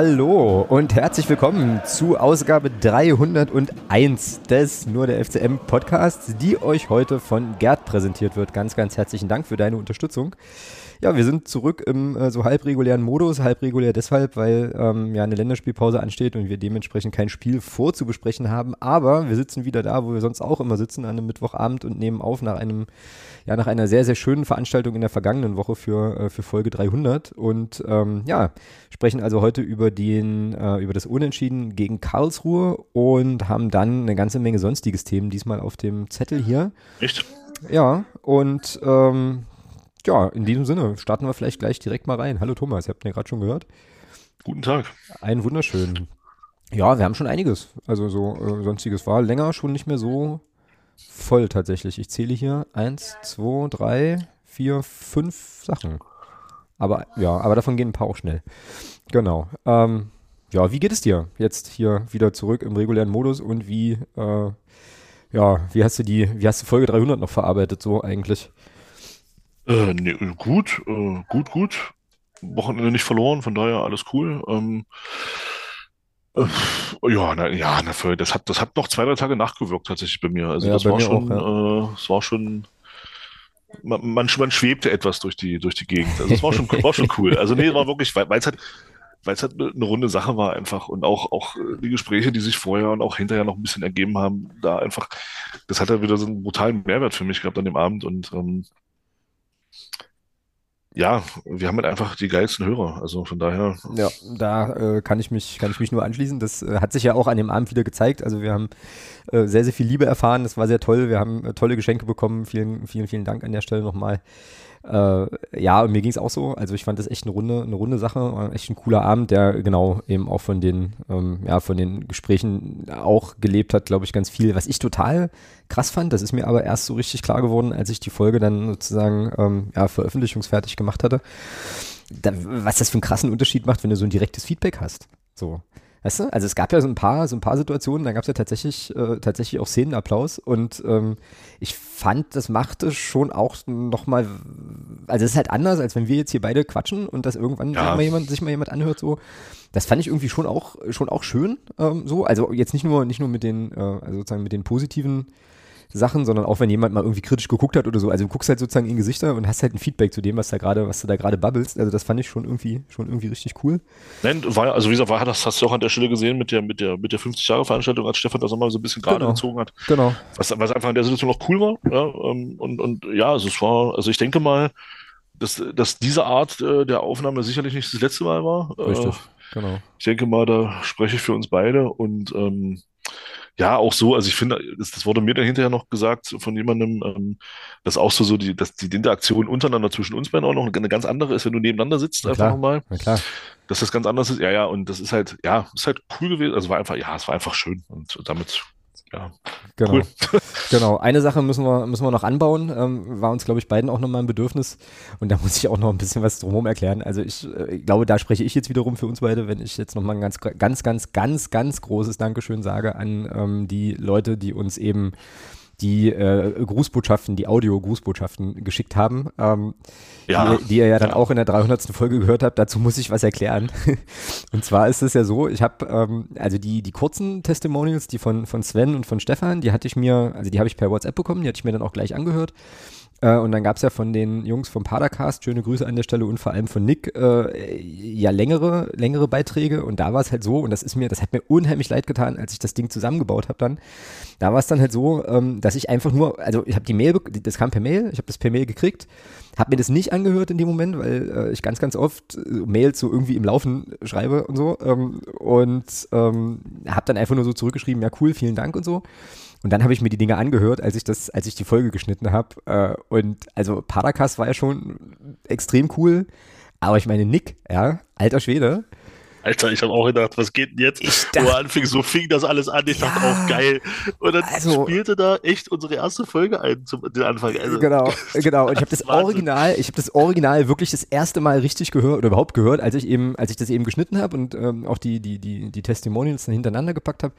Hallo und herzlich willkommen zu Ausgabe 301 des Nur der FCM Podcasts, die euch heute von Gerd präsentiert wird. Ganz, ganz herzlichen Dank für deine Unterstützung. Ja, wir sind zurück im äh, so halbregulären Modus, halbregulär deshalb, weil ähm, ja eine Länderspielpause ansteht und wir dementsprechend kein Spiel vorzubesprechen haben. Aber wir sitzen wieder da, wo wir sonst auch immer sitzen, an einem Mittwochabend und nehmen auf nach einem ja nach einer sehr sehr schönen Veranstaltung in der vergangenen Woche für äh, für Folge 300 und ähm, ja sprechen also heute über den äh, über das Unentschieden gegen Karlsruhe und haben dann eine ganze Menge sonstiges Themen diesmal auf dem Zettel hier. Echt? Ja und ähm, ja, in diesem Sinne starten wir vielleicht gleich direkt mal rein. Hallo Thomas, ihr habt mir gerade schon gehört. Guten Tag. Einen wunderschönen. Ja, wir haben schon einiges. Also so äh, sonstiges war länger schon nicht mehr so voll tatsächlich. Ich zähle hier eins, zwei, drei, vier, fünf Sachen. Aber ja, aber davon gehen ein paar auch schnell. Genau. Ähm, ja, wie geht es dir jetzt hier wieder zurück im regulären Modus und wie äh, ja, wie hast du die, wie hast du Folge 300 noch verarbeitet so eigentlich? Äh, nee, gut, äh, gut, gut. Wochenende nicht verloren, von daher alles cool. Ähm, äh, ja, na, ja, na, das hat, das hat noch zwei, drei Tage nachgewirkt tatsächlich bei mir. Also Ja, das war mir schon, auch, äh, es war schon, man, man, man schwebte etwas durch die, durch die Gegend. Also es war schon, war schon cool. Also nee, war wirklich, weil es halt, weil es halt eine eine runde Sache war einfach und auch, auch äh, die Gespräche, die sich vorher und auch hinterher noch ein bisschen ergeben haben, da einfach, das hat ja wieder so einen brutalen Mehrwert für mich gehabt an dem Abend und ähm, ja, wir haben halt einfach die geilsten Hörer. Also von daher, Ja, da äh, kann ich mich kann ich mich nur anschließen. Das äh, hat sich ja auch an dem Abend wieder gezeigt. Also wir haben äh, sehr sehr viel Liebe erfahren. Das war sehr toll. Wir haben äh, tolle Geschenke bekommen. Vielen vielen vielen Dank an der Stelle nochmal. Äh, ja, mir ging es auch so. Also ich fand das echt eine runde eine runde Sache, echt ein cooler Abend, der genau eben auch von den ähm, ja von den Gesprächen auch gelebt hat, glaube ich, ganz viel. Was ich total krass fand, das ist mir aber erst so richtig klar geworden, als ich die Folge dann sozusagen ähm, ja veröffentlichungsfertig gemacht hatte da, was das für einen krassen Unterschied macht, wenn du so ein direktes Feedback hast. So. Weißt du? Also es gab ja so ein paar, so ein paar Situationen, da gab es ja tatsächlich, äh, tatsächlich auch Szenenapplaus und ähm, ich fand, das machte schon auch nochmal, also es ist halt anders, als wenn wir jetzt hier beide quatschen und das irgendwann Ja. sich, mal jemand, sich mal jemand anhört, so. Das fand ich irgendwie schon auch, schon auch schön, ähm, so. Also jetzt nicht nur, nicht nur mit den, äh, also sozusagen mit den positiven Sachen, sondern auch wenn jemand mal irgendwie kritisch geguckt hat oder so. Also du guckst halt sozusagen in Gesichter und hast halt ein Feedback zu dem, was da gerade, was du da gerade babbelst. Also das fand ich schon irgendwie, schon irgendwie richtig cool. nein, war, also wie gesagt, war, das hast du auch an der Stelle gesehen mit der, mit der, mit der 50-Jahre-Veranstaltung, als Stefan das nochmal so ein bisschen gerade Genau. gezogen hat, Genau. was, was einfach in der Situation noch cool war. Ja, ähm, und, und ja, also es war, also ich denke mal, dass, dass diese Art äh, der Aufnahme sicherlich nicht das letzte Mal war. Äh, Richtig. Genau. Ich denke mal, da spreche ich für uns beide und ähm, ja, auch so, also ich finde, das, das wurde mir dann hinterher noch gesagt von jemandem, ähm, dass auch so, so die, dass die Interaktion untereinander zwischen uns beiden auch noch eine ganz andere ist, wenn du nebeneinander sitzt, Na einfach nochmal, dass das ganz anders ist. Ja, ja, und das ist halt, ja, ist halt cool gewesen, also war einfach, ja, es war einfach schön und damit, ja, Genau. cool. Genau, eine Sache müssen wir, müssen wir noch anbauen, ähm, war uns, glaube ich, beiden auch nochmal ein Bedürfnis und da muss ich auch noch ein bisschen was drumherum erklären. Also ich äh, glaube, da spreche ich jetzt wiederum für uns beide, wenn ich jetzt nochmal ein ganz, ganz, ganz, ganz, ganz großes Dankeschön sage an ähm, die Leute, die uns eben die äh, Grußbotschaften, die Audio-Grußbotschaften geschickt haben, ähm, Ja. die, die ihr ja dann Ja. auch in der 300. Folge gehört habt. Dazu muss ich was erklären. und zwar ist es ja so, ich habe, ähm, also die, die kurzen Testimonials, die von, von Sven und von Stefan, die hatte ich mir, also die habe ich per WhatsApp bekommen, die hatte ich mir dann auch gleich angehört. Äh, und dann gab es ja von den Jungs vom Padercast, schöne Grüße an der Stelle und vor allem von Nick, äh, ja längere, längere Beiträge. Und da war es halt so, und das ist mir, das hat mir unheimlich leid getan, als ich das Ding zusammengebaut habe dann. Da war es dann halt so, ähm, dass ich einfach nur, also ich habe die Mail, das kam per Mail, ich habe das per Mail gekriegt, habe mir das nicht angehört in dem Moment, weil äh, ich ganz, ganz oft äh, Mails so irgendwie im Laufen schreibe und so. Ähm, und ähm, habe dann einfach nur so zurückgeschrieben, ja cool, vielen Dank und so. Und dann habe ich mir die Dinge angehört, als ich das, als ich die Folge geschnitten habe. Äh, und also Paracast war ja schon extrem cool. Aber ich meine, Nick, ja, alter Schwede. Alter, ich habe auch gedacht, was geht denn jetzt? Ich Wo dachte- er anfing, so fing das alles an. Ich dachte Ja. auch geil. Und dann Also- spielte da echt unsere erste Folge ein zum den Anfang. Also, Genau, genau. Und ich habe das Wahnsinn. Original, ich habe das Original wirklich das erste Mal richtig gehört oder überhaupt gehört, als ich eben, als ich das eben geschnitten habe und ähm, auch die, die, die, die Testimonials dann hintereinander gepackt habe.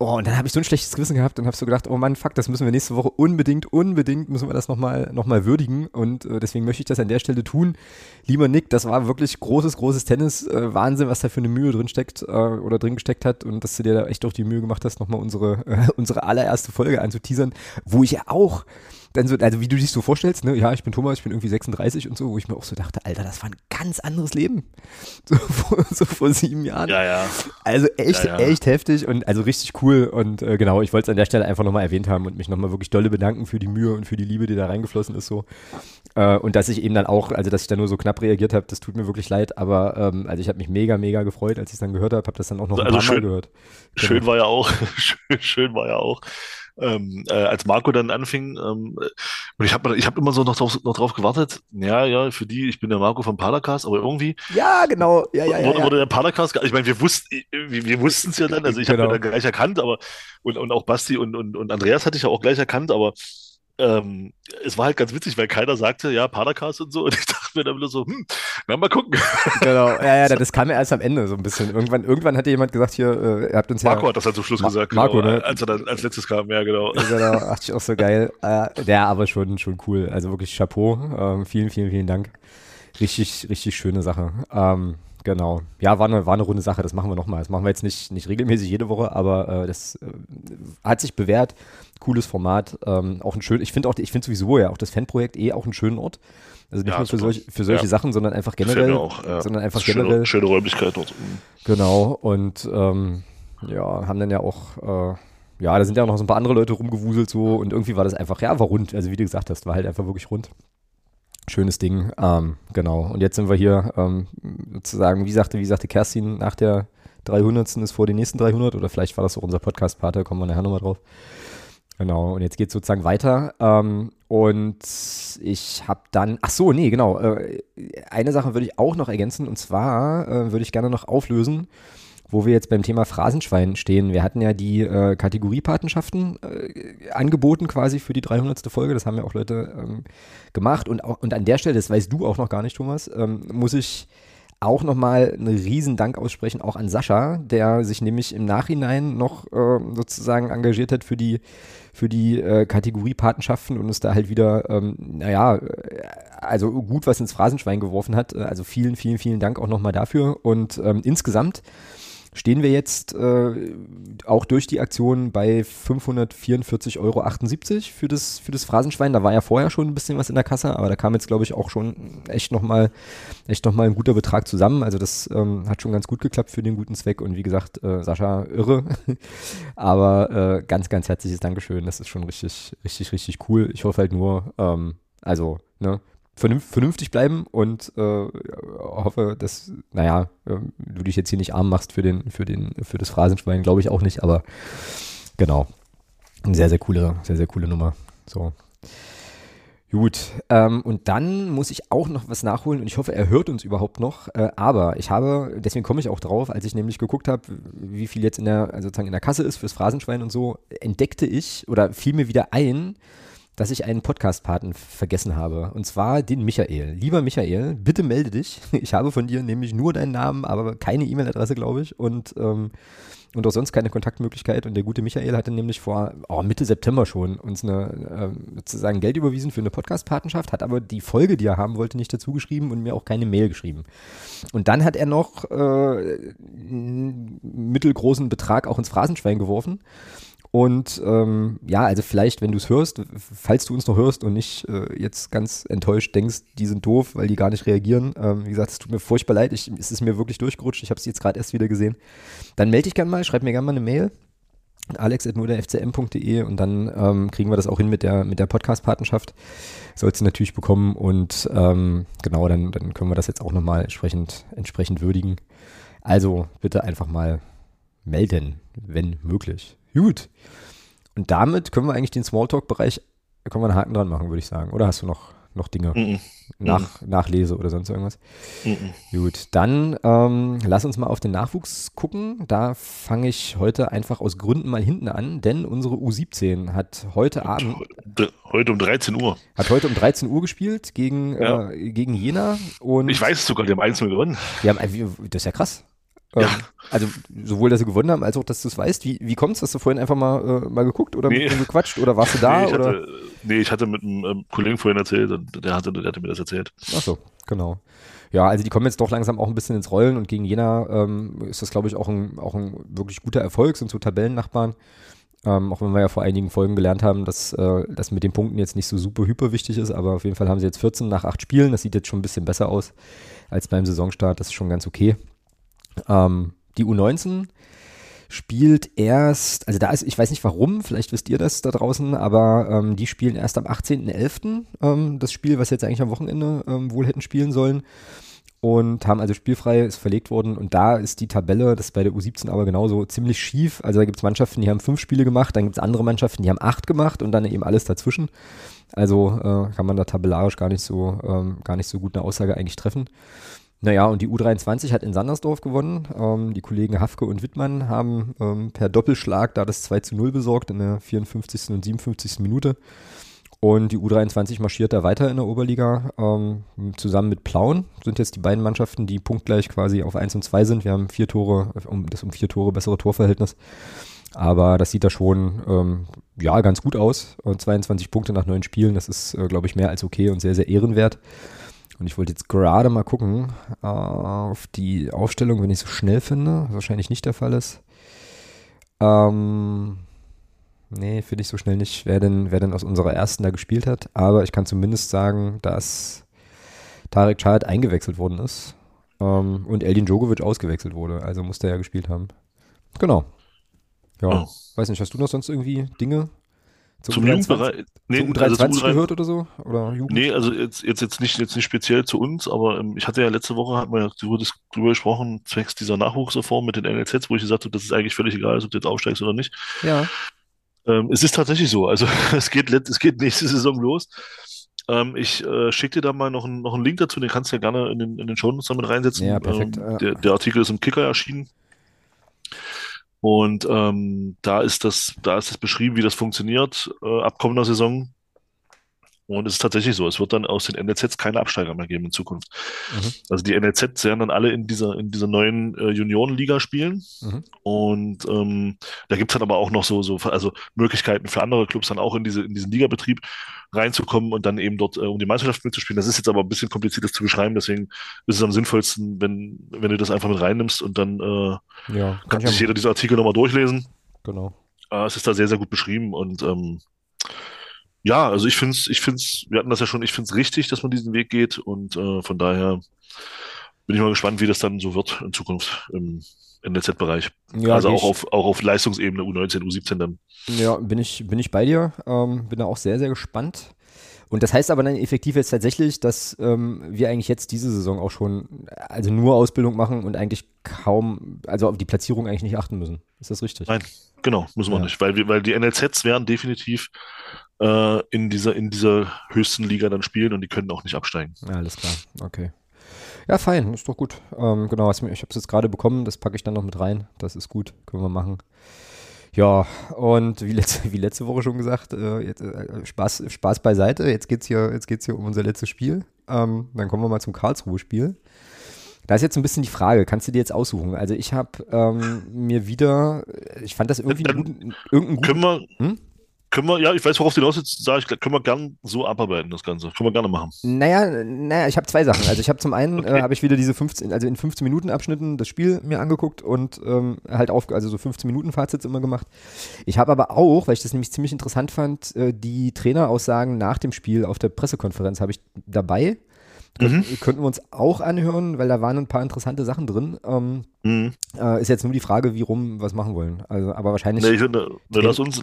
Oh, und dann habe ich so ein schlechtes Gewissen gehabt und habe so gedacht, oh Mann, fuck, das müssen wir nächste Woche unbedingt, unbedingt müssen wir das nochmal noch mal würdigen. Und äh, deswegen möchte ich das an der Stelle tun. Lieber Nick, das war wirklich großes, großes Tennis. Äh, Wahnsinn, was da für eine Mühe drin steckt äh, oder drin gesteckt hat und dass du dir da echt auch die Mühe gemacht hast, nochmal unsere, unsere allererste Folge anzuteasern, wo ich ja auch dann so, also wie du dich so vorstellst, ne, ja, ich bin Thomas, ich bin irgendwie 36 und so, wo ich mir auch so dachte, Alter, das war ein ganz anderes Leben. So vor, so vor sieben Jahren. Ja, ja. Also echt, Ja, ja. echt heftig und also richtig cool. Und äh, genau, ich wollte es an der Stelle einfach nochmal erwähnt haben und mich nochmal wirklich dolle bedanken für die Mühe und für die Liebe, die da reingeflossen ist so. Äh, und dass ich eben dann auch, also dass ich da nur so knapp reagiert habe, das tut mir wirklich leid, aber ähm, also ich habe mich mega, mega gefreut, als ich es dann gehört habe, habe das dann auch noch ein Also paar Mal schön- gehört. Schön war ja auch, schön, schön war ja auch, ähm, äh, als Marco dann anfing, ähm, und ich habe ich hab immer so noch drauf, noch drauf gewartet, ja, ja, für die, ich bin der Marco vom Padercast, aber irgendwie Ja, genau, ja, ja, ja. wurde, ja. wurde der Padercast, ich meine, wir wussten, wir, wir wussten es ja dann, also ich habe Genau. ja dann gleich erkannt, aber, und, und auch Basti und, und, und Andreas hatte ich ja auch gleich erkannt, aber ähm, es war halt ganz witzig, weil keiner sagte, ja, Padercast und so, und ich dachte mir dann nur so, hm, na, mal gucken. Genau, ja, ja, das kam ja erst am Ende so ein bisschen. Irgendwann, irgendwann hatte jemand gesagt, hier, äh, ihr habt uns ja. Marco hat das dann zum Schluss Ma- gesagt, Marco, genau, ne? als er dann als letztes kam, ja, genau. Genau, dachte ich auch so geil. Äh, der aber schon, schon cool. Also wirklich Chapeau. Ähm, vielen, vielen, vielen Dank. Richtig, richtig schöne Sache. Ähm, genau. Ja, war eine, war eine runde Sache. Das machen wir nochmal. Das machen wir jetzt nicht, nicht regelmäßig jede Woche, aber äh, das äh, hat sich bewährt. Cooles Format. Ähm, auch ein schön, ich finde auch, ich finde sowieso ja auch das Fanprojekt eh auch einen schönen Ort. Also nicht Ja, nur für, solch, für solche Ja. Sachen, sondern einfach generell. auch, ja. Sondern einfach schöne, generell. schöne Räumlichkeit dort. Genau, und ähm, ja, haben dann ja auch, äh, ja, da sind ja auch noch so ein paar andere Leute rumgewuselt so und irgendwie war das einfach, ja, war rund. Also wie du gesagt hast, war halt einfach wirklich rund. Schönes Ding, ähm, genau. Und jetzt sind wir hier ähm, sozusagen, wie sagte, wie sagte Kerstin, nach der 300. ist vor den nächsten 300 oder vielleicht war das auch unser Podcast-Pater, kommen wir nachher nochmal drauf. Genau, und jetzt geht es sozusagen weiter. Ähm, und ich habe dann, ach so, nee, genau. Äh, eine Sache würde ich auch noch ergänzen und zwar äh, würde ich gerne noch auflösen, wo wir jetzt beim Thema Phrasenschwein stehen. Wir hatten ja die äh, Kategoriepatenschaften äh, angeboten quasi für die 300. Folge. Das haben ja auch Leute ähm, gemacht. Und, und an der Stelle, das weißt du auch noch gar nicht, Thomas, ähm, muss ich auch nochmal einen riesen Dank aussprechen, auch an Sascha, der sich nämlich im Nachhinein noch äh, sozusagen engagiert hat für die, für die äh, Kategorie Patenschaften und uns da halt wieder, ähm, naja, äh, also gut was ins Phrasenschwein geworfen hat. Also vielen, vielen, vielen Dank auch nochmal dafür. Und ähm, insgesamt stehen wir jetzt äh, auch durch die Aktion bei 544,78 Euro für das, für das Phrasenschwein. Da war ja vorher schon ein bisschen was in der Kasse, aber da kam jetzt, glaube ich, auch schon echt nochmal noch ein guter Betrag zusammen. Also das ähm, hat schon ganz gut geklappt für den guten Zweck. Und wie gesagt, äh, Sascha, irre. aber äh, ganz, ganz herzliches Dankeschön. Das ist schon richtig, richtig, richtig cool. Ich hoffe halt nur, ähm, also, ne, vernünftig bleiben und äh, hoffe, dass, naja, ähm, du dich jetzt hier nicht arm machst für den, für den, für das Phrasenschwein, glaube ich auch nicht, aber genau. Eine sehr, sehr coole, sehr, sehr coole Nummer. So. Gut, ähm, und dann muss ich auch noch was nachholen und ich hoffe, er hört uns überhaupt noch. Äh, aber ich habe, deswegen komme ich auch drauf, als ich nämlich geguckt habe, wie viel jetzt in der, also sozusagen in der Kasse ist fürs Phrasenschwein und so, entdeckte ich oder fiel mir wieder ein, dass ich einen Podcast-Paten vergessen habe. Und zwar den Michael. Lieber Michael, bitte melde dich. Ich habe von dir nämlich nur deinen Namen, aber keine E-Mail-Adresse, glaube ich. Und, ähm, und auch sonst keine Kontaktmöglichkeit. Und der gute Michael hatte nämlich vor oh, Mitte September schon uns eine, ähm, sozusagen Geld überwiesen für eine Podcast-Patenschaft, hat aber die Folge, die er haben wollte, nicht dazu geschrieben und mir auch keine Mail geschrieben. Und dann hat er noch äh, einen mittelgroßen Betrag auch ins Phrasenschwein geworfen. Und ähm, ja, also vielleicht, wenn du es hörst, falls du uns noch hörst und nicht äh, jetzt ganz enttäuscht denkst, die sind doof, weil die gar nicht reagieren. Ähm, wie gesagt, es tut mir furchtbar leid, ich, es ist mir wirklich durchgerutscht, ich habe es jetzt gerade erst wieder gesehen. Dann melde dich gerne mal, schreib mir gerne mal eine Mail alex.fcm.de und dann ähm, kriegen wir das auch hin mit der, mit der Podcast-Patenschaft. Sollst du natürlich bekommen und ähm, genau, dann, dann können wir das jetzt auch nochmal entsprechend, entsprechend würdigen. Also bitte einfach mal melden, wenn möglich. Gut. Und damit können wir eigentlich den Smalltalk-Bereich, da können wir einen Haken dran machen, würde ich sagen. Oder hast du noch, noch Dinge, Mhm. nach, Nachlese oder sonst irgendwas? Gut, dann ähm, lass uns mal auf den Nachwuchs gucken. Da fange ich heute einfach aus Gründen mal hinten an, denn unsere U17 hat heute Abend, Heute um 13 Uhr. hat heute um 13 Uhr gespielt gegen, Ja. äh, gegen Jena und Ich weiß es sogar, die haben 1-0 gewonnen. wir haben, äh, das ist ja krass. Ähm, ja. Also sowohl, dass sie gewonnen haben, als auch, dass du es weißt. Wie, wie kommt es? Hast du vorhin einfach mal, äh, mal geguckt oder nee. mit ihm gequatscht oder warst du da? Nee, ich, oder? Hatte, nee, ich hatte mit einem ähm, Kollegen vorhin erzählt und der hatte, der hatte mir das erzählt. Ach so, genau. Ja, also die kommen jetzt doch langsam auch ein bisschen ins Rollen und gegen Jena ähm, ist das, glaube ich, auch ein, auch ein wirklich guter Erfolg, sind so Tabellennachbarn. Ähm, auch wenn wir ja vor einigen Folgen gelernt haben, dass äh, das mit den Punkten jetzt nicht so super hyper wichtig ist, aber auf jeden Fall haben sie jetzt 14 nach 8 Spielen. Das sieht jetzt schon ein bisschen besser aus als beim Saisonstart. Das ist schon ganz okay. Ähm, die U19 spielt erst, also da ist, ich weiß nicht warum, vielleicht wisst ihr das da draußen, aber ähm, die spielen erst am 18.11. Ähm, das Spiel, was jetzt eigentlich am Wochenende ähm, wohl hätten spielen sollen und haben also spielfrei, ist verlegt worden und da ist die Tabelle, das ist bei der U17 aber genauso ziemlich schief. Also da gibt es Mannschaften, die haben fünf Spiele gemacht, dann gibt es andere Mannschaften, die haben acht gemacht und dann eben alles dazwischen. Also äh, kann man da tabellarisch gar nicht so, ähm, gar nicht so gut eine Aussage eigentlich treffen. Naja, und die U23 hat in Sandersdorf gewonnen. Ähm, die Kollegen Hafke und Wittmann haben ähm, per Doppelschlag da das 2 zu 0 besorgt in der 54. und 57. Minute. Und die U23 marschiert da weiter in der Oberliga. Ähm, zusammen mit Plauen sind jetzt die beiden Mannschaften, die punktgleich quasi auf 1 und 2 sind. Wir haben vier Tore, um das um vier Tore bessere Torverhältnis. Aber das sieht da schon ähm, ja ganz gut aus. Und 22 Punkte nach neun Spielen, das ist, äh, glaube ich, mehr als okay und sehr, sehr ehrenwert. Und ich wollte jetzt gerade mal gucken äh, auf die Aufstellung, wenn ich so schnell finde, was wahrscheinlich nicht der Fall ist. Ähm, nee, finde ich so schnell nicht, wer denn, wer denn aus unserer ersten da gespielt hat. Aber ich kann zumindest sagen, dass Tarek Chad eingewechselt worden ist ähm, und Eldin Djokovic ausgewechselt wurde. Also muss der ja gespielt haben. Genau. Ja, oh. weiß nicht, hast du noch sonst irgendwie Dinge, zum, zum Jugendbereich. Nee, U23 also U23 gehört oder so? Oder Jugend? Nee, also jetzt, jetzt, jetzt, nicht, jetzt nicht speziell zu uns, aber ähm, ich hatte ja letzte Woche, hat man ja drüber, drüber gesprochen, zwecks dieser Nachwuchsreform mit den NLZs, wo ich gesagt habe, das ist eigentlich völlig egal, ob du jetzt aufsteigst oder nicht. Ja. Ähm, es ist tatsächlich so. Also es geht, es geht nächste Saison los. Ähm, ich äh, schicke dir da mal noch, ein, noch einen Link dazu, den kannst du ja gerne in den, in den Show Notes damit reinsetzen. Ja, perfekt. Ähm, der, der Artikel ist im Kicker erschienen. Und ähm, da ist das, da ist das beschrieben, wie das funktioniert äh, ab kommender Saison. Und es ist tatsächlich so, es wird dann aus den NLZs keine Absteiger mehr geben in Zukunft. Mhm. Also die NLZs werden dann alle in dieser, in dieser neuen äh, Juniorenliga spielen. Mhm. Und ähm, da gibt's dann aber auch noch so, so also Möglichkeiten für andere Clubs dann auch in, diese, in diesen Ligabetrieb reinzukommen und dann eben dort äh, um die Meisterschaft mitzuspielen. Das ist jetzt aber ein bisschen kompliziert, das zu beschreiben, deswegen ist es am sinnvollsten, wenn, wenn du das einfach mit reinnimmst und dann äh, ja, kann, kann sich jeder diese Artikel nochmal durchlesen. Genau. Äh, es ist da sehr, sehr gut beschrieben und ähm, ja, also ich finde es, ich finde es, wir hatten das ja schon, ich finde es richtig, dass man diesen Weg geht und äh, von daher bin ich mal gespannt, wie das dann so wird in Zukunft im NLZ-Bereich. Ja, also auch auf, auch auf Leistungsebene U19, U17 dann. Ja, bin ich, bin ich bei dir. Ähm, bin da auch sehr, sehr gespannt. Und das heißt aber dann effektiv jetzt tatsächlich, dass ähm, wir eigentlich jetzt diese Saison auch schon, also nur Ausbildung machen und eigentlich kaum, also auf die Platzierung eigentlich nicht achten müssen. Ist das richtig? Nein, genau, müssen wir ja. nicht, weil, wir, weil die NLZs werden definitiv äh, in, dieser, in dieser höchsten Liga dann spielen und die können auch nicht absteigen. Ja, alles klar, okay. Ja, fein, ist doch gut. Ähm, genau, ich habe es jetzt gerade bekommen, das packe ich dann noch mit rein. Das ist gut, können wir machen. Ja, und wie letzte, wie letzte Woche schon gesagt, äh, jetzt, äh, Spaß, Spaß beiseite. Jetzt geht es hier, hier um unser letztes Spiel. Ähm, dann kommen wir mal zum Karlsruhe-Spiel. Da ist jetzt ein bisschen die Frage, kannst du dir jetzt aussuchen? Also ich habe ähm, mir wieder, ich fand das irgendwie einen guten, irgendeinen guten, können wir, hm? Können wir, ja, ich weiß, worauf du hinaus jetzt sage ich, können wir gern so abarbeiten, das Ganze. Können wir gerne machen. Naja, naja ich habe zwei Sachen. Also ich habe zum einen, okay. äh, habe ich wieder diese 15, also in 15 Minuten Abschnitten das Spiel mir angeguckt und ähm, halt auf, also so 15 Minuten Fazits immer gemacht. Ich habe aber auch, weil ich das nämlich ziemlich interessant fand, äh, die Traineraussagen nach dem Spiel auf der Pressekonferenz habe ich dabei. Mhm. Könnten wir uns auch anhören, weil da waren ein paar interessante Sachen drin. Ähm, mhm. äh, ist jetzt nur die Frage, wie rum was machen wollen. Also, aber wahrscheinlich. Nee, ich finde, lass uns,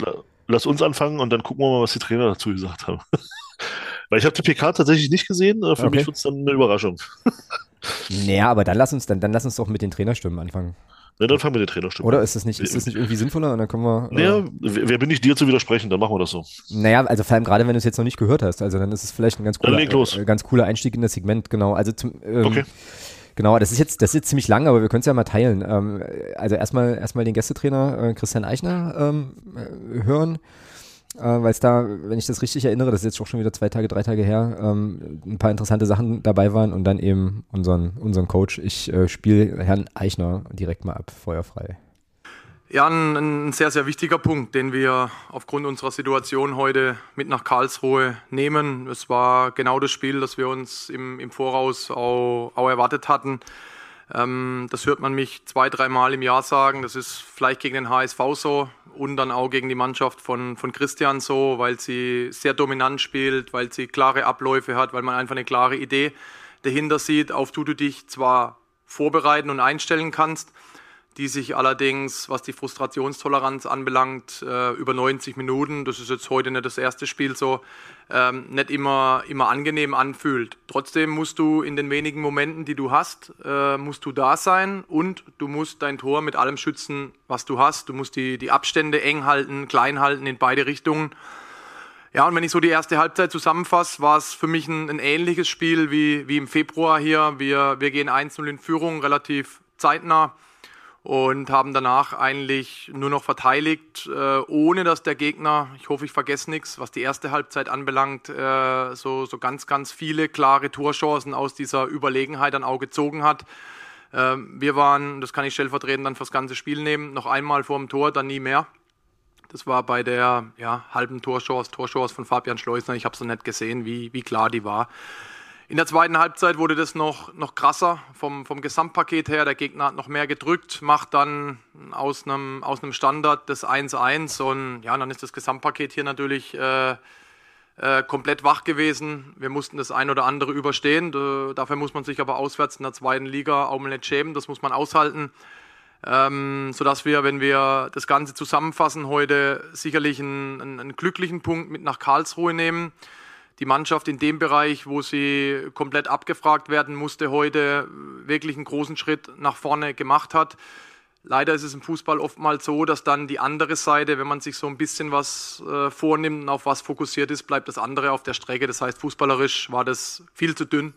lass uns anfangen und dann gucken wir mal, was die Trainer dazu gesagt haben. Weil ich habe die PK tatsächlich nicht gesehen, für okay. mich wird es dann eine Überraschung. naja, aber dann lass uns dann, dann lass uns doch mit den Trainerstimmen anfangen. Ja, dann fangen wir den Trainerstimmen Oder ist das nicht, ist das nicht irgendwie sinnvoller? Und dann können wir. Naja, äh, wer bin ich dir zu widersprechen? Dann machen wir das so. Naja, also vor allem gerade, wenn du es jetzt noch nicht gehört hast. Also dann ist es vielleicht ein ganz cooler, äh, ganz cooler Einstieg in das Segment, genau. Also zum, ähm, okay. Genau, das ist jetzt, das ist jetzt ziemlich lang, aber wir können es ja mal teilen. Ähm, also erstmal, erstmal den Gästetrainer äh, Christian Eichner ähm, äh, hören äh, weil es da, wenn ich das richtig erinnere, das ist jetzt auch schon wieder zwei Tage, drei Tage her, ähm, ein paar interessante Sachen dabei waren und dann eben unseren, unseren Coach. Ich äh, spiele Herrn Eichner direkt mal ab, feuerfrei. Ja, ein, ein, sehr, sehr wichtiger Punkt, den wir aufgrund unserer Situation heute mit nach Karlsruhe nehmen. Es war genau das Spiel, das wir uns im, im Voraus auch, auch erwartet hatten. Ähm, das hört man mich zwei, dreimal im Jahr sagen. Das ist vielleicht gegen den HSV so und dann auch gegen die Mannschaft von, von Christian so, weil sie sehr dominant spielt, weil sie klare Abläufe hat, weil man einfach eine klare Idee dahinter sieht, auf die du dich zwar vorbereiten und einstellen kannst, die sich allerdings, was die Frustrationstoleranz anbelangt, äh, über 90 Minuten, das ist jetzt heute nicht das erste Spiel so, ähm, nicht immer, immer angenehm anfühlt. Trotzdem musst du in den wenigen Momenten, die du hast, äh, musst du da sein und du musst dein Tor mit allem schützen, was du hast. Du musst die, die Abstände eng halten, klein halten in beide Richtungen. Ja, und wenn ich so die erste Halbzeit zusammenfasse, war es für mich ein, ein ähnliches Spiel wie, wie im Februar hier. Wir, wir gehen 1-0 in Führung, relativ zeitnah und haben danach eigentlich nur noch verteidigt, äh, ohne dass der Gegner, ich hoffe, ich vergesse nichts, was die erste Halbzeit anbelangt, äh, so, so ganz, ganz viele klare Torchancen aus dieser Überlegenheit dann auch gezogen hat. Äh, wir waren, das kann ich stellvertretend dann fürs ganze Spiel nehmen, noch einmal vor dem Tor, dann nie mehr. Das war bei der ja, halben Torchance, Torchance von Fabian Schleusner. Ich habe es noch nicht gesehen, wie, wie klar die war. In der zweiten Halbzeit wurde das noch, noch krasser vom, vom Gesamtpaket her. Der Gegner hat noch mehr gedrückt, macht dann aus einem, aus einem Standard das 1-1 und ja, dann ist das Gesamtpaket hier natürlich äh, äh, komplett wach gewesen. Wir mussten das ein oder andere überstehen. dafür muss man sich aber auswärts in der zweiten Liga auch mal nicht schämen. Das muss man aushalten. Ähm, sodass wir, wenn wir das Ganze zusammenfassen, heute sicherlich einen, einen, einen glücklichen Punkt mit nach Karlsruhe nehmen die Mannschaft in dem Bereich, wo sie komplett abgefragt werden musste, heute wirklich einen großen Schritt nach vorne gemacht hat. Leider ist es im Fußball oftmals so, dass dann die andere Seite, wenn man sich so ein bisschen was äh, vornimmt und auf was fokussiert ist, bleibt das andere auf der Strecke. Das heißt, fußballerisch war das viel zu dünn.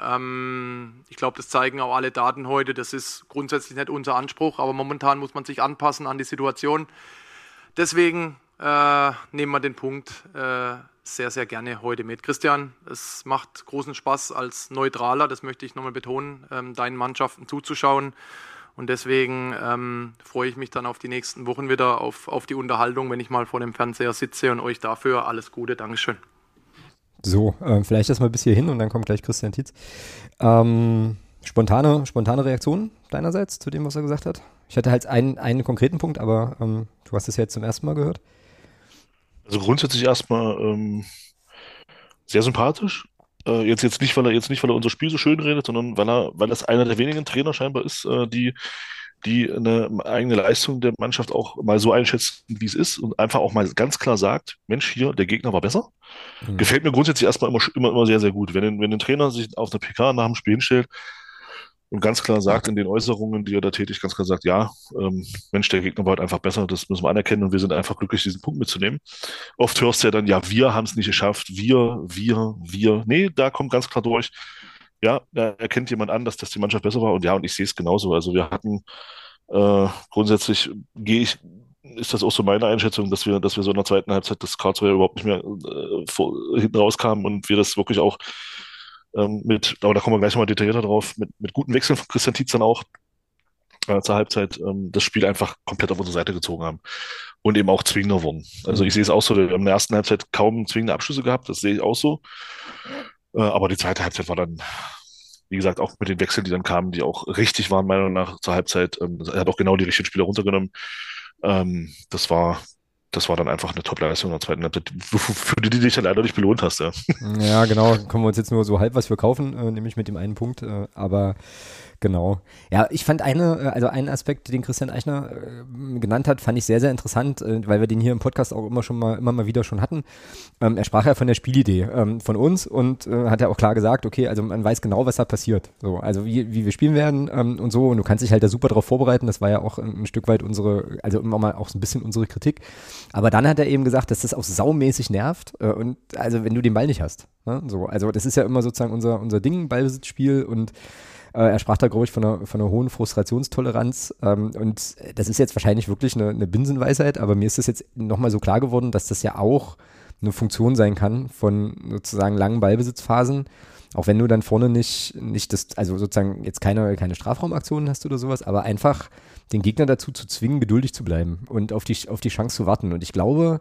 Ähm, ich glaube, das zeigen auch alle Daten heute. Das ist grundsätzlich nicht unser Anspruch, aber momentan muss man sich anpassen an die Situation. Deswegen äh, nehmen wir den Punkt. Äh, sehr, sehr gerne heute mit. Christian, es macht großen Spaß als Neutraler, das möchte ich nochmal betonen, ähm, deinen Mannschaften zuzuschauen. Und deswegen ähm, freue ich mich dann auf die nächsten Wochen wieder, auf, auf die Unterhaltung, wenn ich mal vor dem Fernseher sitze und euch dafür alles Gute. Dankeschön. So, äh, vielleicht erstmal bis hierhin und dann kommt gleich Christian Tietz. Ähm, spontane, spontane Reaktion deinerseits zu dem, was er gesagt hat? Ich hatte halt einen, einen konkreten Punkt, aber ähm, du hast es ja jetzt zum ersten Mal gehört. Also grundsätzlich erstmal ähm, sehr sympathisch. Äh, jetzt, jetzt nicht, weil er jetzt nicht, weil er unser Spiel so schön redet, sondern weil er, weil es einer der wenigen Trainer scheinbar ist, äh, die, die eine eigene Leistung der Mannschaft auch mal so einschätzen, wie es ist und einfach auch mal ganz klar sagt, Mensch, hier, der Gegner war besser. Mhm. Gefällt mir grundsätzlich erstmal immer, immer, immer sehr, sehr gut. Wenn, wenn ein Trainer sich auf einer PK nach dem Spiel hinstellt und ganz klar sagt in den Äußerungen, die er da tätigt, ganz klar sagt, ja, ähm, Mensch, der Gegner war halt einfach besser, das müssen wir anerkennen und wir sind einfach glücklich, diesen Punkt mitzunehmen. Oft hörst du ja dann, ja, wir haben es nicht geschafft, wir, wir, wir. Nee, da kommt ganz klar durch, ja, da erkennt jemand an, dass, dass die Mannschaft besser war und ja, und ich sehe es genauso. Also wir hatten äh, grundsätzlich gehe ich ist das auch so meine Einschätzung, dass wir, dass wir so in der zweiten Halbzeit das Karlsruhe überhaupt nicht mehr äh, vor, hinten rauskamen und wir das wirklich auch ähm, mit, aber da kommen wir gleich nochmal detaillierter drauf, mit, mit guten Wechseln von Christian Tietz dann auch äh, zur Halbzeit ähm, das Spiel einfach komplett auf unsere Seite gezogen haben und eben auch zwingender wurden. Also ich sehe es auch so, wir haben in der ersten Halbzeit kaum zwingende Abschlüsse gehabt, das sehe ich auch so. Äh, aber die zweite Halbzeit war dann, wie gesagt, auch mit den Wechseln, die dann kamen, die auch richtig waren, meiner Meinung nach, zur Halbzeit. Ähm, er hat auch genau die richtigen Spieler runtergenommen. Ähm, das war, das war dann einfach eine Top-Leistung in der zweiten Halbzeit, für die du dich dann leider nicht belohnt hast. Ja, ja genau. Kommen wir uns jetzt nur so halb was verkaufen, äh, nämlich mit dem einen Punkt. Äh, aber Genau. Ja, ich fand eine, äh, also einen Aspekt, den Christian Eichner äh, genannt hat, fand ich sehr, sehr interessant, äh, weil wir den hier im Podcast auch immer schon mal, immer mal wieder schon hatten. Ähm, er sprach ja von der Spielidee ähm, von uns und äh, hat ja auch klar gesagt, okay, also man weiß genau, was da passiert. So, also wie, wie wir spielen werden ähm, und so. Und du kannst dich halt da super drauf vorbereiten. Das war ja auch ein, ein Stück weit unsere, also immer mal auch so ein bisschen unsere Kritik. Aber dann hat er eben gesagt, dass das auch saumäßig nervt. Äh, und also wenn du den Ball nicht hast. Ne? So, also das ist ja immer sozusagen unser, unser Ding, Ballbesitzspiel und er sprach da, glaube ich, von einer, von einer hohen Frustrationstoleranz. Ähm, und das ist jetzt wahrscheinlich wirklich eine, eine Binsenweisheit, aber mir ist das jetzt nochmal so klar geworden, dass das ja auch eine Funktion sein kann von sozusagen langen Ballbesitzphasen. Auch wenn du dann vorne nicht, nicht das, also sozusagen jetzt keine, keine Strafraumaktionen hast oder sowas, aber einfach den Gegner dazu zu zwingen, geduldig zu bleiben und auf die, auf die Chance zu warten. Und ich glaube,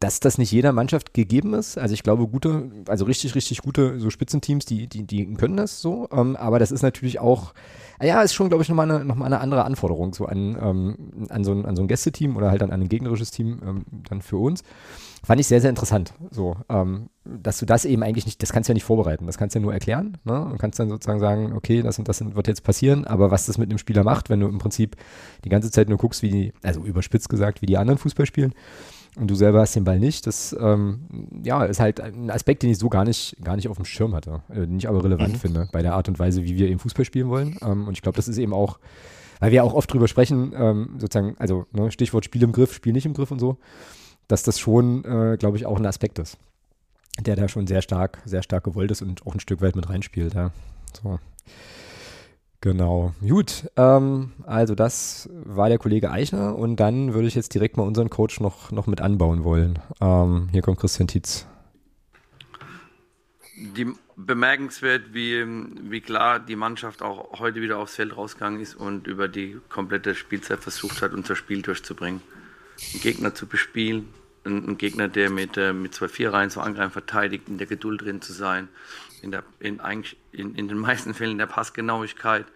dass das nicht jeder Mannschaft gegeben ist. Also ich glaube, gute, also richtig, richtig gute so Spitzenteams, die, die, die können das so. Ähm, aber das ist natürlich auch, ja, ist schon, glaube ich, nochmal eine, noch eine andere Anforderung so an, ähm, an, so ein, an so ein Gästeteam oder halt an, an ein gegnerisches Team ähm, dann für uns. Fand ich sehr, sehr interessant. So, ähm, dass du das eben eigentlich nicht, das kannst du ja nicht vorbereiten, das kannst du ja nur erklären ne? und kannst dann sozusagen sagen, okay, das und das wird jetzt passieren, aber was das mit einem Spieler macht, wenn du im Prinzip die ganze Zeit nur guckst, wie die, also überspitzt gesagt, wie die anderen Fußball spielen, und du selber hast den Ball nicht. Das ähm, ja, ist halt ein Aspekt, den ich so gar nicht, gar nicht auf dem Schirm hatte, äh, den ich aber relevant mhm. finde bei der Art und Weise, wie wir eben Fußball spielen wollen. Ähm, und ich glaube, das ist eben auch, weil wir auch oft drüber sprechen, ähm, sozusagen, also ne, Stichwort Spiel im Griff, Spiel nicht im Griff und so, dass das schon, äh, glaube ich, auch ein Aspekt ist, der da schon sehr stark, sehr stark gewollt ist und auch ein Stück weit mit reinspielt. Ja. So. Genau. Gut. Ähm, also das war der Kollege Eichner und dann würde ich jetzt direkt mal unseren Coach noch, noch mit anbauen wollen. Ähm, hier kommt Christian Tietz. Die, bemerkenswert, wie, wie klar die Mannschaft auch heute wieder aufs Feld rausgegangen ist und über die komplette Spielzeit versucht hat, unser Spiel durchzubringen. Einen Gegner zu bespielen, einen, Gegner, der mit, äh, mit zwei Vierreihen zu angreifen verteidigt, in der Geduld drin zu sein, in, der, in, eigentlich in, in den meisten Fällen der Passgenauigkeit,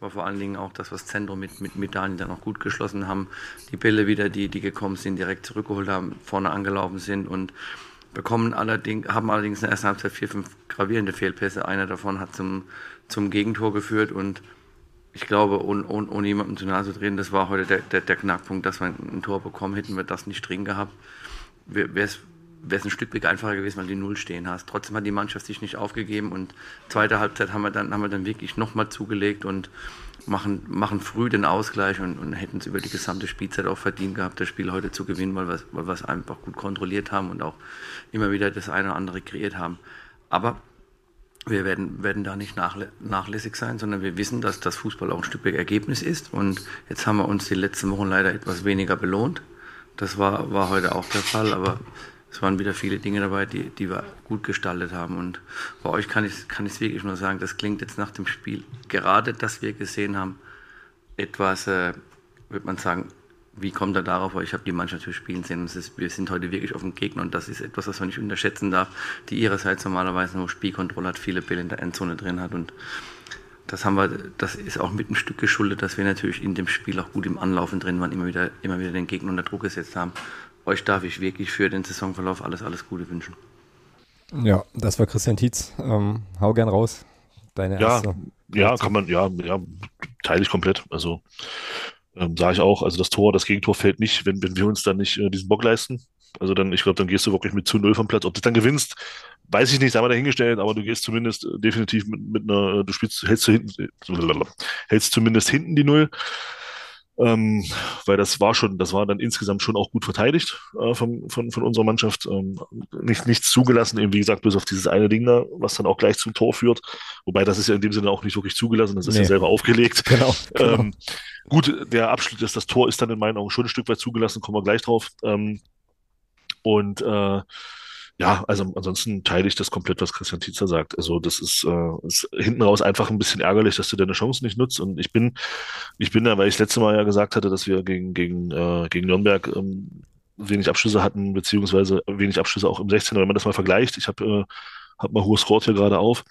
aber vor allen Dingen auch das, was Zentrum mit, mit, mit Daniel dann auch gut geschlossen haben. Die Bälle wieder, die, die gekommen sind, direkt zurückgeholt haben, vorne angelaufen sind und bekommen allerdings, haben allerdings in der ersten Halbzeit vier, fünf gravierende Fehlpässe. Einer davon hat zum, zum Gegentor geführt und ich glaube, ohne, ohne, ohne jemandem zu nahe zu drehen, das war heute der, der, der Knackpunkt, dass wir ein Tor bekommen, hätten wir das nicht drin gehabt. Wäre es wäre es ein Stück einfacher gewesen, weil du die Null stehen hast. Trotzdem hat die Mannschaft sich nicht aufgegeben und zweite Halbzeit haben wir dann, haben wir dann wirklich nochmal zugelegt und machen, machen früh den Ausgleich und, und hätten es über die gesamte Spielzeit auch verdient gehabt, das Spiel heute zu gewinnen, weil wir, weil es einfach gut kontrolliert haben und auch immer wieder das eine oder andere kreiert haben. Aber wir werden, werden da nicht nachlässig sein, sondern wir wissen, dass das Fußball auch ein Stück weit Ergebnis ist. Und jetzt haben wir uns die letzten Wochen leider etwas weniger belohnt. Das war, war heute auch der Fall, aber es waren wieder viele Dinge dabei, die, die wir gut gestaltet haben. Und bei euch kann ich kann es wirklich nur sagen, das klingt jetzt nach dem Spiel, gerade das wir gesehen haben, etwas, äh, würde man sagen, wie kommt er darauf? Weil ich habe die Mannschaft natürlich spielen sehen. Und ist, wir sind heute wirklich auf dem Gegner und das ist etwas, was man nicht unterschätzen darf, die ihrerseits normalerweise nur Spielkontrolle hat, viele Bälle in der Endzone drin hat und das haben wir, das ist auch mit ein Stück geschuldet, dass wir natürlich in dem Spiel auch gut im Anlaufen drin waren, immer wieder, immer wieder den Gegner unter Druck gesetzt haben euch darf ich wirklich für den Saisonverlauf alles, alles Gute wünschen. Ja, das war Christian Tietz. Ähm, hau gern raus. Deine ja, erste. Ja, kann man, ja, ja, teile ich komplett. Also ähm, sage ich auch, also das Tor, das Gegentor fällt nicht, wenn, wenn wir uns dann nicht äh, diesen Bock leisten. Also dann, ich glaube, dann gehst du wirklich mit zu null vom Platz. Ob du dann gewinnst, weiß ich nicht, sei mal dahingestellt, aber du gehst zumindest äh, definitiv mit, mit einer, du spielst, hältst du hinten, hältst zumindest hinten die Null ähm, weil das war schon, das war dann insgesamt schon auch gut verteidigt äh, von, von, von unserer Mannschaft. Ähm, nicht, nichts zugelassen, eben wie gesagt, bis auf dieses eine Ding da, was dann auch gleich zum Tor führt. Wobei das ist ja in dem Sinne auch nicht wirklich zugelassen, das ist nee. ja selber aufgelegt. Genau. genau. Ähm, gut, der Abschluss, das, das Tor ist dann in meinen Augen schon ein Stück weit zugelassen, kommen wir gleich drauf. Ähm, und äh, ja, also ansonsten teile ich das komplett, was Christian Tietzer sagt. Also das ist, äh, ist hinten raus einfach ein bisschen ärgerlich, dass du deine Chance nicht nutzt. Und ich bin, ich bin da, weil ich das letzte Mal ja gesagt hatte, dass wir gegen, gegen, äh, gegen Nürnberg ähm, wenig Abschlüsse hatten, beziehungsweise wenig Abschlüsse auch im 16er, wenn man das mal vergleicht. Ich habe äh, hab mal hohes Score hier gerade auf.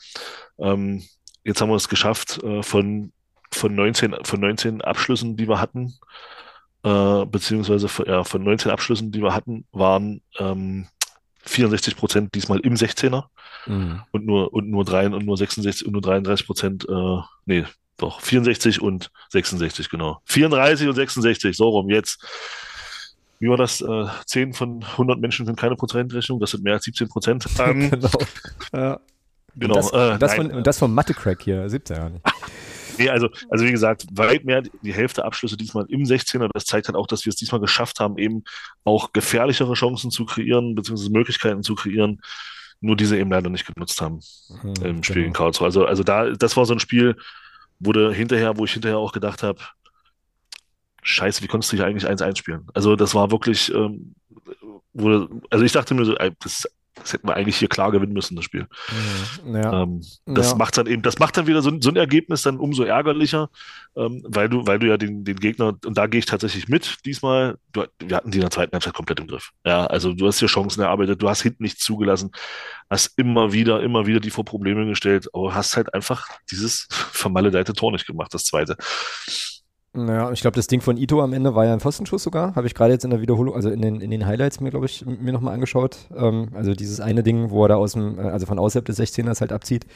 Ähm, jetzt haben wir es geschafft, äh, von, von, 19, von 19 Abschlüssen, die wir hatten, äh, beziehungsweise ja, von 19 Abschlüssen, die wir hatten, waren ähm, 64 Prozent diesmal im 16er mhm. und nur und nur drei und nur 66 und nur 33 Prozent, äh, nee, doch 64 und 66 genau. 34 und 66, so rum jetzt. Wie war das? Äh, 10 von 100 Menschen können keine Prozentrechnung, das sind mehr als 17 Prozent. Ähm, genau. Ja. Genau. Und das, äh, das, von, und das vom Mathe-Crack hier, 17 ja nicht. Nee, also, also wie gesagt, weit mehr die Hälfte Abschlüsse diesmal im 16er. Das zeigt halt auch, dass wir es diesmal geschafft haben, eben auch gefährlichere Chancen zu kreieren, beziehungsweise Möglichkeiten zu kreieren, nur diese eben leider nicht genutzt haben mhm, im Spiel genau. in Karlsruhe. Also, also da, das war so ein Spiel, wurde hinterher, wo ich hinterher auch gedacht habe, Scheiße, wie konntest du hier eigentlich 1-1 spielen? Also das war wirklich, ähm, wurde, also ich dachte mir so, das, das hätten wir eigentlich hier klar gewinnen müssen, das Spiel. Mhm, ja. Ähm, das ja. macht dann eben, das macht dann wieder so, so ein Ergebnis dann umso ärgerlicher, ähm, weil du, weil du ja den, den Gegner, und da gehe ich tatsächlich mit diesmal, du, wir hatten die in der zweiten Halbzeit komplett im Griff. Ja, also du hast hier Chancen erarbeitet, du hast hinten nichts zugelassen, hast immer wieder, immer wieder die vor Probleme gestellt, aber hast halt einfach dieses vermaledeite Tor nicht gemacht, das zweite. Naja, ich glaube, das Ding von Ito am Ende war ja ein Pfostenschuss sogar. Habe ich gerade jetzt in der Wiederholung, also in den, in den Highlights mir, glaube ich, mir nochmal angeschaut. Ähm, also dieses eine Ding, wo er da aus dem, äh, also von außerhalb des 16ers halt abzieht.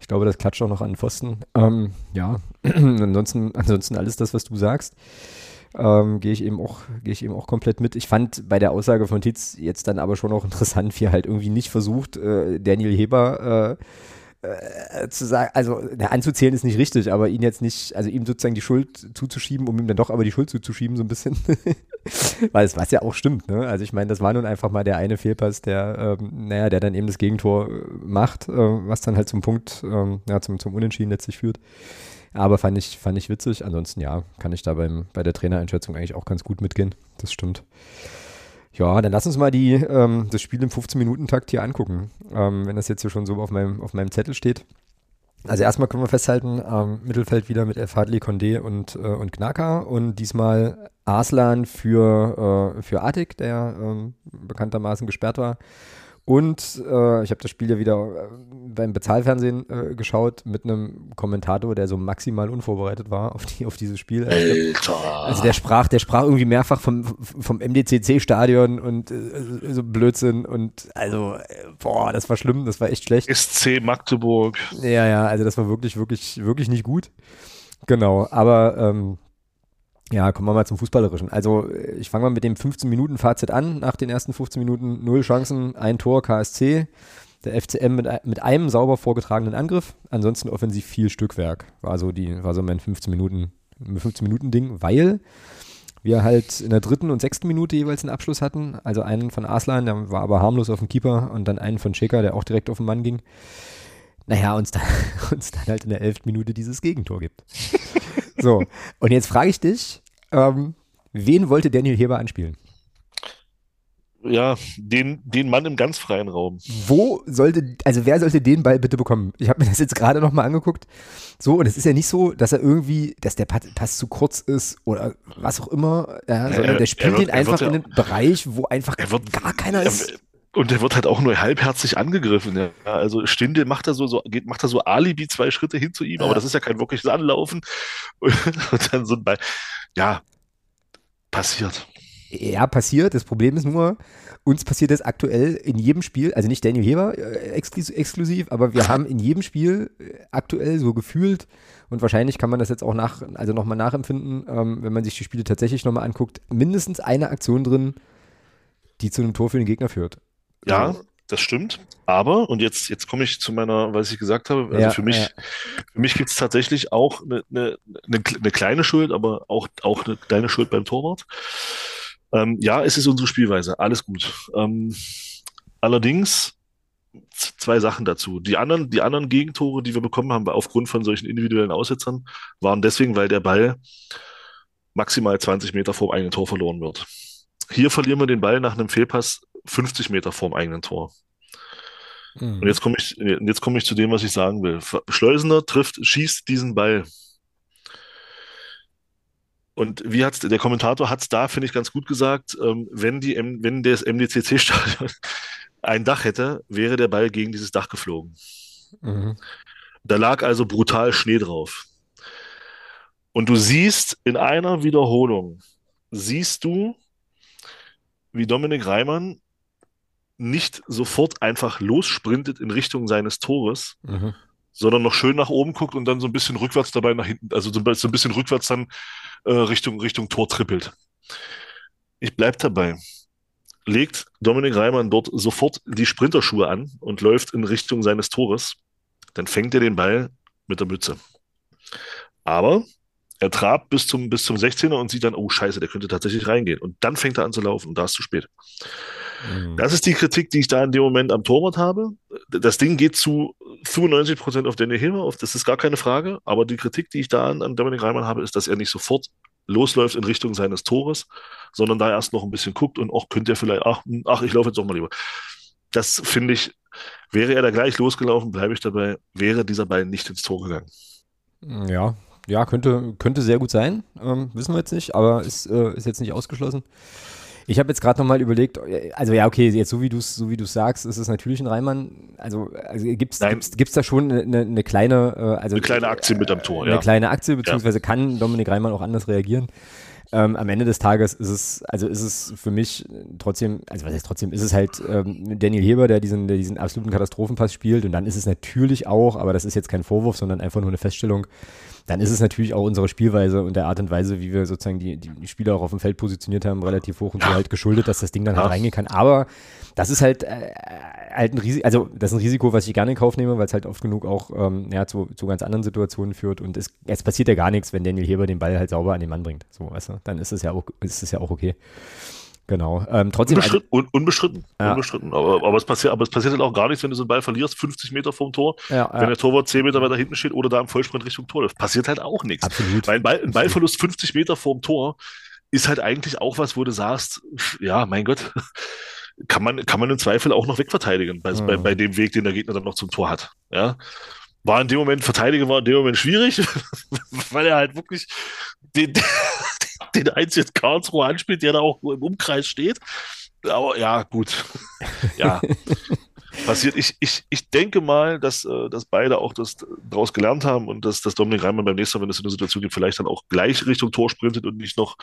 Ich glaube, das klatscht auch noch an Pfosten. Ähm, ja, ansonsten, ansonsten alles das, was du sagst. Ähm, gehe ich eben auch, gehe ich eben auch komplett mit. Ich fand bei der Aussage von Titz jetzt dann aber schon auch interessant, wie er halt irgendwie nicht versucht, äh, Daniel Heber äh, äh, zu sagen, also na, anzuzählen ist nicht richtig, aber ihn jetzt nicht, also ihm sozusagen die Schuld zuzuschieben, um ihm dann doch aber die Schuld zuzuschieben, so ein bisschen. Weil es was ja auch stimmt, ne? Also ich meine, das war nun einfach mal der eine Fehlpass, der, ähm, naja, der dann eben das Gegentor äh, macht, äh, was dann halt zum Punkt, ähm, ja, zum, zum Unentschieden letztlich führt. Aber fand ich, fand ich witzig. Ansonsten, ja, kann ich da beim, bei der Trainereinschätzung eigentlich auch ganz gut mitgehen. Das stimmt. Ja, dann lass uns mal die, ähm, das Spiel im 15-Minuten-Takt hier angucken, ähm, wenn das jetzt hier schon so auf meinem, auf meinem Zettel steht. Also erstmal können wir festhalten, ähm, Mittelfeld wieder mit El Fadli, Condé und, äh, und Knaka und diesmal Arslan für, äh, für Atik, der ähm, bekanntermaßen gesperrt war. Und äh, ich habe das Spiel ja wieder äh, beim Bezahlfernsehen äh, geschaut mit einem Kommentator, der so maximal unvorbereitet war auf, die, auf dieses Spiel. Also, also der sprach, der sprach irgendwie mehrfach vom, vom MDCC-Stadion und äh, so Blödsinn und also, äh, boah, das war schlimm, das war echt schlecht. SC Magdeburg. Ja, ja, also das war wirklich, wirklich, wirklich nicht gut. Genau, aber ähm, ja, kommen wir mal zum Fußballerischen. Also ich fange mal mit dem 15-Minuten-Fazit an. Nach den ersten 15 Minuten null Chancen, ein Tor KSC. Der FCM mit, mit einem sauber vorgetragenen Angriff. Ansonsten offensiv viel Stückwerk. War so, die, war so mein 15 Minuten, 15 Minuten Ding, weil wir halt in der dritten und sechsten Minute jeweils einen Abschluss hatten. Also einen von Arslan, der war aber harmlos auf dem Keeper und dann einen von Checker, der auch direkt auf den Mann ging. Naja, uns dann, uns dann halt in der elften Minute dieses Gegentor gibt. So, und jetzt frage ich dich, ähm, wen wollte Daniel Heber anspielen? Ja, den, den Mann im ganz freien Raum. Wo sollte, also wer sollte den Ball bitte bekommen? Ich habe mir das jetzt gerade nochmal angeguckt. So, und es ist ja nicht so, dass er irgendwie, dass der Pass zu kurz ist oder was auch immer, ja, sondern er, der spielt wird, den einfach in einen Bereich, wo einfach wird, gar keiner ist. Und der wird halt auch nur halbherzig angegriffen. Ja. Also Stindel macht da so, so geht, macht da so Alibi zwei Schritte hin zu ihm, ja. aber das ist ja kein wirkliches Anlaufen. Und dann so ein Ball. Ja, passiert. Ja, passiert. Das Problem ist nur, uns passiert das aktuell in jedem Spiel, also nicht Daniel Heber äh, exklusiv, aber wir haben in jedem Spiel äh, aktuell so gefühlt und wahrscheinlich kann man das jetzt auch nach, also nochmal nachempfinden, ähm, wenn man sich die Spiele tatsächlich nochmal anguckt, mindestens eine Aktion drin, die zu einem Tor für den Gegner führt. Ja, das stimmt. Aber, und jetzt, jetzt komme ich zu meiner, was ich gesagt habe, also ja, für mich, ja. für mich gibt es tatsächlich auch eine, eine, eine, eine, kleine Schuld, aber auch, auch eine kleine Schuld beim Torwart. Ähm, ja, es ist unsere Spielweise, alles gut. Ähm, allerdings zwei Sachen dazu. Die anderen, die anderen Gegentore, die wir bekommen haben, aufgrund von solchen individuellen Aussetzern, waren deswegen, weil der Ball maximal 20 Meter vor dem eigenen Tor verloren wird. Hier verlieren wir den Ball nach einem Fehlpass 50 Meter vorm eigenen Tor. Mhm. Und jetzt komme ich, jetzt komme ich zu dem, was ich sagen will. Schleusener trifft, schießt diesen Ball. Und wie hat's, der Kommentator hat es da, finde ich, ganz gut gesagt, ähm, wenn, die, wenn das MDCC-Stadion ein Dach hätte, wäre der Ball gegen dieses Dach geflogen. Mhm. Da lag also brutal Schnee drauf. Und du siehst in einer Wiederholung, siehst du, wie Dominik Reimann nicht sofort einfach lossprintet in Richtung seines Tores, mhm. sondern noch schön nach oben guckt und dann so ein bisschen rückwärts dabei nach hinten, also so ein bisschen rückwärts dann äh, Richtung, Richtung Tor trippelt. Ich bleib dabei. Legt Dominik Reimann dort sofort die Sprinterschuhe an und läuft in Richtung seines Tores, dann fängt er den Ball mit der Mütze. Aber er trabt bis zum, bis zum 16er und sieht dann, oh Scheiße, der könnte tatsächlich reingehen. Und dann fängt er an zu laufen und da ist zu spät. Mhm. Das ist die Kritik, die ich da in dem Moment am Torwart habe. Das Ding geht zu 95 Prozent auf Daniel Hilmer, das ist gar keine Frage. Aber die Kritik, die ich da an, an Dominik Reimann habe, ist, dass er nicht sofort losläuft in Richtung seines Tores, sondern da erst noch ein bisschen guckt und auch könnte er vielleicht, ach, hm, ach ich laufe jetzt doch mal lieber. Das finde ich, wäre er da gleich losgelaufen, bleibe ich dabei, wäre dieser Ball nicht ins Tor gegangen. Ja, ja, könnte, könnte sehr gut sein. Ähm, wissen wir jetzt nicht, aber ist, äh, ist jetzt nicht ausgeschlossen. Ich habe jetzt gerade nochmal überlegt, also ja, okay, jetzt so wie du es so wie du sagst, ist es natürlich ein Reimann. Also, also gibt es gibt's, gibt's da schon eine, eine kleine, äh, also eine kleine Aktie mit am Tor, eine ja. kleine Aktie, beziehungsweise ja. kann Dominik Reimann auch anders reagieren. Ähm, am Ende des Tages ist es, also ist es für mich trotzdem, also was heißt trotzdem, ist es halt ähm, Daniel Heber, der diesen, der diesen absoluten Katastrophenpass spielt und dann ist es natürlich auch, aber das ist jetzt kein Vorwurf, sondern einfach nur eine Feststellung, dann ist es natürlich auch unsere Spielweise und der Art und Weise, wie wir sozusagen die, die Spieler auch auf dem Feld positioniert haben, relativ hoch und so halt geschuldet, dass das Ding dann halt reingehen kann. Aber das ist halt, äh, halt ein Risiko, also das ist ein Risiko, was ich gerne in Kauf nehme, weil es halt oft genug auch ähm, ja, zu, zu ganz anderen Situationen führt und es, es passiert ja gar nichts, wenn Daniel Heber den Ball halt sauber an den Mann bringt. So, weißt du, dann ist es ja auch, ist es ja auch okay. Genau. Ähm, trotzdem. Unbestritten. Also, unbestritten. Ja. unbestritten. Aber, aber, es passiert, aber es passiert halt auch gar nichts, wenn du so einen Ball verlierst, 50 Meter vom Tor, ja, wenn der Torwart 10 Meter weiter hinten steht oder da im Vollsprint Richtung Tor läuft. Passiert halt auch nichts. Absolut. Weil ein, Ball, ein Ballverlust 50 Meter vorm Tor ist halt eigentlich auch was, wo du sagst, ja, mein Gott, kann man, kann man im Zweifel auch noch wegverteidigen bei, mhm. bei, bei dem Weg, den der Gegner dann noch zum Tor hat. Ja. War in dem Moment, verteidigen war in dem Moment schwierig, weil er halt wirklich den, den einzigen Karlsruhe anspielt, der da auch im Umkreis steht. Aber ja, gut. ja. Passiert. Ich, ich, ich denke mal, dass, äh, dass beide auch das daraus gelernt haben und dass, dass Dominik Reimann beim nächsten Mal, wenn es eine Situation gibt, vielleicht dann auch gleich Richtung Tor sprintet und nicht noch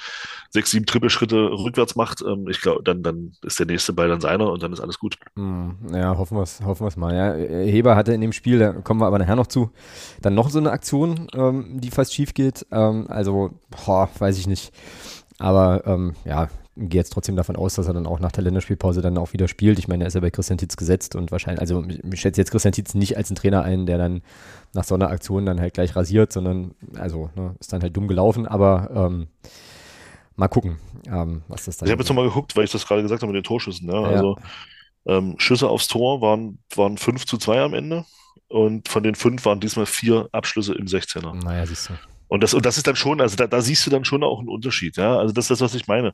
sechs, sieben Trippelschritte rückwärts macht. Ähm, ich glaube, dann, dann ist der nächste Ball dann seiner und dann ist alles gut. Hm, ja, hoffen wir es hoffen mal. Ja, Heber hatte in dem Spiel, da kommen wir aber nachher noch zu, dann noch so eine Aktion, ähm, die fast schief geht. Ähm, also, boah, weiß ich nicht. Aber ähm, ja, gehe jetzt trotzdem davon aus, dass er dann auch nach der Länderspielpause dann auch wieder spielt. Ich meine, er ist ja bei Christian Tietz gesetzt und wahrscheinlich, also ich schätze jetzt Christian Tietz nicht als einen Trainer ein, der dann nach so einer Aktion dann halt gleich rasiert, sondern also ne, ist dann halt dumm gelaufen, aber ähm, mal gucken, ähm, was das dann Ich habe jetzt nochmal geguckt, weil ich das gerade gesagt habe mit den Torschüssen. Ne? Ja. Also ähm, Schüsse aufs Tor waren, waren 5 zu 2 am Ende und von den fünf waren diesmal vier Abschlüsse im 16er. Naja, siehst du. Und das, und das ist dann schon, also da, da siehst du dann schon auch einen Unterschied, ja. Also das ist das, was ich meine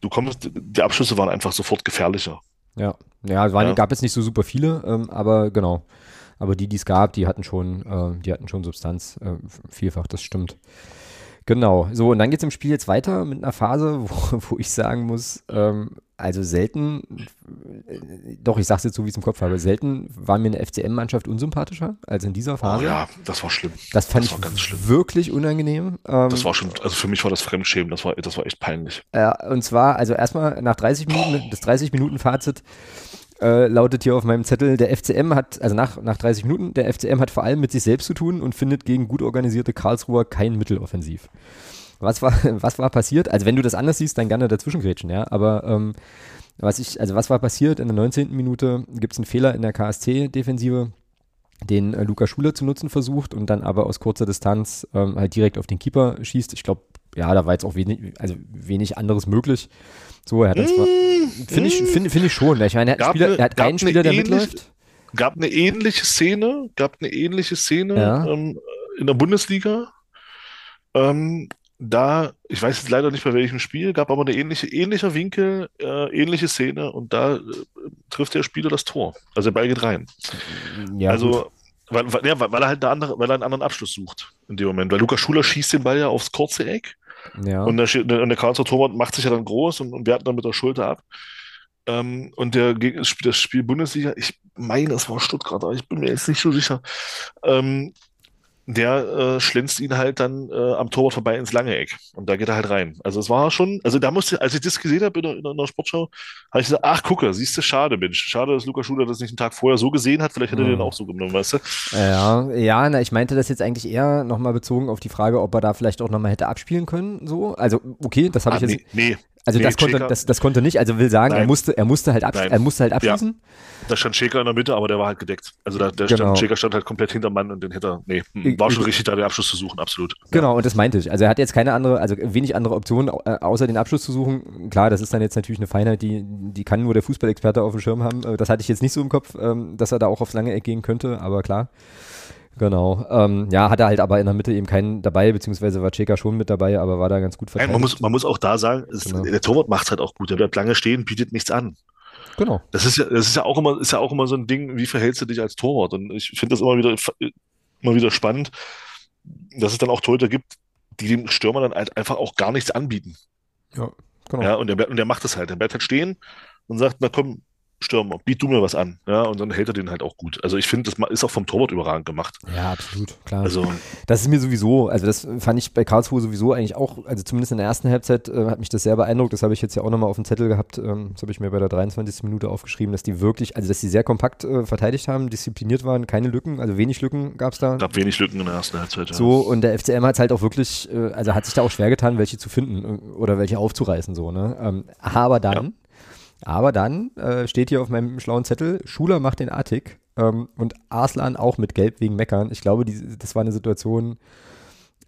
du kommst, die Abschlüsse waren einfach sofort gefährlicher. Ja, ja, waren, ja. gab es nicht so super viele, ähm, aber genau. Aber die, die es gab, die hatten schon, äh, die hatten schon Substanz, äh, vielfach, das stimmt. Genau, so und dann geht es im Spiel jetzt weiter mit einer Phase, wo, wo ich sagen muss, ähm, also selten, äh, doch, ich sag's jetzt so, wie ich es im Kopf habe, selten war mir eine FCM-Mannschaft unsympathischer als in dieser Phase. Oh ja, das war schlimm. Das fand das ich ganz schlimm. wirklich unangenehm. Ähm, das war schon, also für mich war das Fremdschämen, das war, das war echt peinlich. Ja, und zwar, also erstmal nach 30 Minuten, oh. das 30-Minuten-Fazit äh, lautet hier auf meinem Zettel, der FCM hat, also nach, nach 30 Minuten, der FCM hat vor allem mit sich selbst zu tun und findet gegen gut organisierte Karlsruher kein Mitteloffensiv. Was war, was war passiert? Also wenn du das anders siehst, dann gerne dazwischengrätschen, ja, aber ähm, was ich, also was war passiert? In der 19. Minute gibt es einen Fehler in der KSC-Defensive, den äh, Luca Schuler zu nutzen versucht und dann aber aus kurzer Distanz ähm, halt direkt auf den Keeper schießt. Ich glaube, ja, da war jetzt auch wenig, also wenig anderes möglich. So, er hat das mmh, finde ich, finde find ich schon. Ich meine, er hat, Spieler, eine, er hat einen Spieler, der ähnlich, mitläuft. Gab eine ähnliche Szene, gab eine ähnliche Szene ja. ähm, in der Bundesliga. Ähm, da, ich weiß jetzt leider nicht bei welchem Spiel, gab aber eine ähnliche, ähnlicher Winkel, äh, ähnliche Szene und da äh, trifft der Spieler das Tor. Also der Ball geht rein. Ja, also, weil, weil, ja, weil er halt eine andere, weil er einen anderen Abschluss sucht in dem Moment. Weil Lukas Schuler schießt den Ball ja aufs kurze Eck ja. Und, der, der Karlsruher Torwart macht sich ja dann groß und, und wehrt dann mit der Schulter ab. Ähm, und der das Spiel Bundesliga, ich meine, es war Stuttgart, aber ich bin mir jetzt nicht so sicher. Ähm, der äh, schlänzt ihn halt dann äh, am Torwart vorbei ins lange Eck. Und da geht er halt rein. Also es war schon, also da musste, als ich das gesehen habe in der, in der Sportschau, habe ich gesagt, ach gucke, siehst du, schade, Mensch. Schade, dass Lukas Schuler das nicht einen Tag vorher so gesehen hat. Vielleicht hätte er den hm. auch so genommen, weißt du? Ja, ja, na, ich meinte das jetzt eigentlich eher nochmal bezogen auf die Frage, ob er da vielleicht auch nochmal hätte abspielen können. So. Also, okay, das habe ah, ich jetzt. Nee, nee, Also Nee, das, konnte, das, das konnte nicht. Also will sagen, er musste, er musste halt, absch er musste halt abschließen. Da stand Schäker in der Mitte, aber der war halt gedeckt. Also da, der Genau. stand, Schäker stand halt komplett hinterm Mann und den hätte er, nee, hm, war schon richtig, da den Abschluss zu suchen, absolut. Genau, und das meinte ich. Also er hat jetzt keine andere, also wenig andere Optionen, äh, außer den Abschluss zu suchen. Klar, das ist dann jetzt natürlich eine Feinheit, die, die kann nur der Fußballexperte auf dem Schirm haben. Äh, Das hatte ich jetzt nicht so im Kopf, ähm, dass er da auch aufs lange Eck gehen könnte, aber klar. Genau. Ähm, ja, hat er halt aber in der Mitte eben keinen dabei, beziehungsweise war Cheka schon mit dabei, aber war da ganz gut verteidigt. man, muss, man muss auch da sagen, es, Genau. der Torwart macht halt auch gut. Der bleibt lange stehen, bietet nichts an. genau. Das ist ja, das ist ja auch immer, ist ja auch immer so ein Ding, wie verhältst du dich als Torwart? Und ich finde das immer wieder, immer wieder spannend, dass es dann auch Torhüter gibt, die dem Stürmer dann halt einfach auch gar nichts anbieten. Ja, genau. Ja, und der, und der macht das halt. Der bleibt halt stehen und sagt, na komm, Stürmer, biet du mir was an. Ja, und dann hält er den halt auch gut. Also ich finde, das ist auch vom Torwart überragend gemacht. Ja, absolut, klar. Also, Das ist mir sowieso, also das fand ich bei Karlsruhe sowieso eigentlich auch, also zumindest in der ersten Halbzeit äh, hat mich das sehr beeindruckt. Das habe ich jetzt ja auch nochmal auf dem Zettel gehabt. Ähm, das habe ich mir bei der 23. Minute aufgeschrieben, dass die wirklich, also dass die sehr kompakt äh, verteidigt haben, diszipliniert waren, keine Lücken, also wenig Lücken gab es da. gab wenig Lücken in der ersten Halbzeit. Ja. So, und der FCM hat es halt auch wirklich, äh, also hat sich da auch schwer getan, welche zu finden äh, oder welche aufzureißen, so, ne? Ähm, aber dann, aber dann äh, steht hier auf meinem schlauen Zettel, Schuler macht den Artig ähm, und Arslan auch mit Gelb wegen Meckern. Ich glaube, die, das war eine Situation,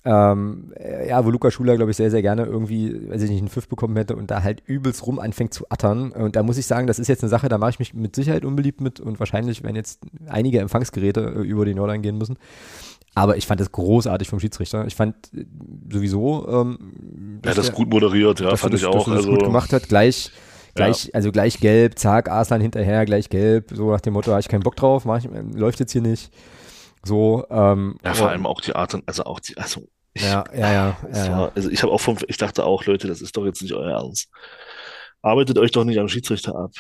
ähm, äh, ja, wo Luca Schuler, glaube ich, sehr, sehr gerne irgendwie, weiß ich nicht, einen Pfiff bekommen hätte und da halt übelst rum anfängt zu attern. Und da muss ich sagen, das ist jetzt eine Sache, da mache ich mich mit Sicherheit unbeliebt mit und wahrscheinlich werden jetzt einige Empfangsgeräte äh, über die Nordline gehen müssen. Aber ich fand das großartig vom Schiedsrichter. Ich fand äh, sowieso, ähm, Er hat das der- gut moderiert, ja, fand er ich das, dass auch. er das Also, gut gemacht hat. Gleich, gleich, also gleich gelb, zack, Arslan hinterher, gleich gelb. So nach dem Motto, habe ich keinen Bock drauf, mach ich, äh, läuft jetzt hier nicht. So, ähm, ja, vor allem auch die Art und, also auch die, also, ich, Ja, ja, ja. ja, ja. war, also ich habe auch vom, ich dachte auch, Leute, das ist doch jetzt nicht euer Ernst. Arbeitet euch doch nicht am Schiedsrichter ab.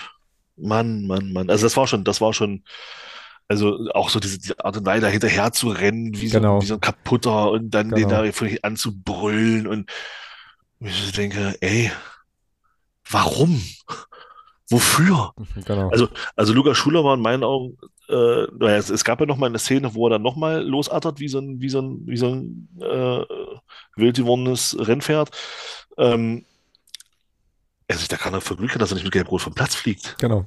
Mann, Mann, Mann. Also das war schon, das war schon, also auch so diese, diese Art und Weise, da hinterher zu rennen, wie, Genau. so, wie so ein Kaputter und dann den Genau. da von hinten anzubrüllen und ich denke, ey, warum? Wofür? Genau. Also, also Lukas Schuler war in meinen Augen, äh, naja, es, es gab ja noch mal eine Szene, wo er dann noch mal losattert, wie so ein, wie so ein, wie so ein äh, wild gewordenes Rennpferd. Ähm, also da kann er für Glück haben, dass er nicht mit Gelb-Rot vom Platz fliegt. genau.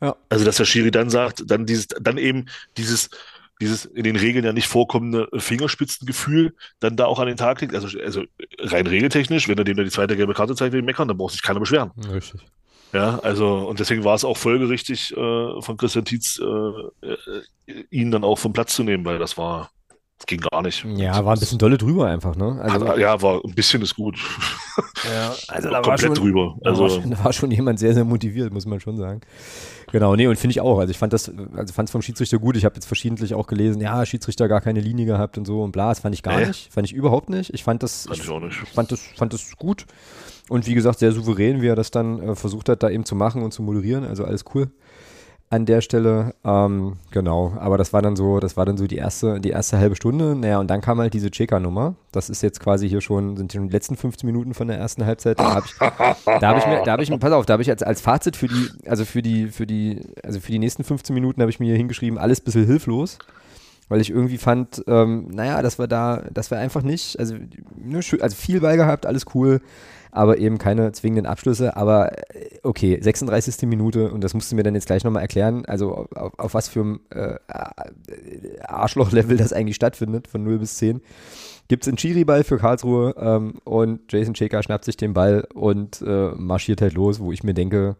Ja. Also dass der Schiri dann sagt, dann dieses, dann eben dieses, dieses in den Regeln ja nicht vorkommende Fingerspitzengefühl dann da auch an den Tag legt. Also, also rein regeltechnisch, wenn er dem dann die zweite gelbe Karte zeigt, wegen meckern, dann braucht sich keiner beschweren. Richtig. Ja, also, und deswegen war es auch folgerichtig äh, von Christian Tietz, äh, äh, ihn dann auch vom Platz zu nehmen, weil das war, das ging gar nicht. Ja, war ein bisschen dolle drüber einfach, ne? Also, Hat, ja, war ein bisschen ist gut. ja, also da war Komplett schon, drüber. Da war, Also, schon, da war schon jemand sehr, sehr motiviert, muss man schon sagen. Genau, nee, und finde ich auch. Also ich fand das, also fand es vom Schiedsrichter gut. Ich habe jetzt verschiedentlich auch gelesen, ja, Schiedsrichter gar keine Linie gehabt und so und bla. Das fand ich gar Nee. nicht. Fand ich überhaupt nicht. Ich fand das, fand ich auch nicht. fand das, fand das gut. Und wie gesagt, sehr souverän, wie er das dann äh, versucht hat, da eben zu machen und zu moderieren. Also alles cool an der Stelle. Ähm, genau, aber das war dann so, das war dann so die erste, die erste halbe Stunde. Naja, und dann kam halt diese Cheka-Nummer. Das ist jetzt quasi hier schon, sind schon die letzten 15 Minuten von der ersten Halbzeit. Da habe ich, da habe ich mir, da habe ich mir, pass auf, da habe ich als, als Fazit für die, also für die, für die, also für die nächsten 15 Minuten habe ich mir hier hingeschrieben, alles ein bisschen hilflos. Weil ich irgendwie fand, ähm, naja, dass wir da, dass wir einfach nicht, also, ne, also viel Ball gehabt, alles cool, aber eben keine zwingenden Abschlüsse. Aber äh, okay, 36. Minute und das musst du mir dann jetzt gleich nochmal erklären, also auf, auf was für einem äh, Arschloch-Level das eigentlich stattfindet, von 0 bis 10. Gibt es einen Chiri-Ball für Karlsruhe ähm, und Jason Shaker schnappt sich den Ball und äh, marschiert halt los, wo ich mir denke,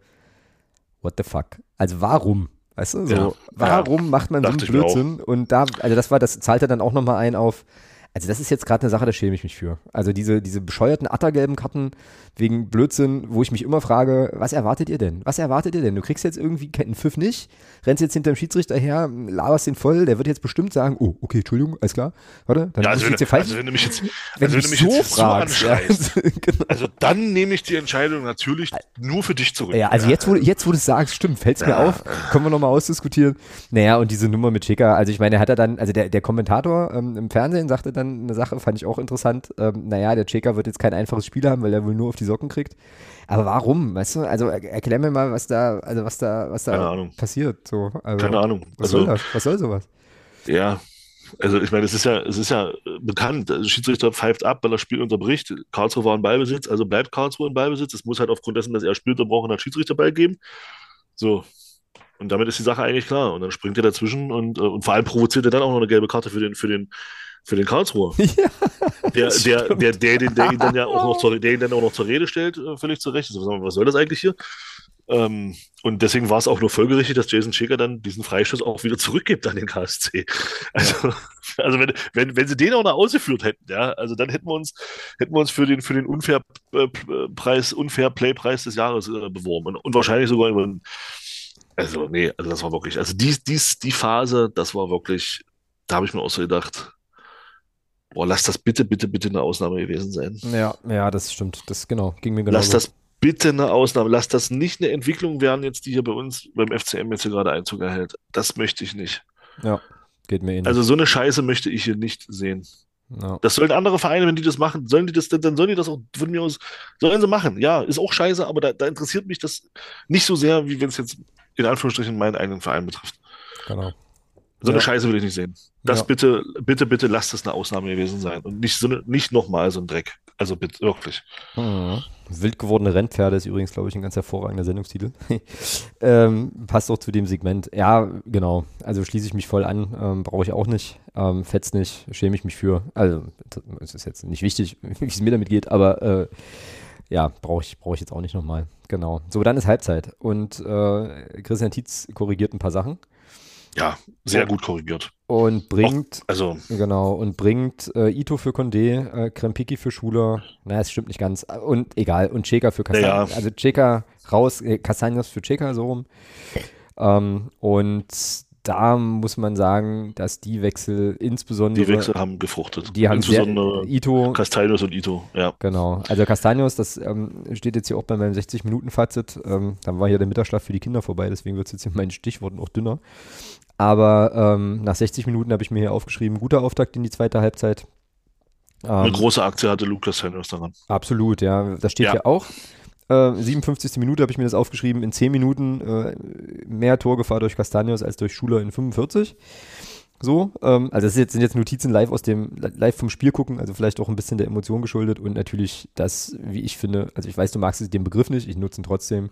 what the fuck? Also warum? Weißt du, so, Ja. warum macht man so einen. Blödsinn? Und da, also das war, das zahlt er dann auch nochmal ein auf, also das ist jetzt gerade eine Sache, da schäme ich mich für. Also diese, diese bescheuerten attergelben Karten wegen Blödsinn, wo ich mich immer frage, was erwartet ihr denn? Was erwartet ihr denn? Du kriegst jetzt irgendwie keinen Pfiff nicht, rennst jetzt hinterm Schiedsrichter her, laberst den voll, der wird jetzt bestimmt sagen, oh, okay, Entschuldigung, alles klar, warte, dann ja, also, wenn, jetzt hier falsch. also wenn du mich jetzt, wenn also du wenn du mich so jetzt fragst, so ja, anschreist, genau. also dann nehme ich die Entscheidung natürlich nur für dich zurück. Ja, also jetzt, wo, jetzt, wo du es sagst, stimmt, fällt es mir auf, können wir nochmal ausdiskutieren. Naja, und diese Nummer mit Schicker, also ich meine, hat er dann, also der, der Kommentator ähm, im Fernsehen sagte dann eine Sache, fand ich auch interessant. Ähm, naja, der Checker wird jetzt kein einfaches Spiel haben, weil er wohl nur auf die Socken kriegt. Aber warum? Weißt du, also er, erklär mir mal, was da, also was da, was da passiert. So, also, Keine Ahnung. Was soll Also, das? Was soll sowas? ja, Also ich meine, es ist ja, es ist ja bekannt. Der Schiedsrichter pfeift ab, weil er Spiel unterbricht. Karlsruhe war in Ballbesitz, also bleibt Karlsruhe in Ballbesitz. Es muss halt aufgrund dessen, dass er spielt, unterbrochen hat, Schiedsrichterball geben. So. Und damit ist die Sache eigentlich klar. Und dann springt er dazwischen und, äh, und vor allem provoziert er dann auch noch eine gelbe Karte für den, für den, für den Karlsruher. Ja, der, der, der, der, den, der ihn dann ja auch noch zur, der ihn dann auch noch zur Rede stellt, äh, völlig zu Recht. Was soll das eigentlich hier? Ähm, und deswegen war es auch nur folgerichtig, dass Jason Schäger dann diesen Freischuss auch wieder zurückgibt an den KSC. Also, ja. also wenn, wenn, wenn sie den auch noch ausgeführt hätten, ja, also dann hätten wir uns, hätten wir uns für den, für den Unfair äh, Preis, Unfair Play Preis des Jahres äh, beworben. Und, und, wahrscheinlich sogar über also, nee, also das war wirklich, also die, dies, die Phase, das war wirklich, da habe ich mir auch so gedacht, boah, lass das bitte, bitte, bitte eine Ausnahme gewesen sein. Ja, ja, das stimmt. Das genau, ging mir genau. Lass das bitte eine Ausnahme. Lass das nicht eine Entwicklung werden, jetzt, die hier bei uns beim FCM jetzt hier gerade Einzug erhält. Das möchte ich nicht. Ja, geht mir ähnlich. Also so eine Scheiße möchte ich hier nicht sehen. Ja. Das sollen andere Vereine, wenn die das machen, sollen die das, dann sollen die das auch von mir aus, sollen sie machen. Ja, ist auch scheiße, aber da, da interessiert mich das nicht so sehr, wie wenn es jetzt in Anführungsstrichen meinen eigenen Verein betrifft. Genau. So eine ja. Scheiße will ich nicht sehen. Das ja. bitte, bitte, bitte lasst das eine Ausnahme gewesen sein und nicht so eine, nicht nochmal so ein Dreck. Also bitte, wirklich. Mhm. Wild gewordene Rennpferde ist übrigens, glaube ich, ein ganz hervorragender Sendungstitel. ähm, passt auch zu dem Segment. Ja, genau. Also schließe ich mich voll an. Ähm, Brauche ich auch nicht. Ähm, fetzt nicht. Schäme ich mich für. Also, es ist jetzt nicht wichtig, wie es mir damit geht, aber äh, ja, brauche ich, brauch ich jetzt auch nicht nochmal. Genau. So, dann ist Halbzeit. Und äh, Christian Tietz korrigiert ein paar Sachen. Ja, sehr gut korrigiert. Und bringt, Auch, also genau, und bringt äh, Ito für Condé, äh, Krempiki für Schuler, naja, es stimmt nicht ganz, und egal, und Cheka für Castagnos. Ja. Also Cheka raus, äh, für Cheka, so rum. Ähm, und da muss man sagen, dass die Wechsel insbesondere. Die Wechsel haben gefruchtet. Die haben insbesondere sehr, Ito. Castaños und Ito, ja. Genau. Also Castaños, das ähm, steht jetzt hier auch bei meinem 60-Minuten-Fazit. Ähm, dann war hier der Mittagsschlaf für die Kinder vorbei, deswegen wird es jetzt in meinen Stichworten auch dünner. Aber ähm, nach 60 Minuten habe ich mir hier aufgeschrieben, guter Auftakt in die zweite Halbzeit. Eine ähm, große Aktie hatte Lukas Castaños daran. Absolut, ja. Das steht ja, ja auch. 57. Äh, Minute habe ich mir das aufgeschrieben. In 10 Minuten äh, mehr Torgefahr durch Castanios als durch Schuler in 45. So, ähm, also das jetzt, sind jetzt Notizen live aus dem, live vom Spiel gucken, also vielleicht auch ein bisschen der Emotion geschuldet und natürlich das, wie ich finde, also ich weiß, du magst den Begriff nicht, ich nutze ihn trotzdem,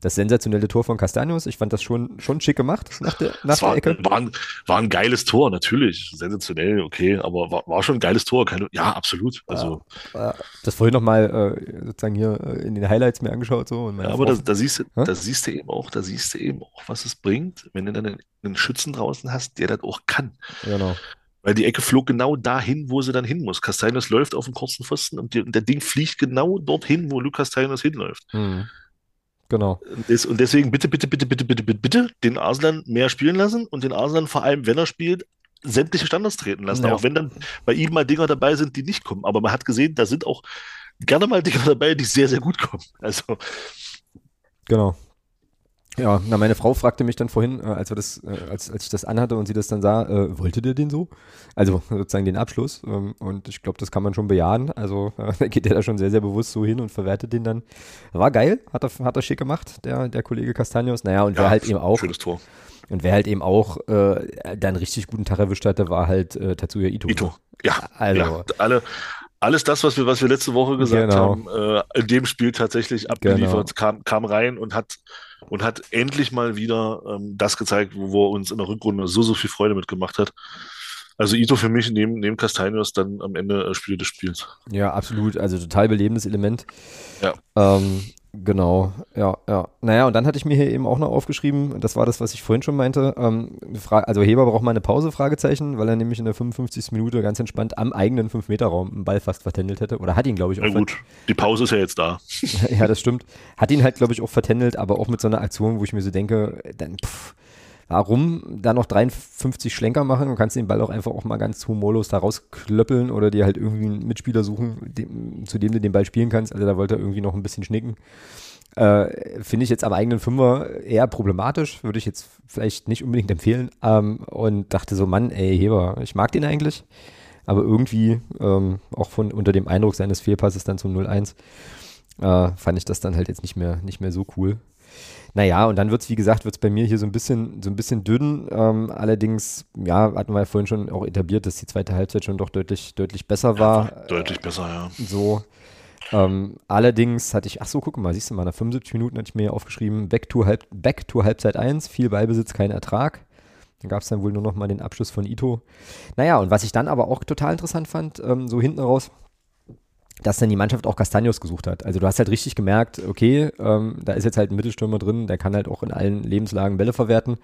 das sensationelle Tor von Castaños. Ich fand das schon, schon schick gemacht nach der, nach war, der Ecke. War ein, war ein geiles Tor, natürlich. Sensationell, okay, aber war, war schon ein geiles Tor. Keine, ja, absolut. Also, ja, das vorhin nochmal äh, sozusagen hier äh, in den Highlights mir angeschaut. So, ja, aber da, da, siehst du, da siehst du eben auch, da siehst du eben auch, was es bringt, wenn du dann einen, einen Schützen draußen hast, der das auch kann. Genau. Weil die Ecke flog genau dahin, wo sie dann hin muss. Castaños läuft auf dem kurzen Pfosten und, die, und der Ding fliegt genau dorthin, wo Lukas Castaños hinläuft. Mhm. Genau. Und deswegen bitte, bitte, bitte, bitte, bitte, bitte, bitte den Arslan mehr spielen lassen und den Arslan vor allem, wenn er spielt, sämtliche Standards treten lassen. Ja. Auch wenn dann bei ihm mal Dinger dabei sind, die nicht kommen. Aber man hat gesehen, da sind auch gerne mal Dinger dabei, die sehr, sehr gut kommen. Also. Genau. Ja, na, meine Frau fragte mich dann vorhin, äh, als, wir das, äh, als, als ich das anhatte und sie das dann sah, äh, wollte der den so? Also sozusagen den Abschluss. Ähm, und ich glaube, das kann man schon bejahen. Also äh, geht der da schon sehr, sehr bewusst so hin und verwertet den dann. War geil, hat er, hat er schick gemacht, der, der Kollege Castanios. Naja, und ja, wer halt eben auch. Schönes Tor. Und wer halt eben auch äh, dann richtig guten Tag erwischt hatte, war halt äh, Tatsuya Ito. Ito, ja. Also. Ja, alle, alles das, was wir, was wir letzte Woche gesagt genau. haben, äh, in dem Spiel tatsächlich abgeliefert, genau. kam, kam rein und hat und hat endlich mal wieder ähm, das gezeigt, wo, er uns in der Rückrunde so, so viel Freude mitgemacht hat. Also Ito für mich neben, neben Castaños dann am Ende äh, Spiel des Spiels. Ja, absolut. Also total belebendes Element. Ja. Ähm, Genau, ja, ja. Naja, und dann hatte ich mir hier eben auch noch aufgeschrieben, das war das, was ich vorhin schon meinte, ähm, also Heber braucht mal eine Pause, Fragezeichen, weil er nämlich in der 55. Minute ganz entspannt am eigenen 5-Meter-Raum einen Ball fast vertändelt hätte. Oder hat ihn, glaube ich, auch. Na gut, die Pause ist ja jetzt da. ja, das stimmt. Hat ihn halt, glaube ich, auch vertändelt, aber auch mit so einer Aktion, wo ich mir so denke, dann, pff, warum da noch 53 Schlenker machen? Du kannst den Ball auch einfach auch mal ganz humorlos da rausklöppeln oder dir halt irgendwie einen Mitspieler suchen, dem, zu dem du den Ball spielen kannst. Also da wollte er irgendwie noch ein bisschen schnicken. Äh, Finde ich jetzt am eigenen Fünfer eher problematisch, würde ich jetzt vielleicht nicht unbedingt empfehlen. Ähm, und dachte so, Mann, ey, Heber, ich mag den eigentlich, aber irgendwie ähm, auch von unter dem Eindruck seines Fehlpasses dann zum 0-1 äh, fand ich das dann halt jetzt nicht mehr, nicht mehr so cool. Naja, und dann wird es, wie gesagt, wird es bei mir hier so ein bisschen, so ein bisschen dünn. Ähm, allerdings, ja, hatten wir ja vorhin schon auch etabliert, dass die zweite Halbzeit schon doch deutlich, deutlich besser war. Ja, deutlich besser, ja. So. Ähm, allerdings hatte ich, ach so, guck mal, siehst du mal, nach 75 Minuten hatte ich mir hier aufgeschrieben, Back to, Halb, Back to Halbzeit 1, viel Ballbesitz, kein Ertrag. Dann gab es dann wohl nur noch mal den Abschluss von Ito. Naja, und was ich dann aber auch total interessant fand, ähm, so hinten raus, dass dann die Mannschaft auch Castanios gesucht hat. Also du hast halt richtig gemerkt, okay, ähm, da ist jetzt halt ein Mittelstürmer drin, der kann halt auch in allen Lebenslagen Bälle verwerten.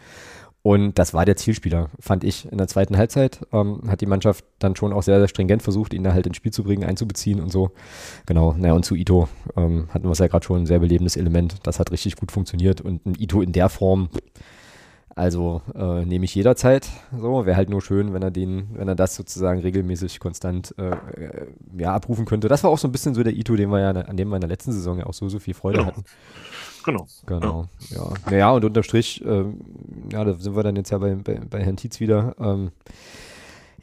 Und das war der Zielspieler, fand ich. In der zweiten Halbzeit ähm, hat die Mannschaft dann schon auch sehr, sehr stringent versucht, ihn da halt ins Spiel zu bringen, einzubeziehen und so. Genau, naja, und zu Ito ähm, hatten wir es ja gerade schon, ein sehr belebendes Element. Das hat richtig gut funktioniert. Und ein Ito in der Form, also äh, nehme ich jederzeit. So, wäre halt nur schön, wenn er den, wenn er das sozusagen regelmäßig konstant äh, äh, ja, abrufen könnte. Das war auch so ein bisschen so der Ito, den wir ja, an dem wir in der letzten Saison ja auch so, so viel Freude Genau. hatten. Genau. Genau, ja. Naja, und unterm Strich, ähm, ja, da sind wir dann jetzt ja bei, bei, bei Herrn Tietz wieder. Ähm,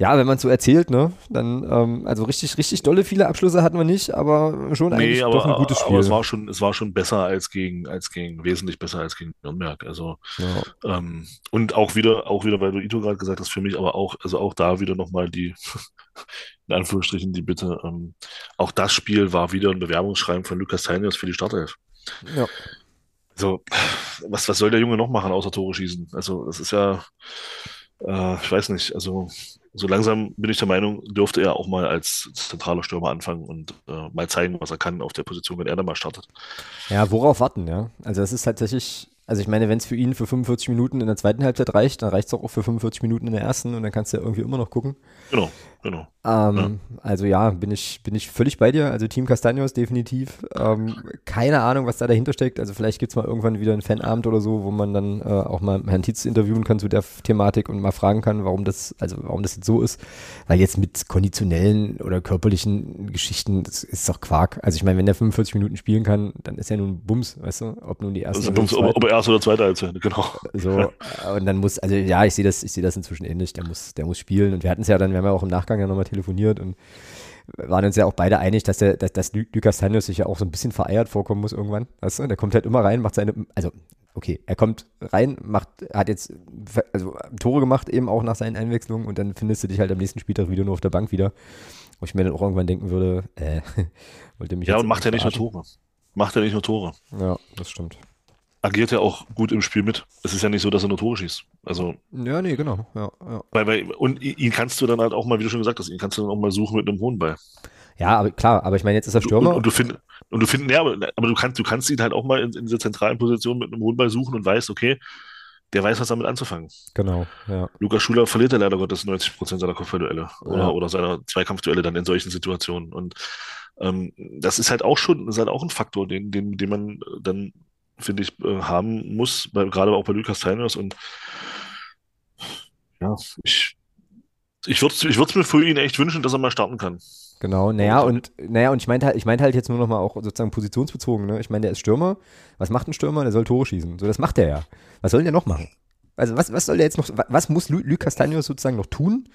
ja, wenn man so erzählt, ne, dann, ähm, also richtig, richtig dolle viele Abschlüsse hatten wir nicht, aber schon eigentlich Nee, aber, doch ein gutes Spiel. aber es war schon, es war schon besser als gegen, als gegen, wesentlich besser als gegen Nürnberg. Also ja. Ähm, und auch wieder, auch wieder, weil du Ito gerade gesagt hast, für mich aber auch, also auch da wieder nochmal die, in Anführungsstrichen, die Bitte, ähm, auch das Spiel war wieder ein Bewerbungsschreiben von Lukas Tenius für die Startelf. ja. Also, was, was soll der Junge noch machen, außer Tore schießen? Also, das ist ja, äh, ich weiß nicht, also, so langsam bin ich der Meinung, dürfte er auch mal als zentraler Stürmer anfangen und äh, mal zeigen, was er kann auf der Position, wenn er dann mal startet. Ja, worauf warten, ja? Also das ist tatsächlich, also ich meine, wenn es für ihn für 45 Minuten in der zweiten Halbzeit reicht, dann reicht es auch für 45 Minuten in der ersten und dann kannst du ja irgendwie immer noch gucken. Genau, genau. Ähm, Also ja, bin ich, bin ich völlig bei dir. Also Team Castaños definitiv. Ähm, keine Ahnung, was da dahinter steckt. Also vielleicht gibt es mal irgendwann wieder einen Fanabend oder so, wo man dann äh, auch mal Herrn Tietz interviewen kann zu der Thematik und mal fragen kann, warum das, also warum das jetzt so ist. Weil jetzt mit konditionellen oder körperlichen Geschichten, das ist doch Quark. Also ich meine, wenn der 45 Minuten spielen kann, dann ist ja nun Bums, weißt du, ob nun die erste Also, die ob, ob er erste oder zweite Halbzeit, genau. So, und dann muss, also ja, ich sehe das, ich sehe das inzwischen ähnlich, der muss, der muss spielen. Und wir hatten es ja dann, wir haben ja auch im Nachgang ja nochmal telefoniert und waren uns ja auch beide einig, dass der, dass, dass Lu- Lukas Tanius sich ja auch so ein bisschen vereiert vorkommen muss irgendwann. Weißt du? Der kommt halt immer rein, macht seine, also okay, er kommt rein, macht, hat jetzt also Tore gemacht eben auch nach seinen Einwechslungen und dann findest du dich halt am nächsten Spieltag wieder nur auf der Bank wieder. Wo ich mir dann auch irgendwann denken würde, äh, wollte mich Ja, und macht ja nicht nur? Tore. Macht ja nicht nur Tore. Ja, das stimmt. Agiert ja auch gut im Spiel mit. Es ist ja nicht so, dass er nur Tore schießt. Also, Ja, nee, genau. Ja, ja. weil, weil, und ihn kannst du dann halt auch mal, wie du schon gesagt hast, ihn kannst du dann auch mal suchen mit einem hohen Ball. ja aber klar, aber ich meine, jetzt ist er Und, Stürmer. und du findest, und du findest, ja, aber, aber du kannst, du kannst ihn halt auch mal in, in dieser zentralen Position mit einem hohen Ball suchen und weißt, okay, der weiß, was damit anzufangen. genau, ja. Lukas Schuler verliert ja leider Gottes 90 Prozent seiner Kopfballduelle oder, Ja. oder seiner Zweikampfduelle dann in solchen Situationen. Und ähm, das ist halt auch schon, das ist halt auch ein Faktor, den, den, den man dann, finde ich, äh, haben muss, bei, gerade auch bei Lukas Teiners. Und ja, ich, ich würde ich es mir für ihn echt wünschen, dass er mal starten kann. Genau, naja, Und- naja, und ich meinte halt, ich meinte halt jetzt nur nochmal auch sozusagen positionsbezogen, ne? Ich meine, der ist Stürmer. Was macht ein Stürmer? Der soll Tore schießen. So, das macht er ja. Was soll der noch machen? Also, was, was soll der jetzt noch, wa- was muss Lu Luc Castaños sozusagen noch tun,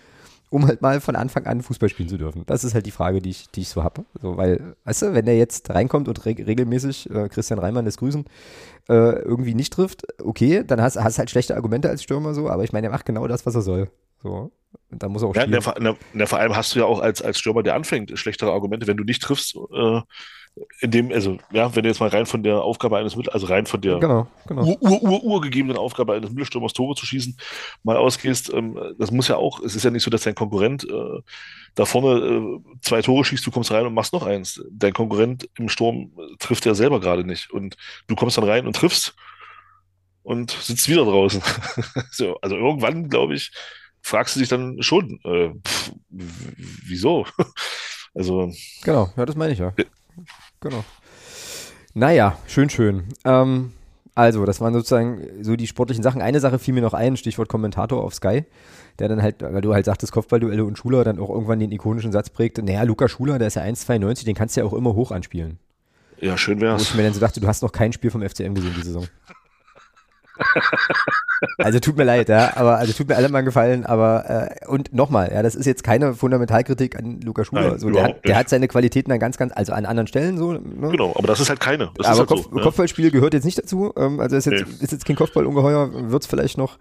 um halt mal von Anfang an Fußball spielen zu dürfen? Das ist halt die Frage, die ich, die ich so habe. So, weil, weißt du, wenn der jetzt reinkommt und reg regelmäßig, äh, Christian Reimann lässt grüßen, äh, irgendwie nicht trifft, okay, dann hast du halt schlechte Argumente als Stürmer so, aber ich meine, er macht genau das, was er soll. So. Und da muss er auch Ja, spielen. na, na, na, vor allem hast du ja auch als, als Stürmer, der anfängt, schlechtere Argumente, wenn du nicht triffst, äh, in dem, also, ja, wenn du jetzt mal rein von der Aufgabe eines also rein von der Genau, genau. ur, ur, ur, urgegebenen Aufgabe eines Mittelstürmers Tore zu schießen, mal ausgehst, ähm, das muss ja auch, es ist ja nicht so, dass dein Konkurrent äh, da vorne äh, zwei Tore schießt, du kommst rein und machst noch eins. Dein Konkurrent im Sturm äh, trifft ja selber gerade nicht und du kommst dann rein und triffst und sitzt wieder draußen. so, also irgendwann, glaube ich, fragst du dich dann schon, äh, pff, wieso? also, Genau, ja, das meine ich ja. Genau. Naja, schön, schön. Ähm, also, das waren sozusagen so die sportlichen Sachen. Eine Sache fiel mir noch ein, Stichwort Kommentator auf Sky, der dann halt, weil du halt sagtest, Kopfballduelle und Schuler dann auch irgendwann den ikonischen Satz prägte, naja, Luca Schuler, der ist ja 1,92, den kannst du ja auch immer hoch anspielen. ja, schön Wo wär's. ich mir dann so dachte, du hast noch kein Spiel vom FCM gesehen diese Saison. Also tut mir leid, ja, aber also tut mir alle mal gefallen, aber äh, und nochmal, ja, das ist jetzt keine Fundamentalkritik an Luca Schuler. Nein, so, der, hat, der hat seine Qualitäten an ganz, ganz, also an anderen Stellen so. Ne? Genau, aber das ist halt keine. Das aber ist halt Kopf, so. Ja. Kopfballspiel gehört jetzt nicht dazu. Ähm, also ist jetzt, Nee. ist jetzt kein Kopfballungeheuer, wird es vielleicht noch.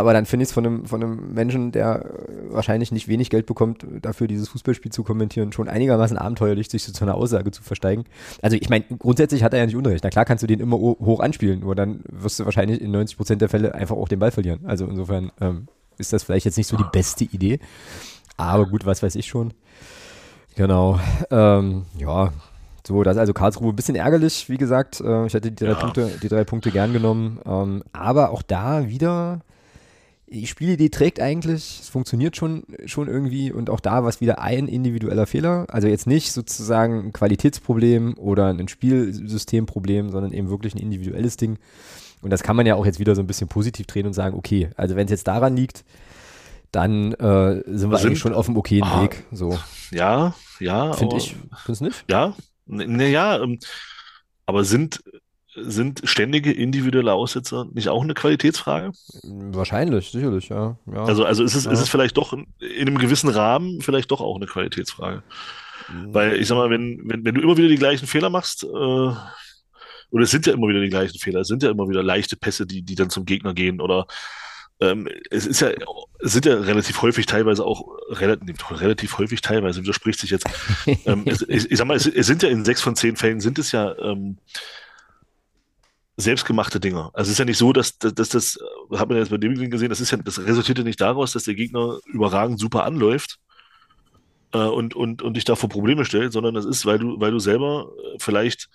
Aber dann finde ich es von einem, von einem Menschen, der äh, wahrscheinlich nicht wenig Geld bekommt, dafür dieses Fußballspiel zu kommentieren, schon einigermaßen abenteuerlich, sich so zu einer Aussage zu versteigen. Also ich meine, grundsätzlich hat er ja nicht Unrecht. Na klar kannst du den immer ho- hoch anspielen, nur dann wirst du wahrscheinlich in 90 Prozent der Fälle einfach auch den Ball verlieren. Also insofern ähm, ist das vielleicht jetzt nicht so die beste Idee. Aber gut, was weiß ich schon. Genau. Ähm, ja, so, das ist also Karlsruhe ein bisschen ärgerlich, wie gesagt. Äh, ich hätte die drei, Ja. Punkte, die drei Punkte gern genommen. Ähm, aber auch da wieder, die Spielidee trägt eigentlich, es funktioniert schon, schon irgendwie und auch da war es wieder ein individueller Fehler. Also jetzt nicht sozusagen ein Qualitätsproblem oder ein Spielsystemproblem, sondern eben wirklich ein individuelles Ding. Und das kann man ja auch jetzt wieder so ein bisschen positiv drehen und sagen, okay, also wenn es jetzt daran liegt, dann äh, sind wir Sind- eigentlich schon auf dem okayen Ah. Weg. So, Ja, ja. finde ich. Findest du nicht? Ja, naja, ähm, aber sind, sind ständige individuelle Aussetzer nicht auch eine Qualitätsfrage? Wahrscheinlich, sicherlich, ja. ja. Also, also ist es, Ja. ist es vielleicht doch in in einem gewissen Rahmen vielleicht doch auch eine Qualitätsfrage. Mhm. Weil ich sag mal, wenn, wenn, wenn du immer wieder die gleichen Fehler machst, äh, oder es sind ja immer wieder die gleichen Fehler, es sind ja immer wieder leichte Pässe, die, die dann zum Gegner gehen oder ähm, es ist ja, es sind ja relativ häufig teilweise auch relativ, relativ häufig teilweise, widerspricht sich jetzt. ähm, es, ich, ich sag mal, es, es sind ja in sechs von zehn Fällen sind es ja ähm, selbstgemachte Dinger. Also es ist ja nicht so, dass, dass, dass das, äh, hat man jetzt bei dem gesehen, das ist ja, das resultiert ja nicht daraus, dass der Gegner überragend super anläuft äh, und, und, und dich da vor Probleme stellt, sondern das ist, weil du, weil du selber äh, vielleicht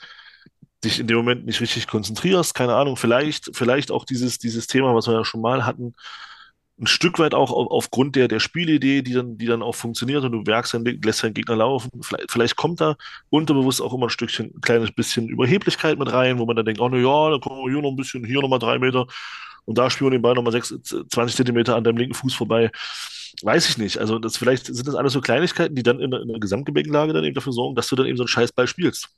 dich in dem Moment nicht richtig konzentrierst, keine Ahnung, vielleicht, vielleicht auch dieses, dieses Thema, was wir ja schon mal hatten, ein Stück weit auch auf, aufgrund der, der Spielidee, die dann, die dann auch funktioniert und du werkst dann, lässt deinen Gegner laufen. Vielleicht, vielleicht kommt da unterbewusst auch immer ein Stückchen, ein kleines bisschen Überheblichkeit mit rein, wo man dann denkt, oh, na ja, da kommen wir hier noch ein bisschen, hier nochmal drei Meter und da spielen wir den Ball nochmal sechs, 20 Zentimeter an deinem linken Fuß vorbei. Weiß ich nicht. Also das vielleicht sind das alles so Kleinigkeiten, die dann in, in der Gesamtgemengelage dann eben dafür sorgen, dass du dann eben so einen Scheißball spielst.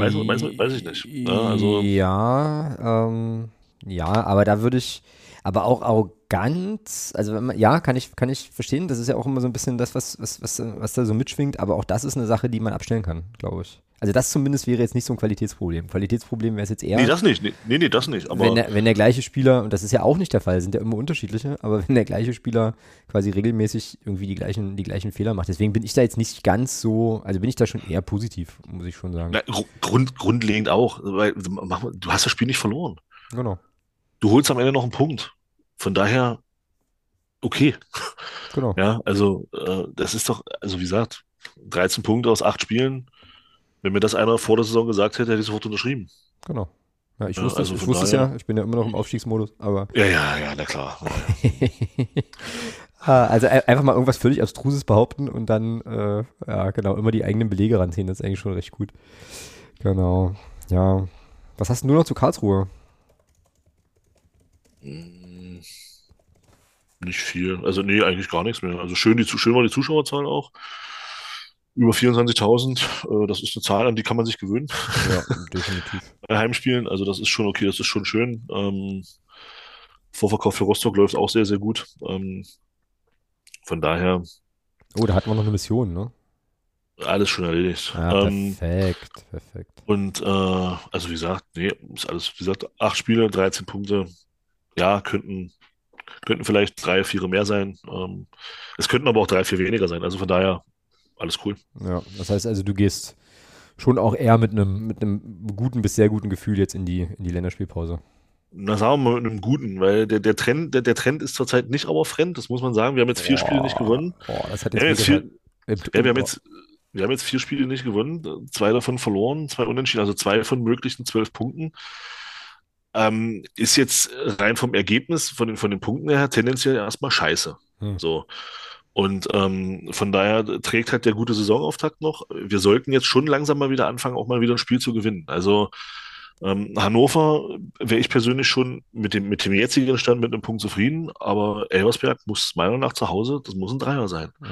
Weiß- weiß- weiß ich nicht. Ja, also- ja, ähm, ja, aber da würde ich, aber auch Arroganz, also wenn man, ja, kann ich, kann ich verstehen, das ist ja auch immer so ein bisschen das, was, was, was, was da so mitschwingt, aber auch das ist eine Sache, die man abstellen kann, glaube ich. Also das zumindest wäre jetzt nicht so ein Qualitätsproblem. Qualitätsproblem wäre es jetzt eher, Nee, das nicht. Nee, nee, das nicht. Aber wenn, der, wenn der gleiche Spieler, und das ist ja auch nicht der Fall, sind ja immer unterschiedliche, aber wenn der gleiche Spieler quasi regelmäßig irgendwie die gleichen, die gleichen Fehler macht. Deswegen bin ich da jetzt nicht ganz so, also bin ich da schon eher positiv, muss ich schon sagen. na, gru- grund, grundlegend auch. Weil, mach mal, du hast das Spiel nicht verloren. Genau, Du holst am Ende noch einen Punkt. Von daher, okay. genau. Ja, also äh, das ist doch, also wie gesagt, 13 Punkte aus 8 Spielen. Wenn mir das einer vor der Saison gesagt hätte, hätte ich sofort unterschrieben. Genau. Ja, ich Ja, wusste, also ich wusste es ja, ich bin ja immer noch im Aufstiegsmodus, aber Ja, ja, ja, na klar. Ah, also ein- einfach mal irgendwas völlig Abstruses behaupten und dann, äh, ja, genau, immer die eigenen Belege ranziehen, das ist eigentlich schon recht gut. Genau, ja. Was hast du noch zu Karlsruhe? Hm, Nicht viel. Also nee, eigentlich gar nichts mehr. Also schön, die, schön war die Zuschauerzahl auch. Über 24.000. Äh, das ist eine Zahl, an die kann man sich gewöhnen. Ja, definitiv. bei Heimspielen. Also das ist schon okay, das ist schon schön. Ähm, Vorverkauf für Rostock läuft auch sehr, sehr gut. Ähm, von daher Oh, da hatten wir noch eine Mission, ne? alles schon erledigt. Ja, Ähm, perfekt, perfekt. und äh, also wie gesagt, nee, ist alles, wie gesagt, acht Spiele, 13 Punkte. Ja, könnten, könnten vielleicht drei, vier mehr sein. Ähm, es könnten aber auch drei, vier weniger sein. Also von daher alles cool. Ja, das heißt also, du gehst schon auch eher mit einem mit einem guten bis sehr guten Gefühl jetzt in die, in die Länderspielpause. Na, sagen wir mal mit einem guten, weil der, der Trend, der, der Trend ist zurzeit nicht aber fremd, das muss man sagen. Wir haben jetzt vier Spiele nicht gewonnen. Boah, das hat Ja, jetzt, jetzt wieder- vier, äh, Ja, wir haben jetzt, wir haben jetzt vier Spiele nicht gewonnen, zwei davon verloren, zwei unentschieden, also zwei von möglichen zwölf Punkten. Ähm, ist jetzt rein vom Ergebnis, von den, von den Punkten her, tendenziell erstmal scheiße. Hm. So. Und ähm, von daher trägt halt der gute Saisonauftakt noch. Wir sollten jetzt schon langsam mal wieder anfangen, auch mal wieder ein Spiel zu gewinnen. Also ähm, Hannover wäre ich persönlich schon mit dem, mit dem jetzigen Stand mit einem Punkt zufrieden, aber Elversberg muss meiner Meinung nach zu Hause, das muss ein Dreier sein. Mhm.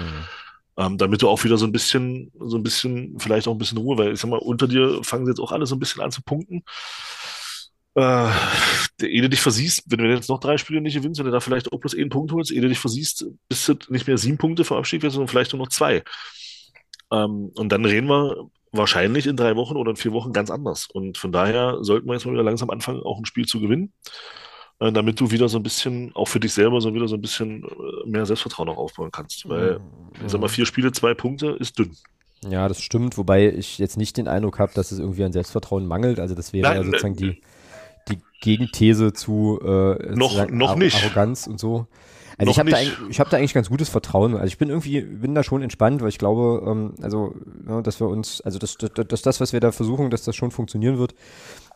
Ähm, damit du auch wieder so ein bisschen, so ein bisschen, vielleicht auch ein bisschen Ruhe, weil ich sag mal, unter dir fangen sie jetzt auch alle so ein bisschen an zu punkten. Äh, ehe du dich versiehst, wenn du jetzt noch drei Spiele nicht gewinnst, wenn du da vielleicht auch bloß einen Punkt holst, ehe du dich versiehst, bist du nicht mehr sieben Punkte vor Abstieg, sondern vielleicht nur noch zwei. Ähm, und dann reden wir wahrscheinlich in drei Wochen oder in vier Wochen ganz anders. Und von daher sollten wir jetzt mal wieder langsam anfangen, auch ein Spiel zu gewinnen, äh, damit du wieder so ein bisschen, auch für dich selber, so wieder so ein bisschen äh, mehr Selbstvertrauen auch aufbauen kannst. Weil, Mhm. ich sag mal, vier Spiele, zwei Punkte ist dünn. Ja, das stimmt, wobei ich jetzt nicht den Eindruck habe, dass es irgendwie an Selbstvertrauen mangelt. Also das wäre Nein, ja sozusagen die, die Gegenthese zu äh, Noch- sozusagen noch nicht. Arroganz und so. Also Noch ich habe da, ich hab da eigentlich ganz gutes Vertrauen. Also ich bin irgendwie, bin da schon entspannt, weil ich glaube, ähm, also, ja, dass wir uns, also dass, dass, dass das, was wir da versuchen, dass das schon funktionieren wird.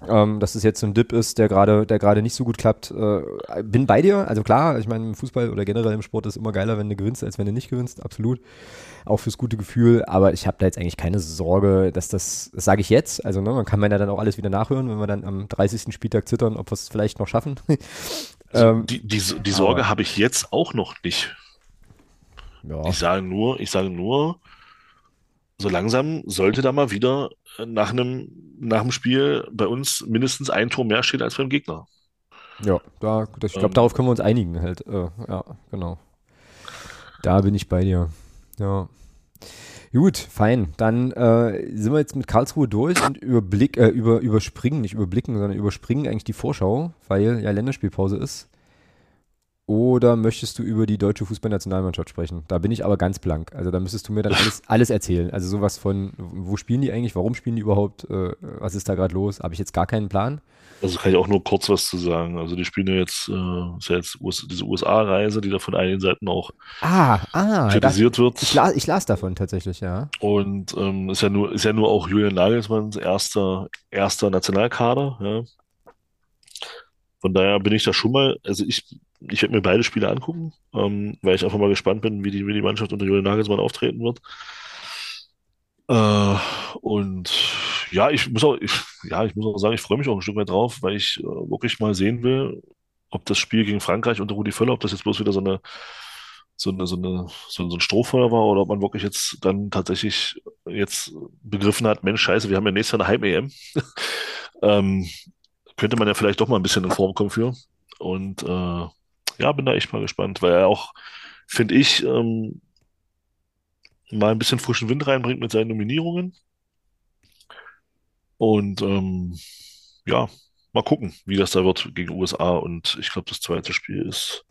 Ähm, dass es jetzt so ein Dip ist, der gerade, der gerade nicht so gut klappt. Äh, bin bei dir, also klar, ich meine, im Fußball oder generell im Sport ist immer geiler, wenn du gewinnst, als wenn du nicht gewinnst, absolut. Auch fürs gute Gefühl, aber ich habe da jetzt eigentlich keine Sorge, dass das, das sage ich jetzt, also ne, man kann man ja dann auch alles wieder nachhören, wenn wir dann am 30. Spieltag zittern, ob wir es vielleicht noch schaffen. ähm, Die, die, die Sorge habe ich jetzt auch noch nicht. ja. Ich sage nur, ich sage nur, so langsam sollte da mal wieder äh, nach einem, nach dem Spiel bei uns mindestens ein Tor mehr stehen als beim Gegner. Ja, da, ich glaube, Ähm. darauf können wir uns einigen halt. Äh, ja, genau. Da bin ich bei dir. Ja. Gut, fein. Dann äh, sind wir jetzt mit Karlsruhe durch und überblick, äh, über, überspringen, nicht überblicken, sondern überspringen eigentlich die Vorschau, weil ja Länderspielpause ist. Oder möchtest du über die deutsche Fußballnationalmannschaft sprechen? Da bin ich aber ganz blank. Also da müsstest du mir dann alles, alles erzählen. Also sowas von, wo spielen die eigentlich, warum spielen die überhaupt, äh, was ist da gerade los? Habe ich jetzt gar keinen Plan. Also kann ich auch nur kurz was zu sagen. Also die spielen ja jetzt, äh, ist ja jetzt US, diese USA-Reise, die da von einigen Seiten auch Ah, ah, kritisiert wird. ich, las, ich las davon tatsächlich, ja. Und ähm, ist ja nur, ist ja nur auch Julian Nagelsmanns erster, erster Nationalkader, ja. Von daher bin ich da schon mal, also ich, ich werde mir beide Spiele angucken, ähm, weil ich einfach mal gespannt bin, wie die, wie die Mannschaft unter Julian Nagelsmann auftreten wird. Äh, und ja, ich muss auch, ich, ja, ich muss auch sagen, ich freue mich auch ein Stück weit drauf, weil ich äh, wirklich mal sehen will, ob das Spiel gegen Frankreich unter Rudi Völler, ob das jetzt bloß wieder so eine, so eine, so eine, so, ein Strohfeuer war oder ob man wirklich jetzt dann tatsächlich jetzt begriffen hat, Mensch, scheiße, wir haben ja nächstes Jahr eine Heim-EM. ähm, könnte man ja vielleicht doch mal ein bisschen in Form kommen für. Und äh, ja, bin da echt mal gespannt, weil er auch, finde ich, ähm, mal ein bisschen frischen Wind reinbringt mit seinen Nominierungen. Und ähm, ja, mal gucken, wie das da wird gegen USA. Und ich glaube, das zweite Spiel ist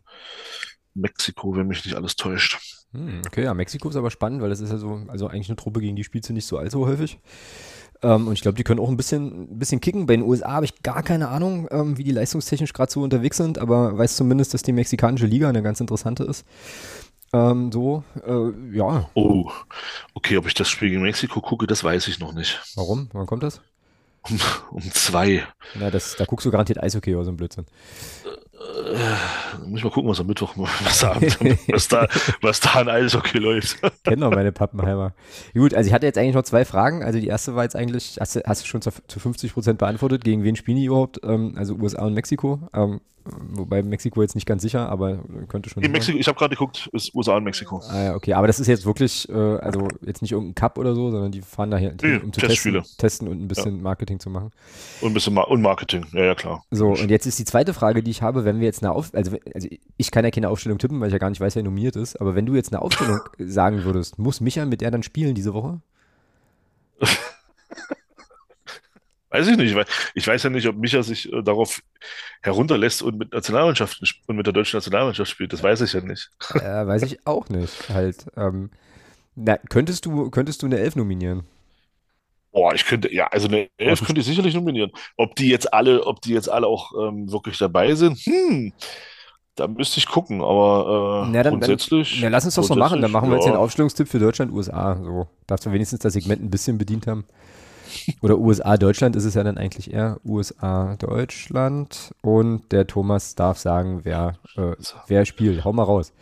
Mexiko, wenn mich nicht alles täuscht. Hm, okay, ja, Mexiko ist aber spannend, weil das ist ja so, also eigentlich eine Truppe, gegen die spielst du nicht so allzu häufig. Ähm, und ich glaube, die können auch ein bisschen, ein bisschen kicken. Bei den USA habe ich gar keine Ahnung, ähm, wie die leistungstechnisch gerade so unterwegs sind, aber weiß zumindest, dass die mexikanische Liga eine ganz interessante ist. Ähm, so, äh, ja, Oh, okay, ob ich das Spiel gegen Mexiko gucke, das weiß ich noch nicht. warum? Wann kommt das? Um, um zwei. Na, das, da guckst du garantiert Eishockey oder so ein Blödsinn. Äh, muss ich mal gucken, was am Mittwoch, was da, was da, was da an Eishockey läuft. Kennen doch meine Pappenheimer. Gut, also ich hatte jetzt eigentlich noch zwei Fragen. Also die erste war jetzt eigentlich, hast du, hast du schon zu, zu 50 Prozent beantwortet, gegen wen spielen die überhaupt? Ähm, also USA und Mexiko. Ähm, wobei Mexiko jetzt nicht ganz sicher, aber könnte schon. In. Mexiko, ich habe gerade geguckt, ist USA und Mexiko. Ah, ja, okay, aber das ist jetzt wirklich, äh, also jetzt nicht irgendein Cup oder so, sondern die fahren daher, Nee, um zu testen, testen und ein bisschen Marketing zu machen. Und ein bisschen Ma und Marketing, ja, ja, klar. So, und jetzt ist die zweite Frage, die ich habe, wenn wir jetzt eine Auf, also, also ich kann ja keine Aufstellung tippen, weil ich ja gar nicht weiß, wer nominiert ist, aber wenn du jetzt eine Aufstellung sagen würdest, muss Micha mit der dann spielen diese Woche? Weiß ich nicht, weil ich weiß ja nicht, ob Micha sich äh, darauf herunterlässt und mit Nationalmannschaften und mit der deutschen Nationalmannschaft spielt. Das weiß ich ja nicht. Äh, weiß ich auch nicht. Halt, ähm, na, könntest du, könntest du eine Elf nominieren? Boah, ich könnte, ja, also eine Elf könnte ich sicherlich nominieren. Ob die jetzt alle, ob die jetzt alle auch ähm, wirklich dabei sind, hm, da müsste ich gucken, aber äh, Na, dann- dann- grundsätzlich. Na, lass uns das so machen. Dann machen wir jetzt ja. den Aufstellungstipp für Deutschland, USA. So, darfst du wenigstens das Segment ein bisschen bedient haben. Oder USA, Deutschland ist es ja dann eigentlich eher USA, Deutschland. Und der Thomas darf sagen, wer, äh, wer spielt. Hau mal raus.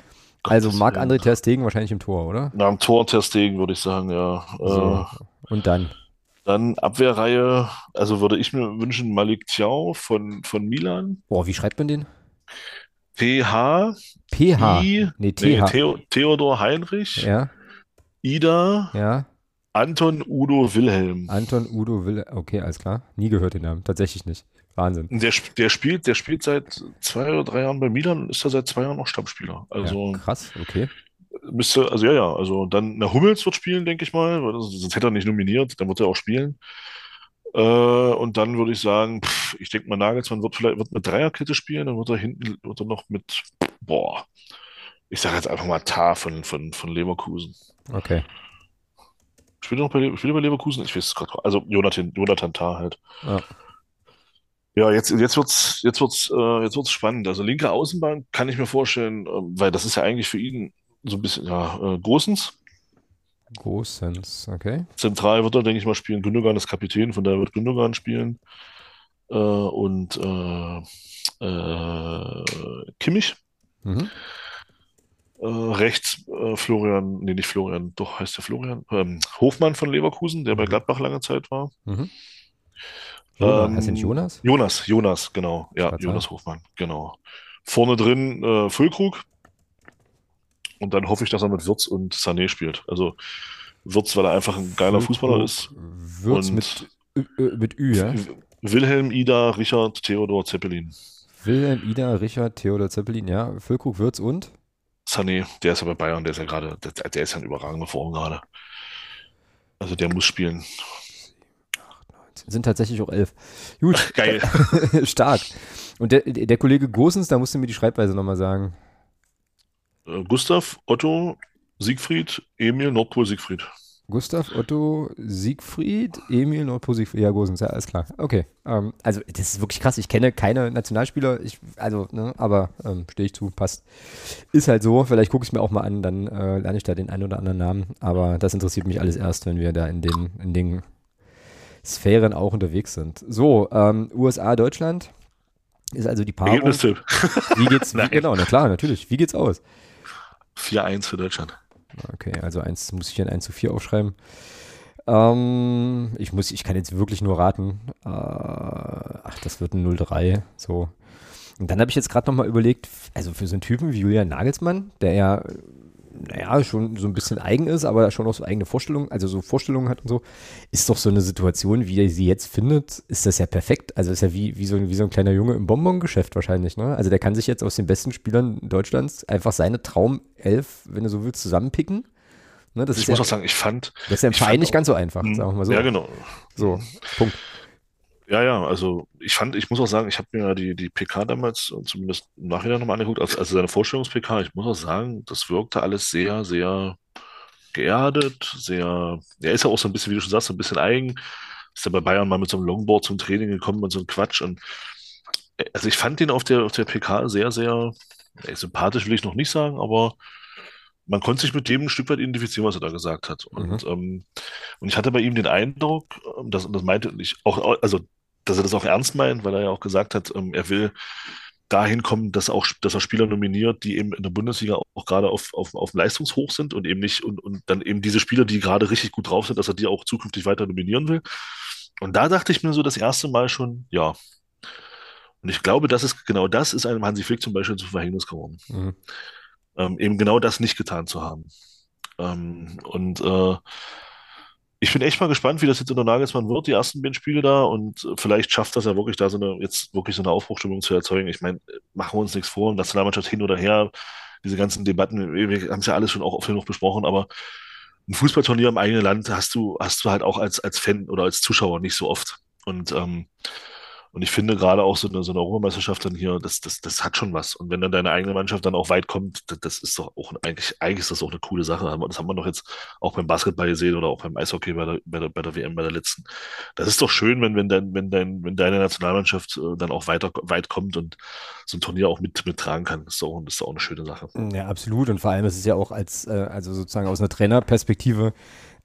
Also Marc-André Willen. Ter Stegen wahrscheinlich im Tor, oder? Nach dem Tor Ter Stegen würde ich sagen, ja. So. Äh, Und dann. Dann Abwehrreihe, also würde ich mir wünschen, Malik Thiaw von, von Milan. Boah, wie schreibt man den? PH. I, Nee, nee, TH. Theo, Theodor Heinrich, Ja, Ida, ja. Anton Udo Wilhelm. Anton Udo Wille. Okay, alles klar. Nie gehört den Namen. Tatsächlich nicht. Wahnsinn. Der, der, spielt, der spielt seit zwei oder drei Jahren bei Milan und ist da seit zwei Jahren noch Stammspieler. Also ja, krass, okay. Müsste, also ja, ja, also dann, na, Hummels wird spielen, denke ich mal, weil sonst hätte er nicht nominiert, dann wird er auch spielen. Äh, und dann würde ich sagen, pff, ich denke mal, Nagelsmann wird vielleicht wird mit Dreierkette spielen, dann wird er hinten, wird er noch mit, boah, ich sage jetzt einfach mal Tar von, von, von Leverkusen. Okay. Spielt er noch bei, spielt er bei Leverkusen? Ich weiß es gerade. Also Jonathan, Jonathan Tah halt. Ja. Ja, jetzt, jetzt wird's, jetzt wird's, äh, jetzt wird's spannend. Also linke Außenbahn kann ich mir vorstellen, äh, weil das ist ja eigentlich für ihn so ein bisschen, ja, äh, Großens. Großens, okay. Zentral wird er, denke ich mal, spielen. Gündogan ist Kapitän, von daher wird Gündogan spielen. Äh, und äh, äh, Kimmich. Mhm. Äh, rechts Florian, nee, nicht Florian, doch heißt der Florian, ähm, Hofmann von Leverkusen, der bei mhm. Gladbach lange Zeit war. Mhm. Jonas, ähm, Jonas? Jonas, Jonas, genau. Ja, Jonas Hofmann, genau. Vorne drin äh, Füllkrug. Und dann hoffe ich, dass er mit Wirtz und Sané spielt. Also Wirtz, weil er einfach ein geiler Füllkrug, Fußballer ist. Wirtz mit, mit Ü, ja? Wilhelm, Ida, Richard, Theodor, Zeppelin. Wilhelm, Ida, Richard, Theodor, Zeppelin, ja. Füllkrug, Wirtz und? Sané, der ist ja bei Bayern, der ist ja gerade, der, der ist ja in überragender Form gerade. Also der muss spielen. Sind tatsächlich auch elf. Gut. Geil. Stark. Und der, der Kollege Gosens, da musst du mir die Schreibweise nochmal sagen. Äh, Gustav, Otto, Siegfried, Emil, Nordpol, Siegfried. Gustav, Otto, Siegfried, Emil, Nordpol, Siegfried. Ja, Gosens, ja, alles klar. Okay. Ähm, also, das ist wirklich krass. Ich kenne keine Nationalspieler, ich, also, ne, aber ähm, stehe ich zu, passt. Ist halt so. Vielleicht gucke ich es mir auch mal an, dann äh, lerne ich da den einen oder anderen Namen. Aber das interessiert mich alles erst, wenn wir da in den, in den Sphären auch unterwegs sind. So, ähm, USA, Deutschland ist also die Paarung. Ergebnistipp. Wie geht's? Wie, genau, na klar, natürlich. Wie geht's aus? 4-1 für Deutschland. Okay, also eins muss ich in 1 zu 4 aufschreiben. Ähm, ich muss, ich kann jetzt wirklich nur raten. Äh, ach, das wird ein 0-3. So. Und dann habe ich jetzt gerade nochmal überlegt, also für so einen Typen wie Julian Nagelsmann, der ja naja, schon so ein bisschen eigen ist, aber schon auch so eigene Vorstellungen, also so Vorstellungen hat und so, ist doch so eine Situation, wie er sie jetzt findet, ist das ja perfekt. Also ist ja wie, wie, so, ein, wie so ein kleiner Junge im Bonbongeschäft wahrscheinlich, ne? Also der kann sich jetzt aus den besten Spielern Deutschlands einfach seine Traumelf, wenn du so willst, zusammenpicken. Ne, das ich muss ja, auch sagen, ich fand. Das ist ja im Verein nicht ganz so einfach, hm, sagen wir mal so. Ja, genau. So, Punkt. Ja, ja, also ich fand, ich muss auch sagen, ich habe mir die, die PK damals zumindest im Nachhinein nochmal angeguckt, also, also seine Vorstellungs-PK, ich muss auch sagen, das wirkte alles sehr, sehr geerdet, sehr, er ist ja auch so ein bisschen, wie du schon sagst, so ein bisschen eigen, ist ja bei Bayern mal mit so einem Longboard zum Training gekommen und so ein Quatsch und also ich fand ihn auf der, auf der PK sehr, sehr ey, sympathisch, will ich noch nicht sagen, aber man konnte sich mit dem ein Stück weit identifizieren, was er da gesagt hat. Und, mhm. ähm, und ich hatte bei ihm den Eindruck, ähm, dass, und das meinte ich auch, also dass er das auch ernst meint, weil er ja auch gesagt hat, ähm, er will dahin kommen, dass auch, dass er Spieler nominiert, die eben in der Bundesliga auch gerade auf, auf, auf Leistungshoch sind und eben nicht, und, und dann eben diese Spieler, die gerade richtig gut drauf sind, dass er die auch zukünftig weiter nominieren will. Und da dachte ich mir so das erste Mal schon, ja. Und ich glaube, das ist genau das ist einem Hansi Flick zum Beispiel zu Verhängnis geworden. Mhm. Ähm, eben genau das nicht getan zu haben. Ähm, und äh, ich bin echt mal gespannt, wie das jetzt unter Nagelsmann wird, die ersten beiden Spiele da. Und vielleicht schafft das ja wirklich da so eine, jetzt wirklich so eine Aufbruchstimmung zu erzeugen. Ich meine, machen wir uns nichts vor, Nationalmannschaft hin oder her, diese ganzen Debatten, wir haben es ja alles schon auch oft genug besprochen, aber ein Fußballturnier im eigenen Land hast du, hast du halt auch als, als Fan oder als Zuschauer nicht so oft. Und ähm, und ich finde gerade auch so eine, so eine Europameisterschaft dann hier, das, das, das hat schon was. Und wenn dann deine eigene Mannschaft dann auch weit kommt, das, das ist doch auch eigentlich, eigentlich ist das auch eine coole Sache. Das haben wir doch jetzt auch beim Basketball gesehen oder auch beim Eishockey bei der, bei der, bei der WM, bei der letzten. Das ist doch schön, wenn, wenn dein, wenn dein, wenn deine Nationalmannschaft äh, dann auch weiter, weit kommt und so ein Turnier auch mit, mittragen kann. Das ist auch, das ist auch eine schöne Sache. Ja, absolut. Und vor allem ist es ja auch als, äh, also sozusagen aus einer Trainerperspektive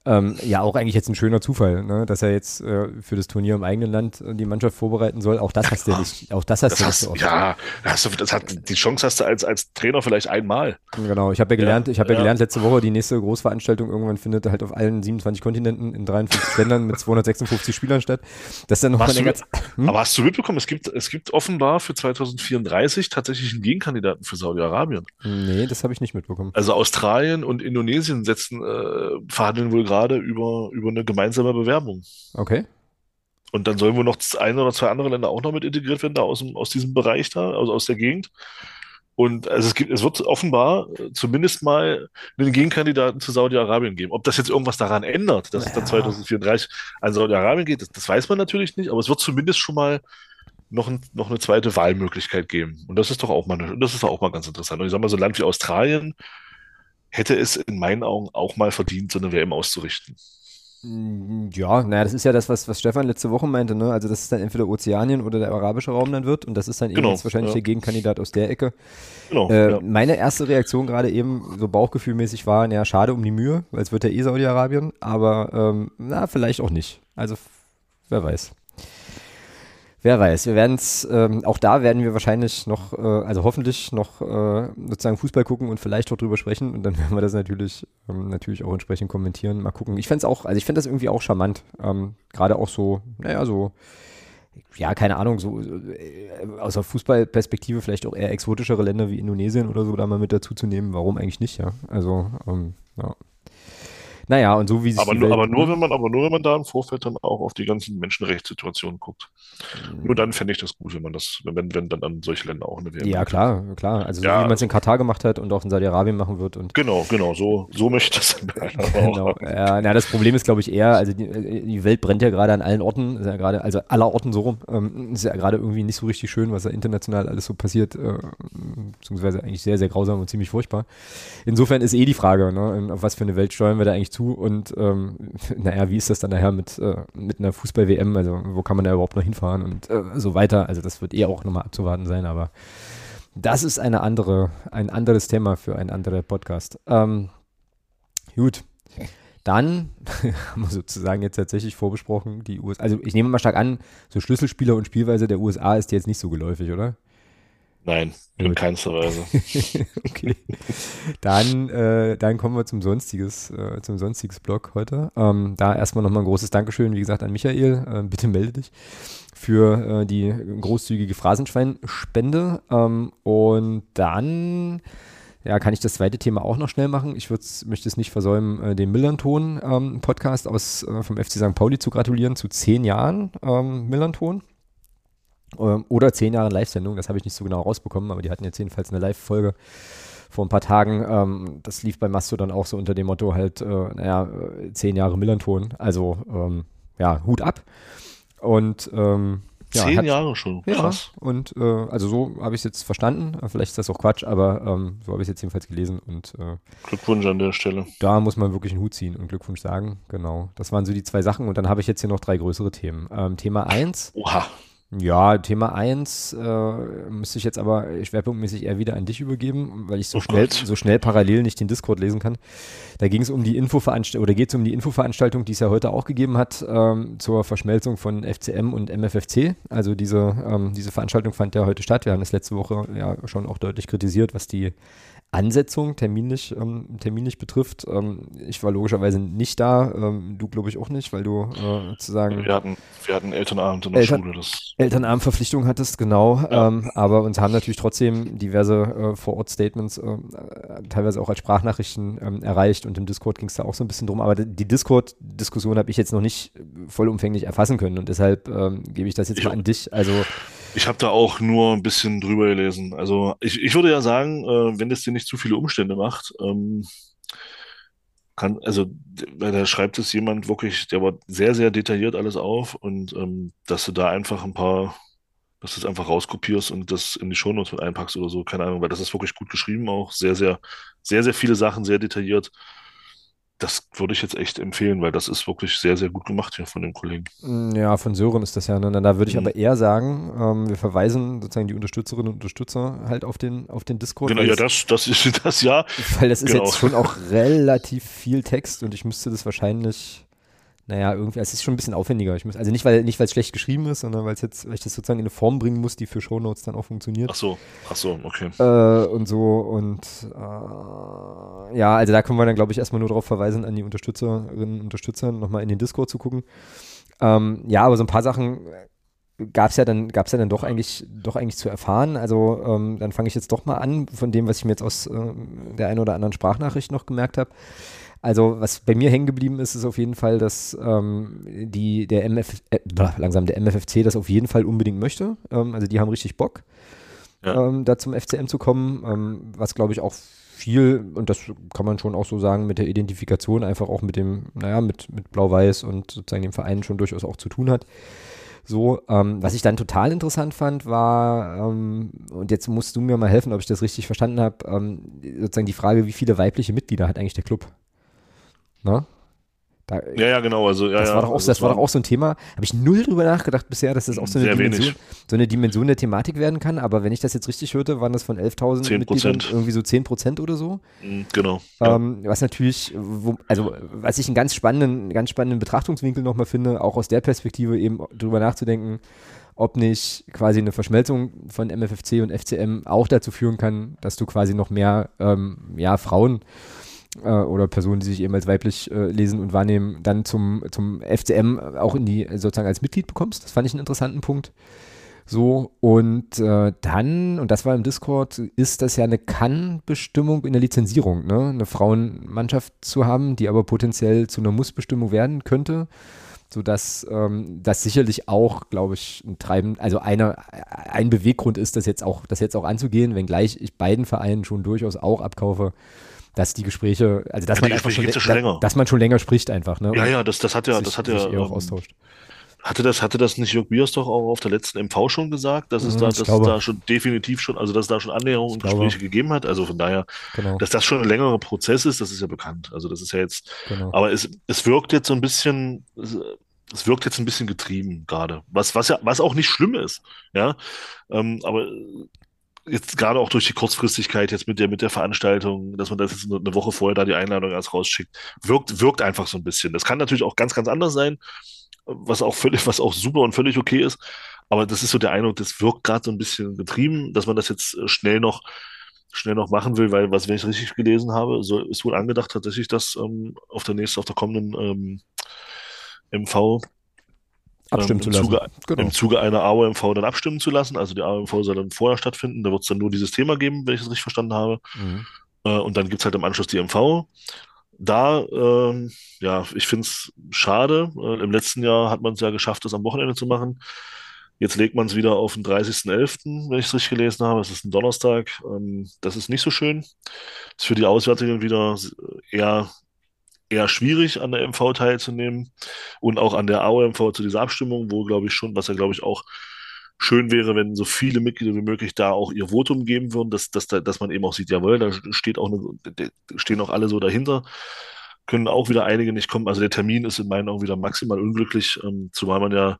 ähm, ja, auch eigentlich jetzt ein schöner Zufall, ne? dass er jetzt äh, für das Turnier im eigenen Land die Mannschaft vorbereiten soll. Auch das hast du ja nicht. Auch das hast das du hast, nicht so oft. Ja, hast du, das hat, die Chance hast du als, als Trainer vielleicht einmal. Genau, ich habe ja gelernt, ja, ich habe ja, ja, gelernt letzte Woche, die nächste Großveranstaltung irgendwann findet halt auf allen 27 Kontinenten in 53 Ländern mit 256 Spielern statt. Das ist dann nochmal ganz, hm? Aber hast du mitbekommen, es gibt, es gibt offenbar für 2034 tatsächlich einen Gegenkandidaten für Saudi-Arabien. Nee, das habe ich nicht mitbekommen. Also Australien und Indonesien setzen, äh, verhandeln wohl gerade über, über eine gemeinsame Bewerbung. Okay. Und dann sollen wohl noch ein oder zwei andere Länder auch noch mit integriert werden, da aus, dem, aus diesem Bereich da, also aus der Gegend. Und also es gibt, es wird offenbar zumindest mal einen Gegenkandidaten zu Saudi-Arabien geben. Ob das jetzt irgendwas daran ändert, dass ja. es dann 2034 an Saudi-Arabien geht, das, das, weiß man natürlich nicht, aber es wird zumindest schon mal noch, ein, noch eine zweite Wahlmöglichkeit geben. Und das ist doch auch mal, das ist auch mal ganz interessant. Und ich sag mal, so ein Land wie Australien hätte es in meinen Augen auch mal verdient, so eine WM auszurichten. Mm, ja, naja, das ist ja das, was, was Stefan letzte Woche meinte, ne? Also, dass es dann entweder Ozeanien oder der arabische Raum dann wird und das ist dann genau, eben jetzt wahrscheinlich ja. der Gegenkandidat aus der Ecke. Genau. Äh, ja. Meine erste Reaktion gerade eben, so bauchgefühlmäßig war, naja, schade um die Mühe, weil es wird ja eh Saudi-Arabien, aber ähm, na, vielleicht auch nicht. Also, wer weiß. Wer weiß, wir werden es, ähm, auch da werden wir wahrscheinlich noch, äh, also hoffentlich noch äh, sozusagen Fußball gucken und vielleicht auch drüber sprechen und dann werden wir das natürlich, ähm, natürlich auch entsprechend kommentieren. Mal gucken. Ich fände es auch, also ich finde das irgendwie auch charmant. Ähm, Gerade auch so, naja, so, ja, keine Ahnung, so äh, aus der Fußballperspektive vielleicht auch eher exotischere Länder wie Indonesien oder so da mal mit dazu zu nehmen. Warum eigentlich nicht, ja? Also, ähm, ja. Naja, und so wie sich aber, nur, aber nur, wenn man, aber nur wenn man da im Vorfeld dann auch auf die ganzen Menschenrechtssituationen guckt. Mhm. Nur dann fände ich das gut, wenn man das, wenn, wenn dann an solche Länder auch eine WM Ja, klar, klar. Also so ja, wie man es in Katar gemacht hat und auch in Saudi-Arabien machen wird. Und genau, genau, so, so möchte ich das dann genau. Ja, na, das Problem ist, glaube ich, eher, also die, die, Welt brennt ja gerade an allen Orten, ja gerade, also aller Orten so rum, ähm, ist ja gerade irgendwie nicht so richtig schön, was da international alles so passiert, äh, beziehungsweise eigentlich sehr, sehr grausam und ziemlich furchtbar. Insofern ist eh die Frage, ne, auf was für eine Welt steuern wir da eigentlich zu und ähm, naja, wie ist das dann nachher mit, äh, mit einer Fußball-WM, also wo kann man da überhaupt noch hinfahren und äh, so weiter. Also das wird eh auch nochmal abzuwarten sein, aber das ist eine andere, ein anderes Thema für einen anderen Podcast. Ähm, gut. Dann haben wir sozusagen jetzt tatsächlich vorbesprochen, die USA. Also ich nehme mal stark an, so Schlüsselspieler und Spielweise der USA ist jetzt nicht so geläufig, oder? Nein, in keinster Weise. okay. Dann, äh, dann kommen wir zum sonstiges, äh, zum sonstiges Blog heute. Ähm, da erstmal nochmal ein großes Dankeschön, wie gesagt, an Michael. Äh, bitte melde dich für äh, die großzügige Phrasenschweinspende. Ähm, und dann ja, kann ich das zweite Thema auch noch schnell machen. Ich möchte es nicht versäumen, äh, dem Millanton ähm, Podcast aus äh, vom FC St. Pauli zu gratulieren zu zehn Jahren ähm, Millanton. Ähm, oder zehn Jahre Live-Sendung, das habe ich nicht so genau rausbekommen, aber die hatten jetzt jedenfalls eine Live-Folge vor ein paar Tagen. Ähm, das lief bei Mastodon auch so unter dem Motto halt, äh, naja, äh, zehn Jahre Millanton. Also, ähm, ja, Hut ab. Und ähm, ja, Zehn hat, Jahre schon. Krass. Ja, und äh, also so habe ich es jetzt verstanden. Vielleicht ist das auch Quatsch, aber ähm, so habe ich es jetzt jedenfalls gelesen. Und äh, Glückwunsch an der Stelle. Da muss man wirklich einen Hut ziehen und Glückwunsch sagen. Genau. Das waren so die zwei Sachen. Und dann habe ich jetzt hier noch drei größere Themen. Ähm, Thema 1. Oha. Ja, Thema 1 äh, müsste ich jetzt aber schwerpunktmäßig eher wieder an dich übergeben, weil ich so, oh schnell, so schnell parallel nicht den Discord lesen kann. Da ging es um die Infoveranstaltung, oder geht es um die Infoveranstaltung, die es ja heute auch gegeben hat, ähm, zur Verschmelzung von FCM und MFFC. Also diese, ähm, diese Veranstaltung fand ja heute statt. Wir haben das letzte Woche ja schon auch deutlich kritisiert, was die Ansetzung terminlich, ähm, terminlich betrifft. Ähm, ich war logischerweise nicht da, ähm, du glaube ich auch nicht, weil du äh, sozusagen. Wir hatten, wir hatten Elternabend in der Eltern, Schule. Das Elternabendverpflichtung hattest, genau. Ja. Ähm, aber uns haben natürlich trotzdem diverse äh, Vor-Ort-Statements, äh, teilweise auch als Sprachnachrichten ähm, erreicht und im Discord ging es da auch so ein bisschen drum. Aber die Discord-Diskussion habe ich jetzt noch nicht vollumfänglich erfassen können und deshalb ähm, gebe ich das jetzt ich mal an dich. Also ich habe da auch nur ein bisschen drüber gelesen. Also ich, ich würde ja sagen, äh, wenn das dir nicht zu viele Umstände macht, ähm, kann, also da schreibt es jemand wirklich, der war sehr, sehr detailliert alles auf und ähm, dass du da einfach ein paar, dass du es einfach rauskopierst und das in die Shownotes mit einpackst oder so, keine Ahnung, weil das ist wirklich gut geschrieben auch, sehr, sehr, sehr, sehr viele Sachen, sehr detailliert das würde ich jetzt echt empfehlen, weil das ist wirklich sehr, sehr gut gemacht hier von dem Kollegen. Mm, ja, von Sören ist das ja. Ne? Da würde ich mhm. aber eher sagen, ähm, wir verweisen sozusagen die Unterstützerinnen und Unterstützer halt auf den, auf den Discord. Genau, ja, das, das ist das ja. Weil das ist genau. jetzt schon auch relativ viel Text und ich müsste das wahrscheinlich naja, irgendwie, es ist schon ein bisschen aufwendiger. Ich muss, also nicht, weil nicht, es schlecht geschrieben ist, sondern weil es jetzt, weil ich das sozusagen in eine Form bringen muss, die für Shownotes dann auch funktioniert. Ach so, ach so, okay. Äh, und so und äh, ja, also da können wir dann, glaube ich, erstmal nur darauf verweisen, an die Unterstützerinnen und Unterstützer nochmal in den Discord zu gucken. Ähm, ja, aber so ein paar Sachen gab es ja dann, gab es ja dann doch eigentlich, doch eigentlich zu erfahren. Also ähm, dann fange ich jetzt doch mal an von dem, was ich mir jetzt aus äh, der einen oder anderen Sprachnachricht noch gemerkt habe. Also was bei mir hängen geblieben ist, ist auf jeden Fall, dass ähm, die, der MF, äh, langsam der MFFC das auf jeden Fall unbedingt möchte. Ähm, also die haben richtig Bock, ja. ähm, da zum FCM zu kommen, ähm, was glaube ich auch viel, und das kann man schon auch so sagen, mit der Identifikation einfach auch mit dem, naja, mit, mit Blau-Weiß und sozusagen dem Verein schon durchaus auch zu tun hat. So, ähm, was ich dann total interessant fand, war, ähm, und jetzt musst du mir mal helfen, ob ich das richtig verstanden habe, ähm, sozusagen die Frage, wie viele weibliche Mitglieder hat eigentlich der Club? Na? Da, ja, ja, genau. Also, ja, das, ja, war, doch auch, also das war doch auch so ein Thema. Habe ich null drüber nachgedacht bisher, dass das auch so eine, Dimension, so eine Dimension der Thematik werden kann. Aber wenn ich das jetzt richtig hörte, waren das von 11.000 Mitgliedern irgendwie so 10 Prozent oder so. Mhm, genau. Ähm, was natürlich, wo, also was ich einen ganz spannenden, ganz spannenden Betrachtungswinkel nochmal finde, auch aus der Perspektive eben drüber nachzudenken, ob nicht quasi eine Verschmelzung von MFFC und FCM auch dazu führen kann, dass du quasi noch mehr ähm, ja, Frauen äh, oder Personen, die sich eben als weiblich äh, lesen und wahrnehmen, dann zum, zum FCM auch in die, sozusagen als Mitglied bekommst. Das fand ich einen interessanten Punkt. So, und äh, dann, und das war im Discord, ist das ja eine Kann-Bestimmung in der Lizenzierung, ne? Eine Frauenmannschaft zu haben, die aber potenziell zu einer Muss-Bestimmung werden könnte, sodass ähm, das sicherlich auch, glaube ich, ein Treiben, also einer, ein Beweggrund ist, das jetzt auch, das jetzt auch anzugehen, wenngleich ich beiden Vereinen schon durchaus auch abkaufe, dass die Gespräche, also dass, ja, man, einfach schon, ja schon da, dass man schon länger spricht einfach. Ne? Ja, ja, das, das hat ja, das hat ja ähm, auch austauscht. Hatte das, hatte das nicht Jörg Biers doch auch auf der letzten MV schon gesagt, dass es mhm, da, dass es da schon definitiv schon, also dass es da schon Annäherungen und Gespräche gegeben hat. Also von daher, genau. dass das schon ein längerer Prozess ist, das ist ja bekannt. Also das ist ja jetzt, genau. aber es, es wirkt jetzt so ein bisschen, es wirkt jetzt ein bisschen getrieben gerade, was, was ja, was auch nicht schlimm ist, ja. Ähm, aber jetzt gerade auch durch die Kurzfristigkeit jetzt mit der, mit der Veranstaltung, dass man das jetzt eine Woche vorher da die Einladung erst rausschickt, wirkt, wirkt einfach so ein bisschen. Das kann natürlich auch ganz, ganz anders sein, was auch völlig, was auch super und völlig okay ist. Aber das ist so der Eindruck, das wirkt gerade so ein bisschen getrieben, dass man das jetzt äh, schnell noch, schnell noch machen will, weil, was, wenn ich richtig gelesen habe, so ist wohl angedacht tatsächlich, dass ähm, auf der nächsten, auf der kommenden ähm, MV abstimmen ähm, zu lassen. Zuge, genau. Im Zuge einer AOMV dann abstimmen zu lassen. Also die AOMV soll dann vorher stattfinden. Da wird es dann nur dieses Thema geben, wenn ich das richtig verstanden habe. Mhm. Äh, und dann gibt es halt im Anschluss die MV. Da, ähm, ja, ich finde es schade. Äh, Im letzten Jahr hat man es ja geschafft, das am Wochenende zu machen. Jetzt legt man es wieder auf den 30.11., wenn ich es richtig gelesen habe. Es ist ein Donnerstag. Ähm, das ist nicht so schön. Ist für die Auswärtigen wieder eher eher schwierig, an der MV teilzunehmen und auch an der AOMV zu dieser Abstimmung, wo, glaube ich, schon, was ja, glaube ich, auch schön wäre, wenn so viele Mitglieder wie möglich da auch ihr Votum geben würden, dass, dass, dass man eben auch sieht, jawohl, da steht auch eine, stehen auch alle so dahinter. Können auch wieder einige nicht kommen. Also der Termin ist in meinen Augen wieder maximal unglücklich, ähm, zumal man ja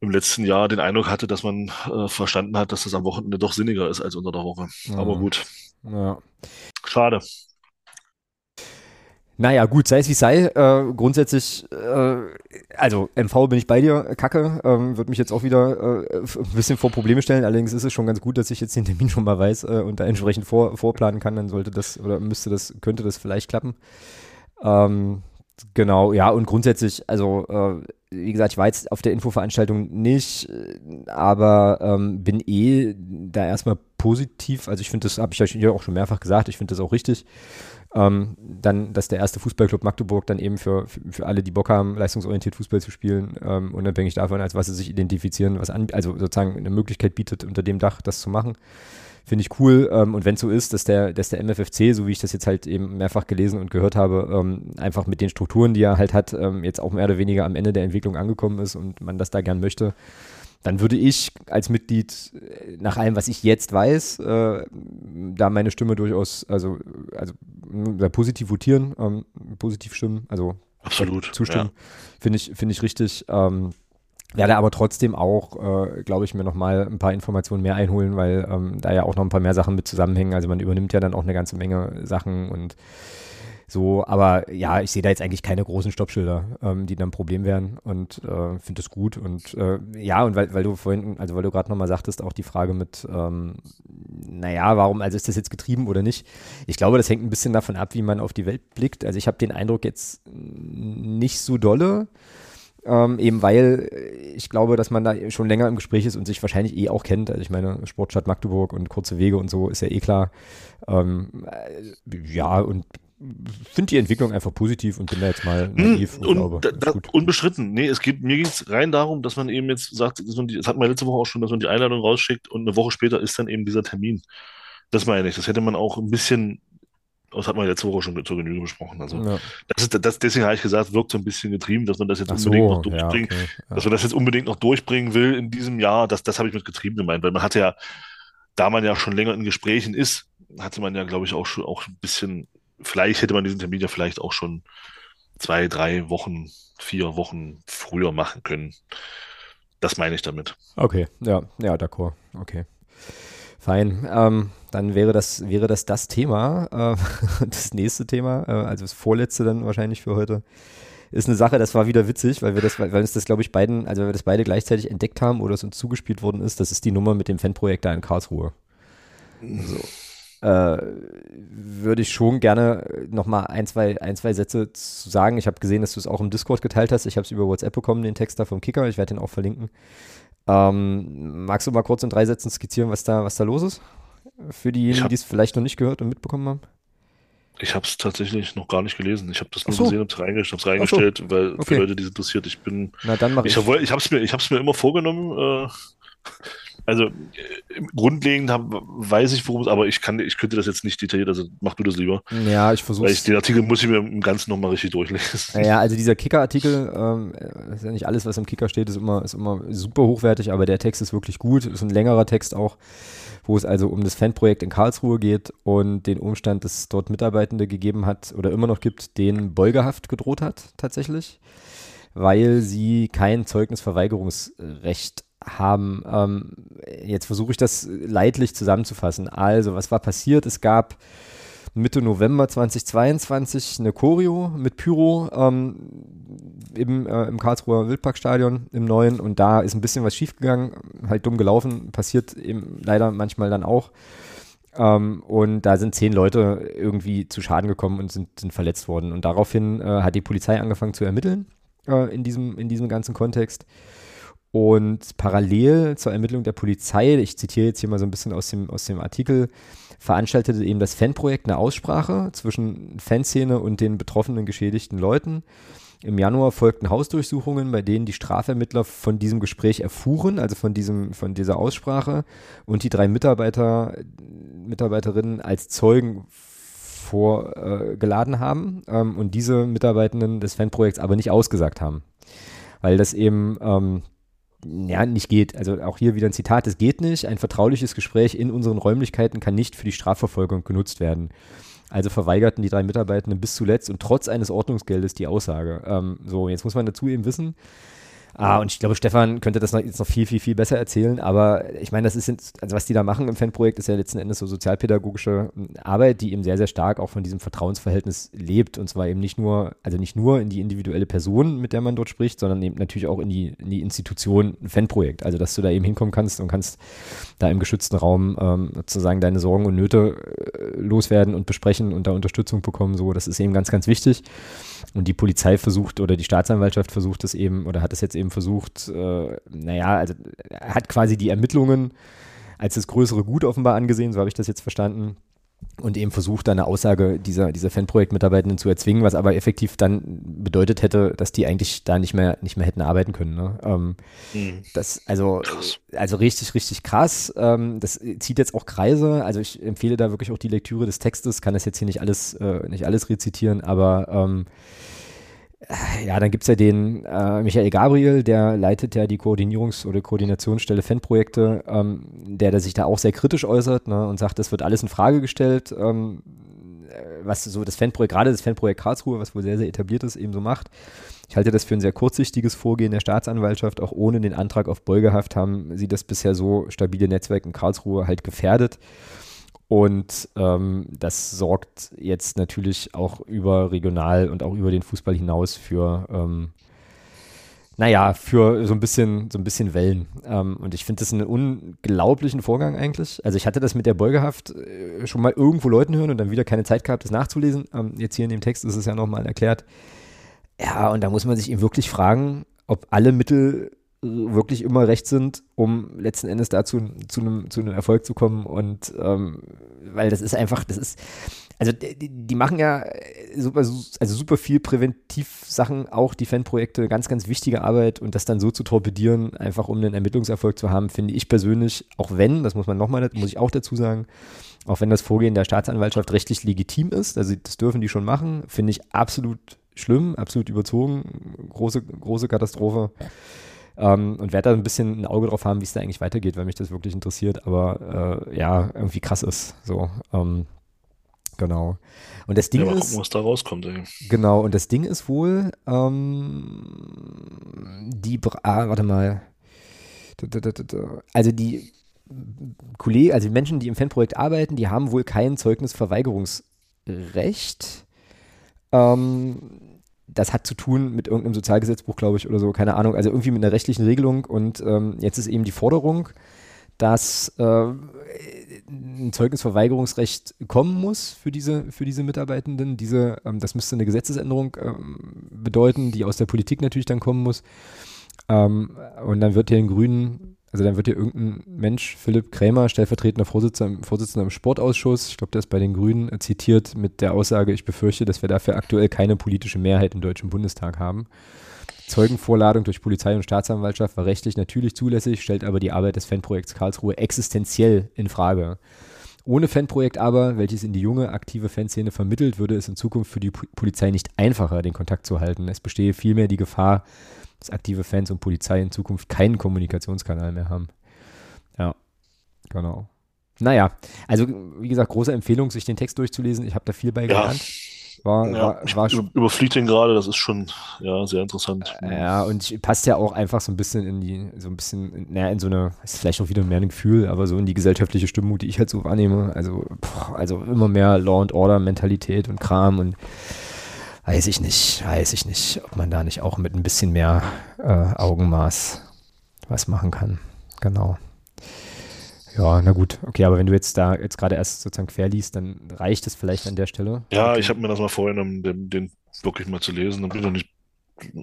im letzten Jahr den Eindruck hatte, dass man äh, verstanden hat, dass das am Wochenende doch sinniger ist als unter der Woche. Mhm. Aber gut. Ja. Schade. Naja, gut, sei es wie sei. Äh, grundsätzlich, äh, also MV bin ich bei dir, Kacke. Ähm, Würde mich jetzt auch wieder äh, ein bisschen vor Probleme stellen. Allerdings ist es schon ganz gut, dass ich jetzt den Termin schon mal weiß äh, und da entsprechend vor, vorplanen kann. Dann sollte das oder müsste das, könnte das vielleicht klappen. Ähm, genau, ja, und grundsätzlich, also äh, wie gesagt, ich war jetzt auf der Infoveranstaltung nicht, aber ähm, bin eh da erstmal positiv. Also ich finde das, habe ich euch auch schon mehrfach gesagt, ich finde das auch richtig. Ähm, dann, dass der erste Fußballclub Magdeburg dann eben für, für, für alle, die Bock haben, leistungsorientiert Fußball zu spielen, ähm, unabhängig davon, als was sie sich identifizieren, was an, also sozusagen eine Möglichkeit bietet, unter dem Dach das zu machen. Finde ich cool. Ähm, und wenn es so ist, dass der, dass der MFFC, so wie ich das jetzt halt eben mehrfach gelesen und gehört habe, ähm, einfach mit den Strukturen, die er halt hat, ähm, jetzt auch mehr oder weniger am Ende der Entwicklung angekommen ist und man das da gern möchte, dann würde ich als Mitglied äh, nach allem, was ich jetzt weiß, äh, da meine Stimme durchaus, also, also positiv votieren, ähm, positiv stimmen, also absolut zustimmen, ja. finde ich, finde ich richtig. Ähm, werde aber trotzdem auch, äh, glaube ich, mir nochmal ein paar Informationen mehr einholen, weil ähm, da ja auch noch ein paar mehr Sachen mit zusammenhängen. Also man übernimmt ja dann auch eine ganze Menge Sachen und so, aber ja, ich sehe da jetzt eigentlich keine großen Stoppschilder, ähm, die dann ein Problem wären und äh, finde das gut. Und äh, ja, und weil, weil du vorhin, also weil du gerade nochmal sagtest, auch die Frage mit, ähm, naja, warum, also ist das jetzt getrieben oder nicht? Ich glaube, das hängt ein bisschen davon ab, wie man auf die Welt blickt. Also ich habe den Eindruck jetzt nicht so dolle. Ähm, eben weil ich glaube, dass man da schon länger im Gespräch ist und sich wahrscheinlich eh auch kennt. Also ich meine, Sportstadt Magdeburg und kurze Wege und so ist ja eh klar. Ähm, äh, ja, und finde die Entwicklung einfach positiv und bin da jetzt mal hm, naiv. und glaube, da, unbestritten. Nee, es geht, mir ging es rein darum, dass man eben jetzt sagt, das hatten wir letzte Woche auch schon, dass man die Einladung rausschickt und eine Woche später ist dann eben dieser Termin. Das meine ich. Das hätte man auch ein bisschen, das hat man letzte Woche schon zur Genüge besprochen. Also ja. das ist, das, deswegen habe ich gesagt, wirkt so ein bisschen getrieben, dass man das jetzt so, unbedingt noch durchbringt, ja, okay, ja. dass man das jetzt unbedingt noch durchbringen will in diesem Jahr. Das, das habe ich mit getrieben gemeint, weil man hatte ja, da man ja schon länger in Gesprächen ist, hatte man ja, glaube ich, auch schon auch ein bisschen, vielleicht hätte man diesen Termin ja vielleicht auch schon zwei, drei Wochen, vier Wochen früher machen können. Das meine ich damit. Okay, ja, ja, d'accord. Okay. Fein. Ähm, dann wäre das, wäre das das Thema. Äh, das nächste Thema, äh, also das vorletzte dann wahrscheinlich für heute, ist eine Sache, das war wieder witzig, weil wir das, weil uns das, glaube ich, beiden, also weil wir das beide gleichzeitig entdeckt haben oder es uns zugespielt worden ist, das ist die Nummer mit dem Fanprojekt da in Karlsruhe. So äh, würde ich schon gerne nochmal ein zwei, ein, zwei Sätze zu sagen. Ich habe gesehen, dass du es auch im Discord geteilt hast. Ich habe es über WhatsApp bekommen, den Text da vom Kicker. Ich werde den auch verlinken. Ähm, magst du mal kurz in drei Sätzen skizzieren, was da, was da los ist? Für diejenigen, die es vielleicht noch nicht gehört und mitbekommen haben? Ich habe es tatsächlich noch gar nicht gelesen. Ich habe das nur so. gesehen und reingestellt, reingestellt so. weil okay. für Leute, die es interessiert, ich bin. Na dann mach ich. Ich, ich habe es mir, mir immer vorgenommen. Äh, also grundlegend hab, weiß ich, worum es, aber ich kann, ich könnte das jetzt nicht detailliert, also mach du das lieber. Ja, ich versuche. Weil den Artikel muss ich mir im Ganzen nochmal richtig durchlesen. Ja, also dieser Kicker-Artikel, ähm, ist ja nicht alles, was im Kicker steht, ist immer, ist immer super hochwertig, aber der Text ist wirklich gut, ist ein längerer Text auch, wo es also um das Fanprojekt in Karlsruhe geht und den Umstand, dass es dort Mitarbeitende gegeben hat oder immer noch gibt, denen Beugehaft gedroht hat, tatsächlich weil sie kein Zeugnisverweigerungsrecht haben. Ähm, jetzt versuche ich das leidlich zusammenzufassen. Also, was war passiert? Es gab Mitte November 2022 eine Choreo mit Pyro ähm, im, äh, im Karlsruher Wildparkstadion im neuen und da ist ein bisschen was schiefgegangen, halt dumm gelaufen, passiert eben leider manchmal dann auch. Ähm, und da sind zehn Leute irgendwie zu Schaden gekommen und sind, sind verletzt worden. Und daraufhin äh, hat die Polizei angefangen zu ermitteln äh, in, diesem, in diesem ganzen Kontext. Und parallel zur Ermittlung der Polizei, ich zitiere jetzt hier mal so ein bisschen aus dem, aus dem Artikel, veranstaltete eben das Fanprojekt eine Aussprache zwischen Fanszene und den betroffenen geschädigten Leuten. Im Januar folgten Hausdurchsuchungen, bei denen die Strafvermittler von diesem Gespräch erfuhren, also von, diesem, von dieser Aussprache, und die drei Mitarbeiter, Mitarbeiterinnen als Zeugen vorgeladen äh, haben ähm, und diese Mitarbeitenden des Fanprojekts aber nicht ausgesagt haben. Weil das eben ähm, ja, nicht geht. Also auch hier wieder ein Zitat, es geht nicht. Ein vertrauliches Gespräch in unseren Räumlichkeiten kann nicht für die Strafverfolgung genutzt werden. Also verweigerten die drei Mitarbeitenden bis zuletzt und trotz eines Ordnungsgeldes die Aussage. Ähm, so, jetzt muss man dazu eben wissen, Ah, und ich glaube, Stefan könnte das noch, jetzt noch viel, viel, viel besser erzählen. Aber ich meine, das ist, jetzt, also was die da machen im Fanprojekt, ist ja letzten Endes so sozialpädagogische hm, Arbeit, die eben sehr, sehr stark auch von diesem Vertrauensverhältnis lebt. Und zwar eben nicht nur, also nicht nur in die individuelle Person, mit der man dort spricht, sondern eben natürlich auch in die, in die Institution ein Fanprojekt. Also, dass du da eben hinkommen kannst und kannst da im geschützten Raum ähm, sozusagen deine Sorgen und Nöte äh, loswerden und besprechen und da Unterstützung bekommen. So, das ist eben ganz, ganz wichtig. Und die Polizei versucht oder die Staatsanwaltschaft versucht es eben oder hat es jetzt eben versucht, äh, naja, also hat quasi die Ermittlungen als das größere Gut offenbar angesehen, so habe ich das jetzt verstanden. Und eben versucht, eine Aussage dieser, dieser Fanprojektmitarbeitenden zu erzwingen, was aber effektiv dann bedeutet hätte, dass die eigentlich da nicht mehr, nicht mehr hätten arbeiten können. Ne? Ähm, mhm. Das, also, also richtig, richtig krass. Ähm, das zieht jetzt auch Kreise. Also ich empfehle da wirklich auch die Lektüre des Textes, kann das jetzt hier nicht alles, äh, nicht alles rezitieren, aber ähm, ja, dann gibt es ja den äh, Michael Gabriel, der leitet ja die Koordinierungs- oder Koordinationsstelle Fanprojekte, ähm, der, der sich da auch sehr kritisch äußert ne, und sagt, das wird alles in Frage gestellt, ähm, was so das Fanprojekt, gerade das Fanprojekt Karlsruhe, was wohl sehr, sehr etabliert ist, eben so macht. Ich halte das für ein sehr kurzsichtiges Vorgehen der Staatsanwaltschaft. Auch ohne den Antrag auf Beugehaft haben sie das bisher so stabile Netzwerk in Karlsruhe halt gefährdet. Und ähm, das sorgt jetzt natürlich auch über regional und auch über den Fußball hinaus für, ähm, naja, für so ein bisschen, so ein bisschen Wellen. Ähm, und ich finde das einen unglaublichen Vorgang eigentlich. Also ich hatte das mit der Beugehaft äh, schon mal irgendwo Leuten hören und dann wieder keine Zeit gehabt, das nachzulesen. Ähm, jetzt hier in dem Text ist es ja nochmal erklärt. Ja, und da muss man sich eben wirklich fragen, ob alle Mittel wirklich immer recht sind, um letzten Endes dazu zu einem, zu einem Erfolg zu kommen. Und ähm, weil das ist einfach, das ist, also die, die, machen ja super, also super viel Präventivsachen, auch die Fanprojekte, ganz, ganz wichtige Arbeit und das dann so zu torpedieren, einfach um einen Ermittlungserfolg zu haben, finde ich persönlich, auch wenn, das muss man nochmal, muss ich auch dazu sagen, auch wenn das Vorgehen der Staatsanwaltschaft rechtlich legitim ist, also das dürfen die schon machen, finde ich absolut schlimm, absolut überzogen, große, große Katastrophe. Ähm, und werde da ein bisschen ein Auge drauf haben, wie es da eigentlich weitergeht, weil mich das wirklich interessiert, aber äh, ja, irgendwie krass ist. So, ähm, genau. Und das Ding ja, mal ist. Gucken, was da rauskommt, ey. Genau, und das Ding ist wohl, ähm, die, ah, warte mal. Also die Kollegen, also die Menschen, die im Fanprojekt arbeiten, die haben wohl kein Zeugnisverweigerungsrecht. Ähm, das hat zu tun mit irgendeinem Sozialgesetzbuch, glaube ich, oder so, keine Ahnung, also irgendwie mit einer rechtlichen Regelung. Und ähm, jetzt ist eben die Forderung, dass äh, ein Zeugnisverweigerungsrecht kommen muss für diese, für diese Mitarbeitenden. Diese, ähm, das müsste eine Gesetzesänderung ähm, bedeuten, die aus der Politik natürlich dann kommen muss. Ähm, und dann wird hier den Grünen also dann wird hier irgendein Mensch, Philipp Krämer, stellvertretender Vorsitzender, Vorsitzender im Sportausschuss, ich glaube, der ist bei den Grünen äh, zitiert mit der Aussage, ich befürchte, dass wir dafür aktuell keine politische Mehrheit im Deutschen Bundestag haben. Zeugenvorladung durch Polizei und Staatsanwaltschaft war rechtlich natürlich zulässig, stellt aber die Arbeit des Fanprojekts Karlsruhe existenziell in Frage. Ohne Fanprojekt aber, welches in die junge, aktive Fanszene vermittelt, würde es in Zukunft für die Polizei nicht einfacher, den Kontakt zu halten. Es bestehe vielmehr die Gefahr, dass aktive Fans und Polizei in Zukunft keinen Kommunikationskanal mehr haben. Ja, genau. Naja, also wie gesagt, große Empfehlung, sich den Text durchzulesen. Ich habe da viel bei gelernt. War, ja, war, war ich überfliegt den gerade, das ist schon ja, sehr interessant. Ja, und passt ja auch einfach so ein bisschen in die, so ein bisschen, naja, in so eine, ist vielleicht auch wieder mehr ein Gefühl, aber so in die gesellschaftliche Stimmung, die ich halt so wahrnehme. Also, boah, also immer mehr Law and Order Mentalität und Kram und weiß ich nicht, weiß ich nicht, ob man da nicht auch mit ein bisschen mehr äh, Augenmaß was machen kann. Genau. Ja, na gut, okay, aber wenn du jetzt da jetzt gerade erst sozusagen quer liest, dann reicht es vielleicht an der Stelle. Ja, okay. ich habe mir das mal vorgenommen, den, den, wirklich mal zu lesen, dann bin ich noch nicht,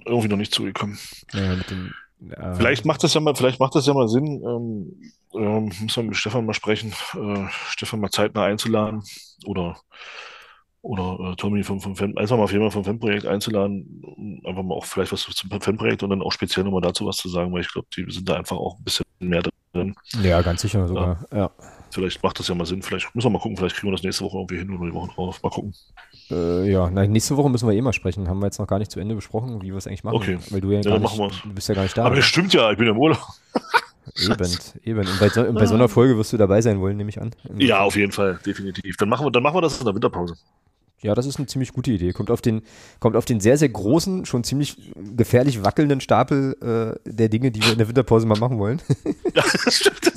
irgendwie noch nicht zugekommen. Ja, dem, äh, vielleicht macht das ja mal, vielleicht macht das ja mal Sinn, ähm, ähm, muss man mit Stefan mal sprechen, äh, Stefan mal zeitnah einzuladen oder oder äh, Tommy vom, vom Fan, einfach mal auf jeden Fall vom Fanprojekt einzuladen, einfach mal auch vielleicht was zum Fanprojekt und dann auch speziell nochmal dazu was zu sagen, weil ich glaube, die sind da einfach auch ein bisschen mehr drin. Ja, ganz sicher sogar, ja. ja. Vielleicht macht das ja mal Sinn, vielleicht müssen wir mal gucken, vielleicht kriegen wir das nächste Woche irgendwie hin oder die Woche drauf, mal gucken. Äh, ja, nein, nächste Woche müssen wir eh mal sprechen, haben wir jetzt noch gar nicht zu Ende besprochen, wie wir es eigentlich machen. Okay. Weil du ja, ja gar nicht, du bist ja gar nicht da. Aber das stimmt ja, ich bin ja im Urlaub. Eben, eben. Und bei, so, bei so einer Folge wirst du dabei sein wollen, nehme ich an. Ja, auf jeden Fall, definitiv. Dann machen wir, dann machen wir das in der Winterpause. Ja, das ist eine ziemlich gute Idee. Kommt auf den, kommt auf den sehr, sehr großen, schon ziemlich gefährlich wackelnden Stapel äh, der Dinge, die wir in der Winterpause mal machen wollen. ja, das stimmt.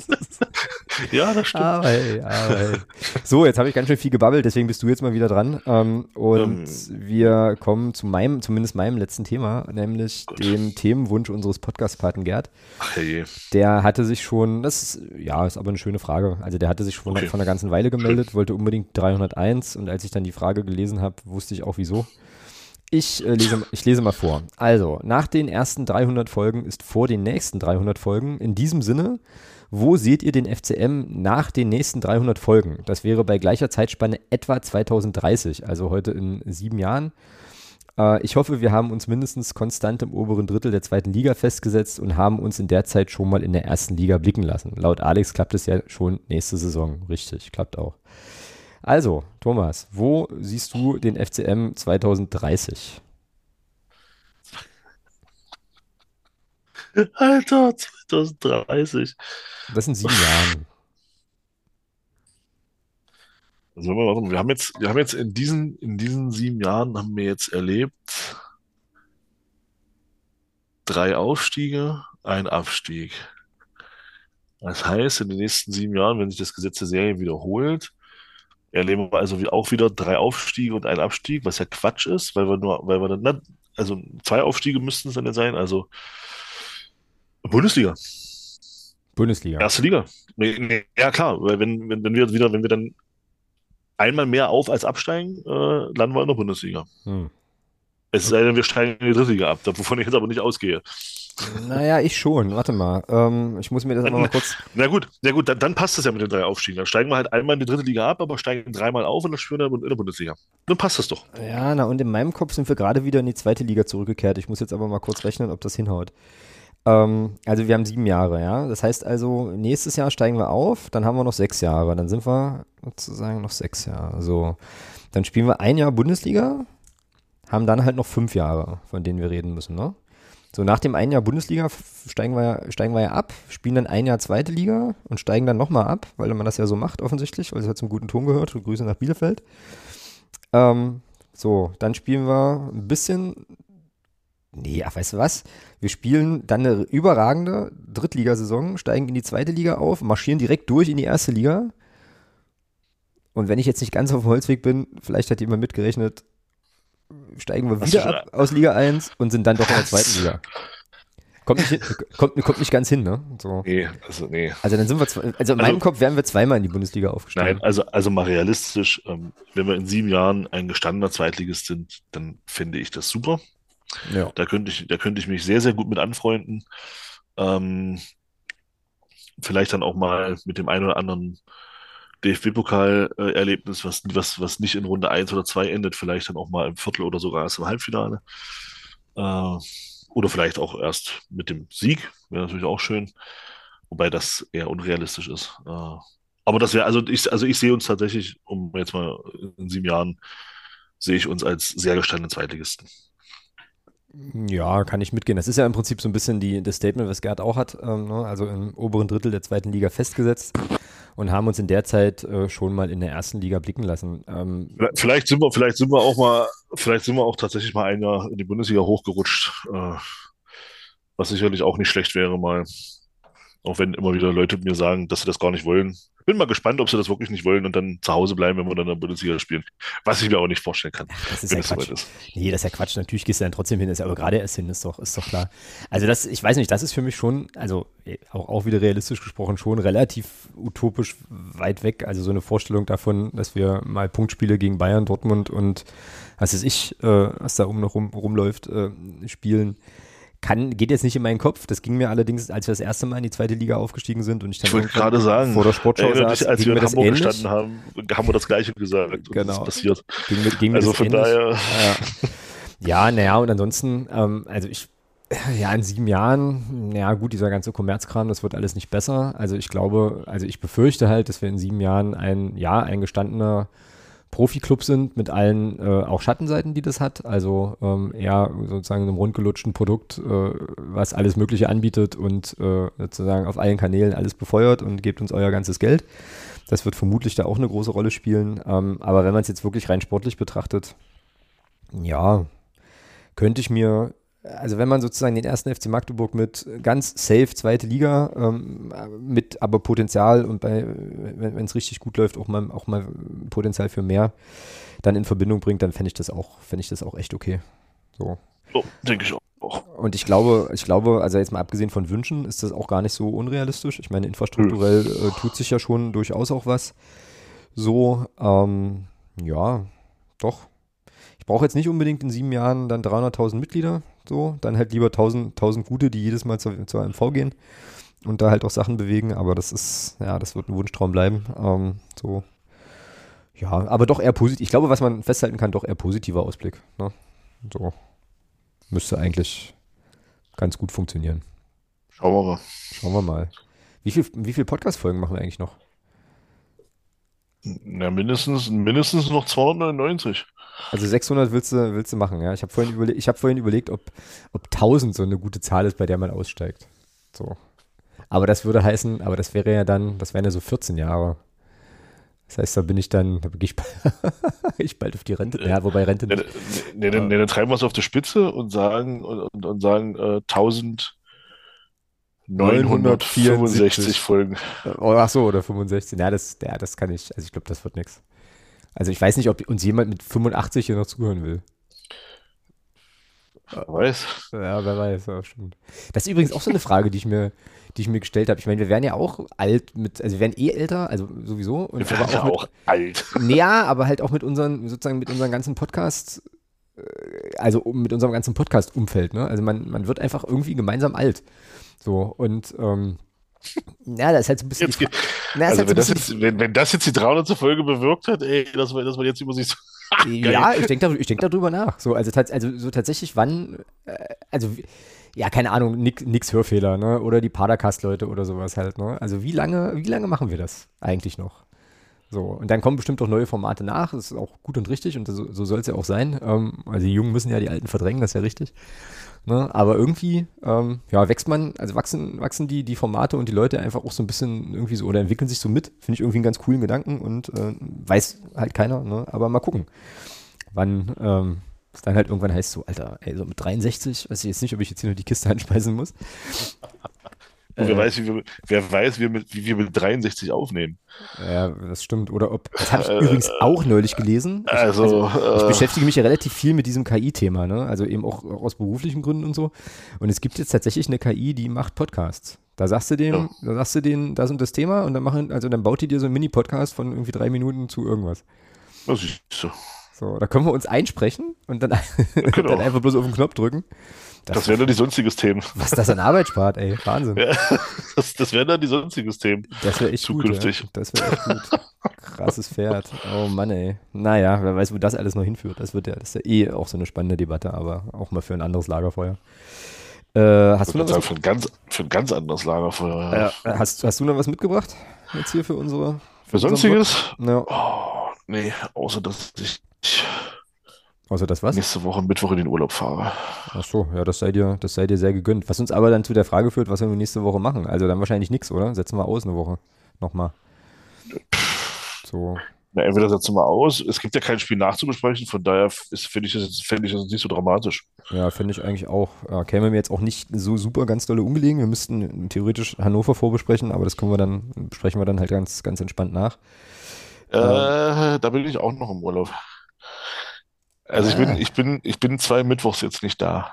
Ja, das stimmt. Aber aber. So, jetzt habe ich ganz schön viel gebabbelt, deswegen bist du jetzt mal wieder dran. Ähm, und ähm, wir kommen zu meinem, zumindest meinem letzten Thema, nämlich gut. dem Themenwunsch unseres Podcast-Paten Gerd. Ach hey. Der hatte sich schon, das ist, ja, ist aber eine schöne Frage. Also der hatte sich schon okay. von einer ganzen Weile gemeldet, wollte unbedingt 301 und als ich dann die Frage gelesen habe, wusste ich auch wieso. Ich, äh, lese, ich lese mal vor. Also, nach den ersten 300 Folgen ist vor den nächsten 300 Folgen. In diesem Sinne, wo seht ihr den FCM nach den nächsten 300 Folgen? Das wäre bei gleicher Zeitspanne etwa 2030, also heute in sieben Jahren. Äh, ich hoffe, wir haben uns mindestens konstant im oberen Drittel der zweiten Liga festgesetzt und haben uns in der Zeit schon mal in der ersten Liga blicken lassen. Laut Alex klappt es ja schon nächste Saison. Richtig, klappt auch. Also, Thomas, wo siehst du den FCM 2030? Alter, 2030. Das sind sieben Jahren. Also, wir haben jetzt, wir haben jetzt in diesen, in diesen sieben Jahren haben wir jetzt erlebt drei Aufstiege, ein Abstieg. Das heißt, in den nächsten sieben Jahren, wenn sich das Gesetz der Serie wiederholt, erleben wir also auch wieder drei Aufstiege und ein Abstieg, was ja Quatsch ist, weil wir nur, weil wir dann, also zwei Aufstiege müssten es dann ja sein, also Bundesliga. Bundesliga. Erste Liga. Ja, klar, weil wenn, wenn, wenn wir wieder, wenn wir dann einmal mehr auf als absteigen, äh, landen wir in der Bundesliga. Hm. Es sei denn, wir steigen in die dritte Liga ab, wovon ich jetzt aber nicht ausgehe. Naja, ich schon. Warte mal. Ähm, ich muss mir das einfach mal kurz. Na gut, na gut, dann, dann passt das ja mit den drei Aufstiegen. Dann steigen wir halt einmal in die dritte Liga ab, aber steigen dreimal auf und dann spielen wir in der Bundesliga. Dann passt das doch. Ja, na und in meinem Kopf sind wir gerade wieder in die zweite Liga zurückgekehrt. Ich muss jetzt aber mal kurz rechnen, ob das hinhaut. Ähm, also wir haben sieben Jahre, ja. Das heißt also, nächstes Jahr steigen wir auf, dann haben wir noch sechs Jahre. Dann sind wir sozusagen noch sechs Jahre. So. Dann spielen wir ein Jahr Bundesliga, haben dann halt noch fünf Jahre, von denen wir reden müssen, ne? So, nach dem einen Jahr Bundesliga steigen wir, steigen wir ja ab, spielen dann ein Jahr zweite Liga und steigen dann nochmal ab, weil man das ja so macht, offensichtlich, weil es halt zum guten Ton gehört. Grüße nach Bielefeld. Ähm, so, dann spielen wir ein bisschen. Nee, ach, weißt du was? Wir spielen dann eine überragende Drittligasaison, steigen in die zweite Liga auf, marschieren direkt durch in die erste Liga. Und wenn ich jetzt nicht ganz auf dem Holzweg bin, vielleicht hat jemand mitgerechnet, steigen wir wieder ab aus Liga 1 und sind dann doch in der zweiten Liga. Kommt nicht, kommt, kommt nicht ganz hin, ne? So. Nee, also nee. Also dann sind wir, zwei, also in meinem also, Kopf wären wir zweimal in die Bundesliga aufgestiegen. Nein, also, also mal realistisch, ähm, wenn wir in sieben Jahren ein gestandener Zweitligist sind, dann finde ich das super. Ja. Da könnte ich, da könnte ich mich sehr, sehr gut mit anfreunden. Ähm, vielleicht dann auch mal mit dem einen oder anderen DFB-Pokal-Erlebnis, was, was, was nicht in Runde 1 oder 2 endet, vielleicht dann auch mal im Viertel oder sogar erst im Halbfinale. Äh, oder vielleicht auch erst mit dem Sieg, wäre natürlich auch schön. Wobei das eher unrealistisch ist. Äh, aber das wäre, also ich, also ich sehe uns tatsächlich, um jetzt mal in sieben Jahren, sehe ich uns als sehr gestandene Zweitligisten. Ja, kann ich mitgehen. Das ist ja im Prinzip so ein bisschen die, das Statement, was Gerd auch hat, ähm, ne? also im oberen Drittel der zweiten Liga festgesetzt und haben uns in der Zeit äh, schon mal in der ersten Liga blicken lassen. Ähm, vielleicht sind wir, vielleicht sind wir auch mal, vielleicht sind wir auch tatsächlich mal ein Jahr in die Bundesliga hochgerutscht, äh, was sicherlich auch nicht schlecht wäre mal. Auch wenn immer wieder Leute mir sagen, dass sie das gar nicht wollen bin mal gespannt, ob sie das wirklich nicht wollen und dann zu Hause bleiben, wenn wir dann in der Bundesliga spielen. Was ich mir auch nicht vorstellen kann. Das ist ja Quatsch. Ist. Nee, das ist ja Quatsch. Natürlich gehst du dann trotzdem hin, ist aber gerade erst hin, ist doch, ist doch klar. Also das, ich weiß nicht, das ist für mich schon, also auch, auch wieder realistisch gesprochen, schon relativ utopisch weit weg. Also so eine Vorstellung davon, dass wir mal Punktspiele gegen Bayern, Dortmund und was weiß ich, äh, was da oben noch rum, rumläuft, äh, spielen kann, geht jetzt nicht in meinen Kopf. Das ging mir allerdings, als wir das erste Mal in die zweite Liga aufgestiegen sind und ich dann ich wollte gerade sagen, vor der Sportschau saß, als wir in Hamburg ähnlich. gestanden haben, haben wir das Gleiche gesagt. Genau. passiert. Ging mir, ging also von ähnlich. daher. Ja, naja, und ansonsten, ähm, also ich, ja, in sieben Jahren, ja gut, dieser ganze Kommerzkram, das wird alles nicht besser. Also ich glaube, also ich befürchte halt, dass wir in sieben Jahren ein, ja, ein gestandener Profi-Club sind mit allen äh, auch Schattenseiten, die das hat. Also ähm, eher sozusagen einem rundgelutschten Produkt, äh, was alles Mögliche anbietet und äh, sozusagen auf allen Kanälen alles befeuert und gebt uns euer ganzes Geld. Das wird vermutlich da auch eine große Rolle spielen. Ähm, aber wenn man es jetzt wirklich rein sportlich betrachtet, ja, könnte ich mir also wenn man sozusagen den ersten FC Magdeburg mit ganz safe zweite Liga, ähm, mit aber Potenzial und bei, wenn es richtig gut läuft, auch mal, auch mal Potenzial für mehr, dann in Verbindung bringt, dann fände ich das auch, fände ich das auch echt okay. So. Oh, denke ich auch. Und ich glaube, ich glaube, also jetzt mal abgesehen von Wünschen, ist das auch gar nicht so unrealistisch. Ich meine, infrastrukturell äh, tut sich ja schon durchaus auch was. So, ähm, ja, doch. Ich brauche jetzt nicht unbedingt in sieben Jahren dann 300.000 Mitglieder. So, dann halt lieber 1000, 1000 gute, die jedes Mal zur, zur AMV gehen und da halt auch Sachen bewegen, aber das ist, ja, das wird ein Wunschtraum bleiben. Ähm, so. Ja, aber doch eher positiv. Ich glaube, was man festhalten kann, doch eher positiver Ausblick. Ne? So. Müsste eigentlich ganz gut funktionieren. Schauen wir mal. Schauen wir mal. Wie viele wie viel Podcast-Folgen machen wir eigentlich noch? Ja, mindestens, mindestens noch 299. Also 600 willst du, willst du machen, ja. Ich habe vorhin, überle hab vorhin überlegt, ob, ob 1000 so eine gute Zahl ist, bei der man aussteigt. So. Aber das würde heißen, aber das wäre ja dann, das wären ja so 14 Jahre. Das heißt, da bin ich dann, da bin ich, ich bald auf die Rente. Ja, wobei Rente nicht. Nee, nee, nee, dann treiben wir es auf die Spitze und sagen, und, und sagen äh, 1965 Folgen. Oh, ach so, oder 65. Ja, das, ja, das kann ich, also ich glaube, das wird nichts. Also ich weiß nicht, ob uns jemand mit 85 hier noch zuhören will. Wer weiß. Ja, wer weiß, ja, stimmt. Das ist übrigens auch so eine Frage, die ich mir, die ich mir gestellt habe. Ich meine, wir werden ja auch alt mit, also wir werden eh älter, also sowieso. Und wir werden ja auch, mit, alt. Ja, aber halt auch mit unseren, sozusagen mit unseren ganzen Podcasts äh, also mit unserem ganzen Podcast-Umfeld, ne? Also man, man wird einfach irgendwie gemeinsam alt. So, und ähm, ja, das ist halt so ein bisschen. Jetzt, na, also halt wenn, das jetzt, wenn, wenn, das jetzt die 300. Folge bewirkt hat, ey, dass man, dass man jetzt über sich so. ja, ich denke darüber, denk darüber nach. So, also, also so tatsächlich, wann, äh, also ja, keine Ahnung, nix, nix Hörfehler, ne? Oder die Padercast-Leute oder sowas halt, ne? Also wie lange, wie lange machen wir das eigentlich noch? So, und dann kommen bestimmt auch neue Formate nach, das ist auch gut und richtig und so, so soll es ja auch sein. Ähm, also die Jungen müssen ja die Alten verdrängen, das ist ja richtig. Ne? Aber irgendwie, ähm, ja, wächst man, also wachsen, wachsen die, die Formate und die Leute einfach auch so ein bisschen irgendwie so oder entwickeln sich so mit. Finde ich irgendwie einen ganz coolen Gedanken und äh, weiß halt keiner, ne? Aber mal gucken, wann ähm, es dann halt irgendwann heißt so, Alter, ey, so mit 63, weiß ich jetzt nicht, ob ich jetzt hier nur die Kiste anspeisen muss. Und wer, äh, weiß, wie wir, wer weiß, wie, mit, wie wir mit 63 aufnehmen. Ja, das stimmt. Oder ob, das habe ich äh, übrigens auch neulich gelesen. Ich, also, also, ich äh, beschäftige mich ja relativ viel mit diesem KI-Thema, ne? Also eben auch, auch, aus beruflichen Gründen und so. Und es gibt jetzt tatsächlich eine KI, die macht Podcasts. Da sagst du dem, ja. da sagst du denen, das und das Thema und dann machen, also dann baut die dir so einen Mini-Podcast von irgendwie drei Minuten zu irgendwas. Das ist so. So, da können wir uns einsprechen und dann, genau. dann einfach bloß auf den Knopf drücken. Das, das wären dann die sonstiges Themen. Was das an Arbeit spart, ey. Wahnsinn. Ja, das, das wären dann die sonstiges Themen. Das wäre echt Zukünftig. gut. Ja. Das wäre echt gut. Krasses Pferd. Oh Mann, ey. Naja, wer weiß, wo das alles noch hinführt. Das wird ja, das ist ja eh auch so eine spannende Debatte, aber auch mal für ein anderes Lagerfeuer. Äh, hast du noch was? Für ein, ganz, für ein ganz anderes Lagerfeuer. Ja. Äh, hast, hast du noch was mitgebracht? Jetzt hier für unsere. Für, für Sonstiges? Ja. Oh, nee, außer dass ich Außer das was? Nächste Woche Mittwoch in den Urlaub fahre. Ach so, ja, das sei dir, das sei dir sehr gegönnt. Was uns aber dann zu der Frage führt, was wir nächste Woche machen. Also dann wahrscheinlich nichts, oder? Setzen wir aus eine Woche. Nochmal. So. Na, entweder setzen wir aus. Es gibt ja kein Spiel nachzubesprechen, von daher finde ich, das, find ich das nicht so dramatisch. Ja, finde ich eigentlich auch. Ja, käme mir jetzt auch nicht so super ganz dolle ungelegen. Wir müssten theoretisch Hannover vorbesprechen, aber das können wir dann, besprechen wir dann halt ganz, ganz entspannt nach. Äh, äh, da bin ich auch noch im Urlaub. Also ich bin, ah. ich bin, ich bin zwei Mittwochs jetzt nicht da.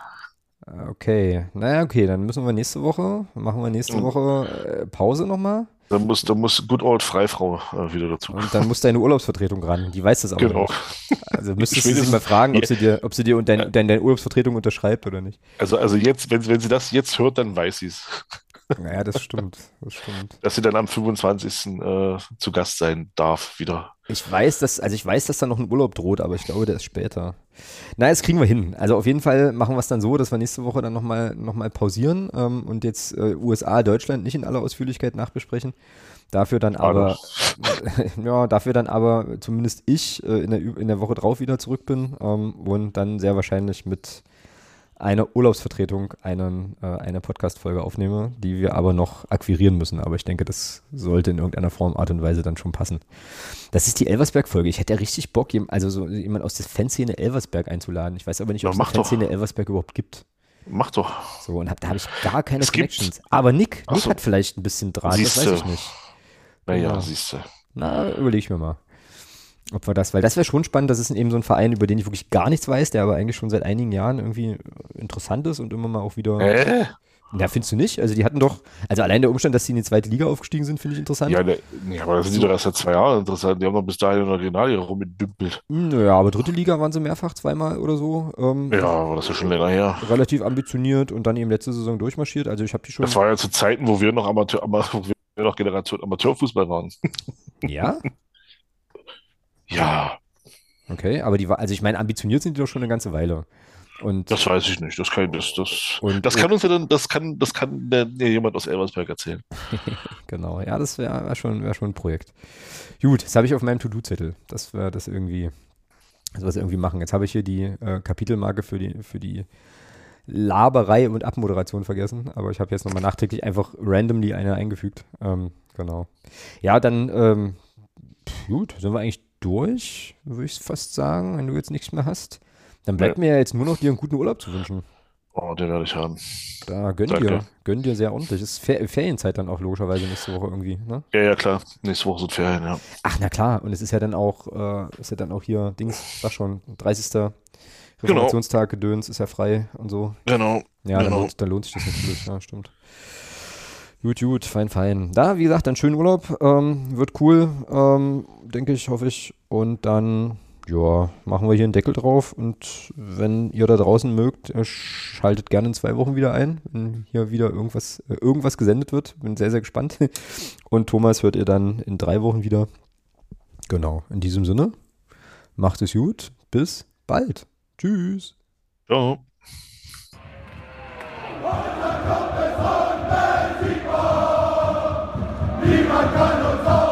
Okay, naja, okay, dann müssen wir nächste Woche, machen wir nächste Woche äh, Pause nochmal. Dann muss, dann muss Good Old Freifrau äh, wieder dazu. Und dann muss deine Urlaubsvertretung ran, die weiß das auch genau. nicht. Also müsstest du sie mal fragen, ob sie dir, ob sie dir und dein, dein, deine Urlaubsvertretung unterschreibt oder nicht. Also, also jetzt, wenn, wenn sie das jetzt hört, dann weiß sie es. Naja, das stimmt, das stimmt. Dass sie dann am 25. Äh, zu Gast sein darf, wieder. Ich weiß, dass, also ich weiß, dass da noch ein Urlaub droht, aber ich glaube, der ist später. Na, das kriegen wir hin. Also auf jeden Fall machen wir es dann so, dass wir nächste Woche dann nochmal noch mal pausieren ähm, und jetzt äh, USA, Deutschland nicht in aller Ausführlichkeit nachbesprechen. Dafür dann aber, ja, dafür dann aber zumindest ich äh, in, der, in der Woche drauf wieder zurück bin ähm, und dann sehr wahrscheinlich mit einer Urlaubsvertretung einen, äh, eine Podcast-Folge aufnehme, die wir aber noch akquirieren müssen. Aber ich denke, das sollte in irgendeiner Form, Art und Weise dann schon passen. Das ist die Elversberg-Folge. Ich hätte ja richtig Bock, also so jemand aus der Fanszene Elversberg einzuladen. Ich weiß aber nicht, ob es eine Fanszene Elversberg überhaupt gibt. Mach doch. So, und hab, da habe ich gar keine es Connections. Gibt. Aber Nick, Nick so. hat vielleicht ein bisschen Draht, Siehste. das weiß ich nicht. Naja, ja. siehst du. Na, überlege ich mir mal. Ob wir das, weil das wäre schon spannend, das ist eben so ein Verein, über den ich wirklich gar nichts weiß, der aber eigentlich schon seit einigen Jahren irgendwie interessant ist und immer mal auch wieder. Äh? Ja, findest du nicht? Also die hatten doch, also allein der Umstand, dass sie in die zweite Liga aufgestiegen sind, finde ich interessant. Ja, ne, aber das sind so. die doch erst seit zwei Jahren interessant. Die haben doch bis dahin in der Regionalliga rumgedümpelt. Naja, hm, aber dritte Liga waren sie mehrfach, zweimal oder so. Ähm, ja, aber das ist schon länger her. Relativ ambitioniert und dann eben letzte Saison durchmarschiert. Also ich habe die schon. Das war ja zu Zeiten, wo wir noch Amateur, wo wir noch Generation Amateurfußball waren. Ja? ja. Okay, aber die war, also ich meine, ambitioniert sind die doch schon eine ganze Weile. Und, das weiß ich nicht. Das kann, das, das, und, das kann uns ja dann, das kann, das kann der jemand aus Elversberg erzählen. genau, ja, das wäre wär schon, wär schon ein Projekt. Gut, das habe ich auf meinem To-Do-Zettel. Das wäre das irgendwie, das was irgendwie machen. Jetzt habe ich hier die äh, Kapitelmarke für die, für die Laberei und Abmoderation vergessen, aber ich habe jetzt nochmal nachträglich einfach randomly eine eingefügt. Ähm, genau. Ja, dann, ähm, gut, sind wir eigentlich durch, würde ich fast sagen, wenn du jetzt nichts mehr hast. Dann bleibt ja. mir ja jetzt nur noch dir einen guten Urlaub zu wünschen. Oh, den werde ich haben. Da gönn Danke. dir, gönn dir sehr ordentlich. Es ist Fer Ferienzeit dann auch logischerweise nächste Woche irgendwie, ne? Ja, ja, klar. Nächste Woche sind Ferien, ja. Ach, na klar. Und es ist ja dann auch, äh, ist ja dann auch hier, Dings, sag schon, 30. Reformationstag, genau. Gedöns ist ja frei und so. Genau. Ja, genau. Dann, lohnt, dann lohnt sich das natürlich, ja, stimmt. Gut, gut, fein, fein. Da, wie gesagt, dann schönen Urlaub. Ähm, wird cool, ähm, denke ich, hoffe ich. Und dann ja, machen wir hier einen Deckel drauf und wenn ihr da draußen mögt, äh, schaltet gerne in zwei Wochen wieder ein, wenn hier wieder irgendwas, äh, irgendwas gesendet wird. Bin sehr, sehr gespannt. Und Thomas hört ihr dann in drei Wochen wieder. Genau, in diesem Sinne, macht es gut, bis bald. Tschüss. Ciao. y marcando todo.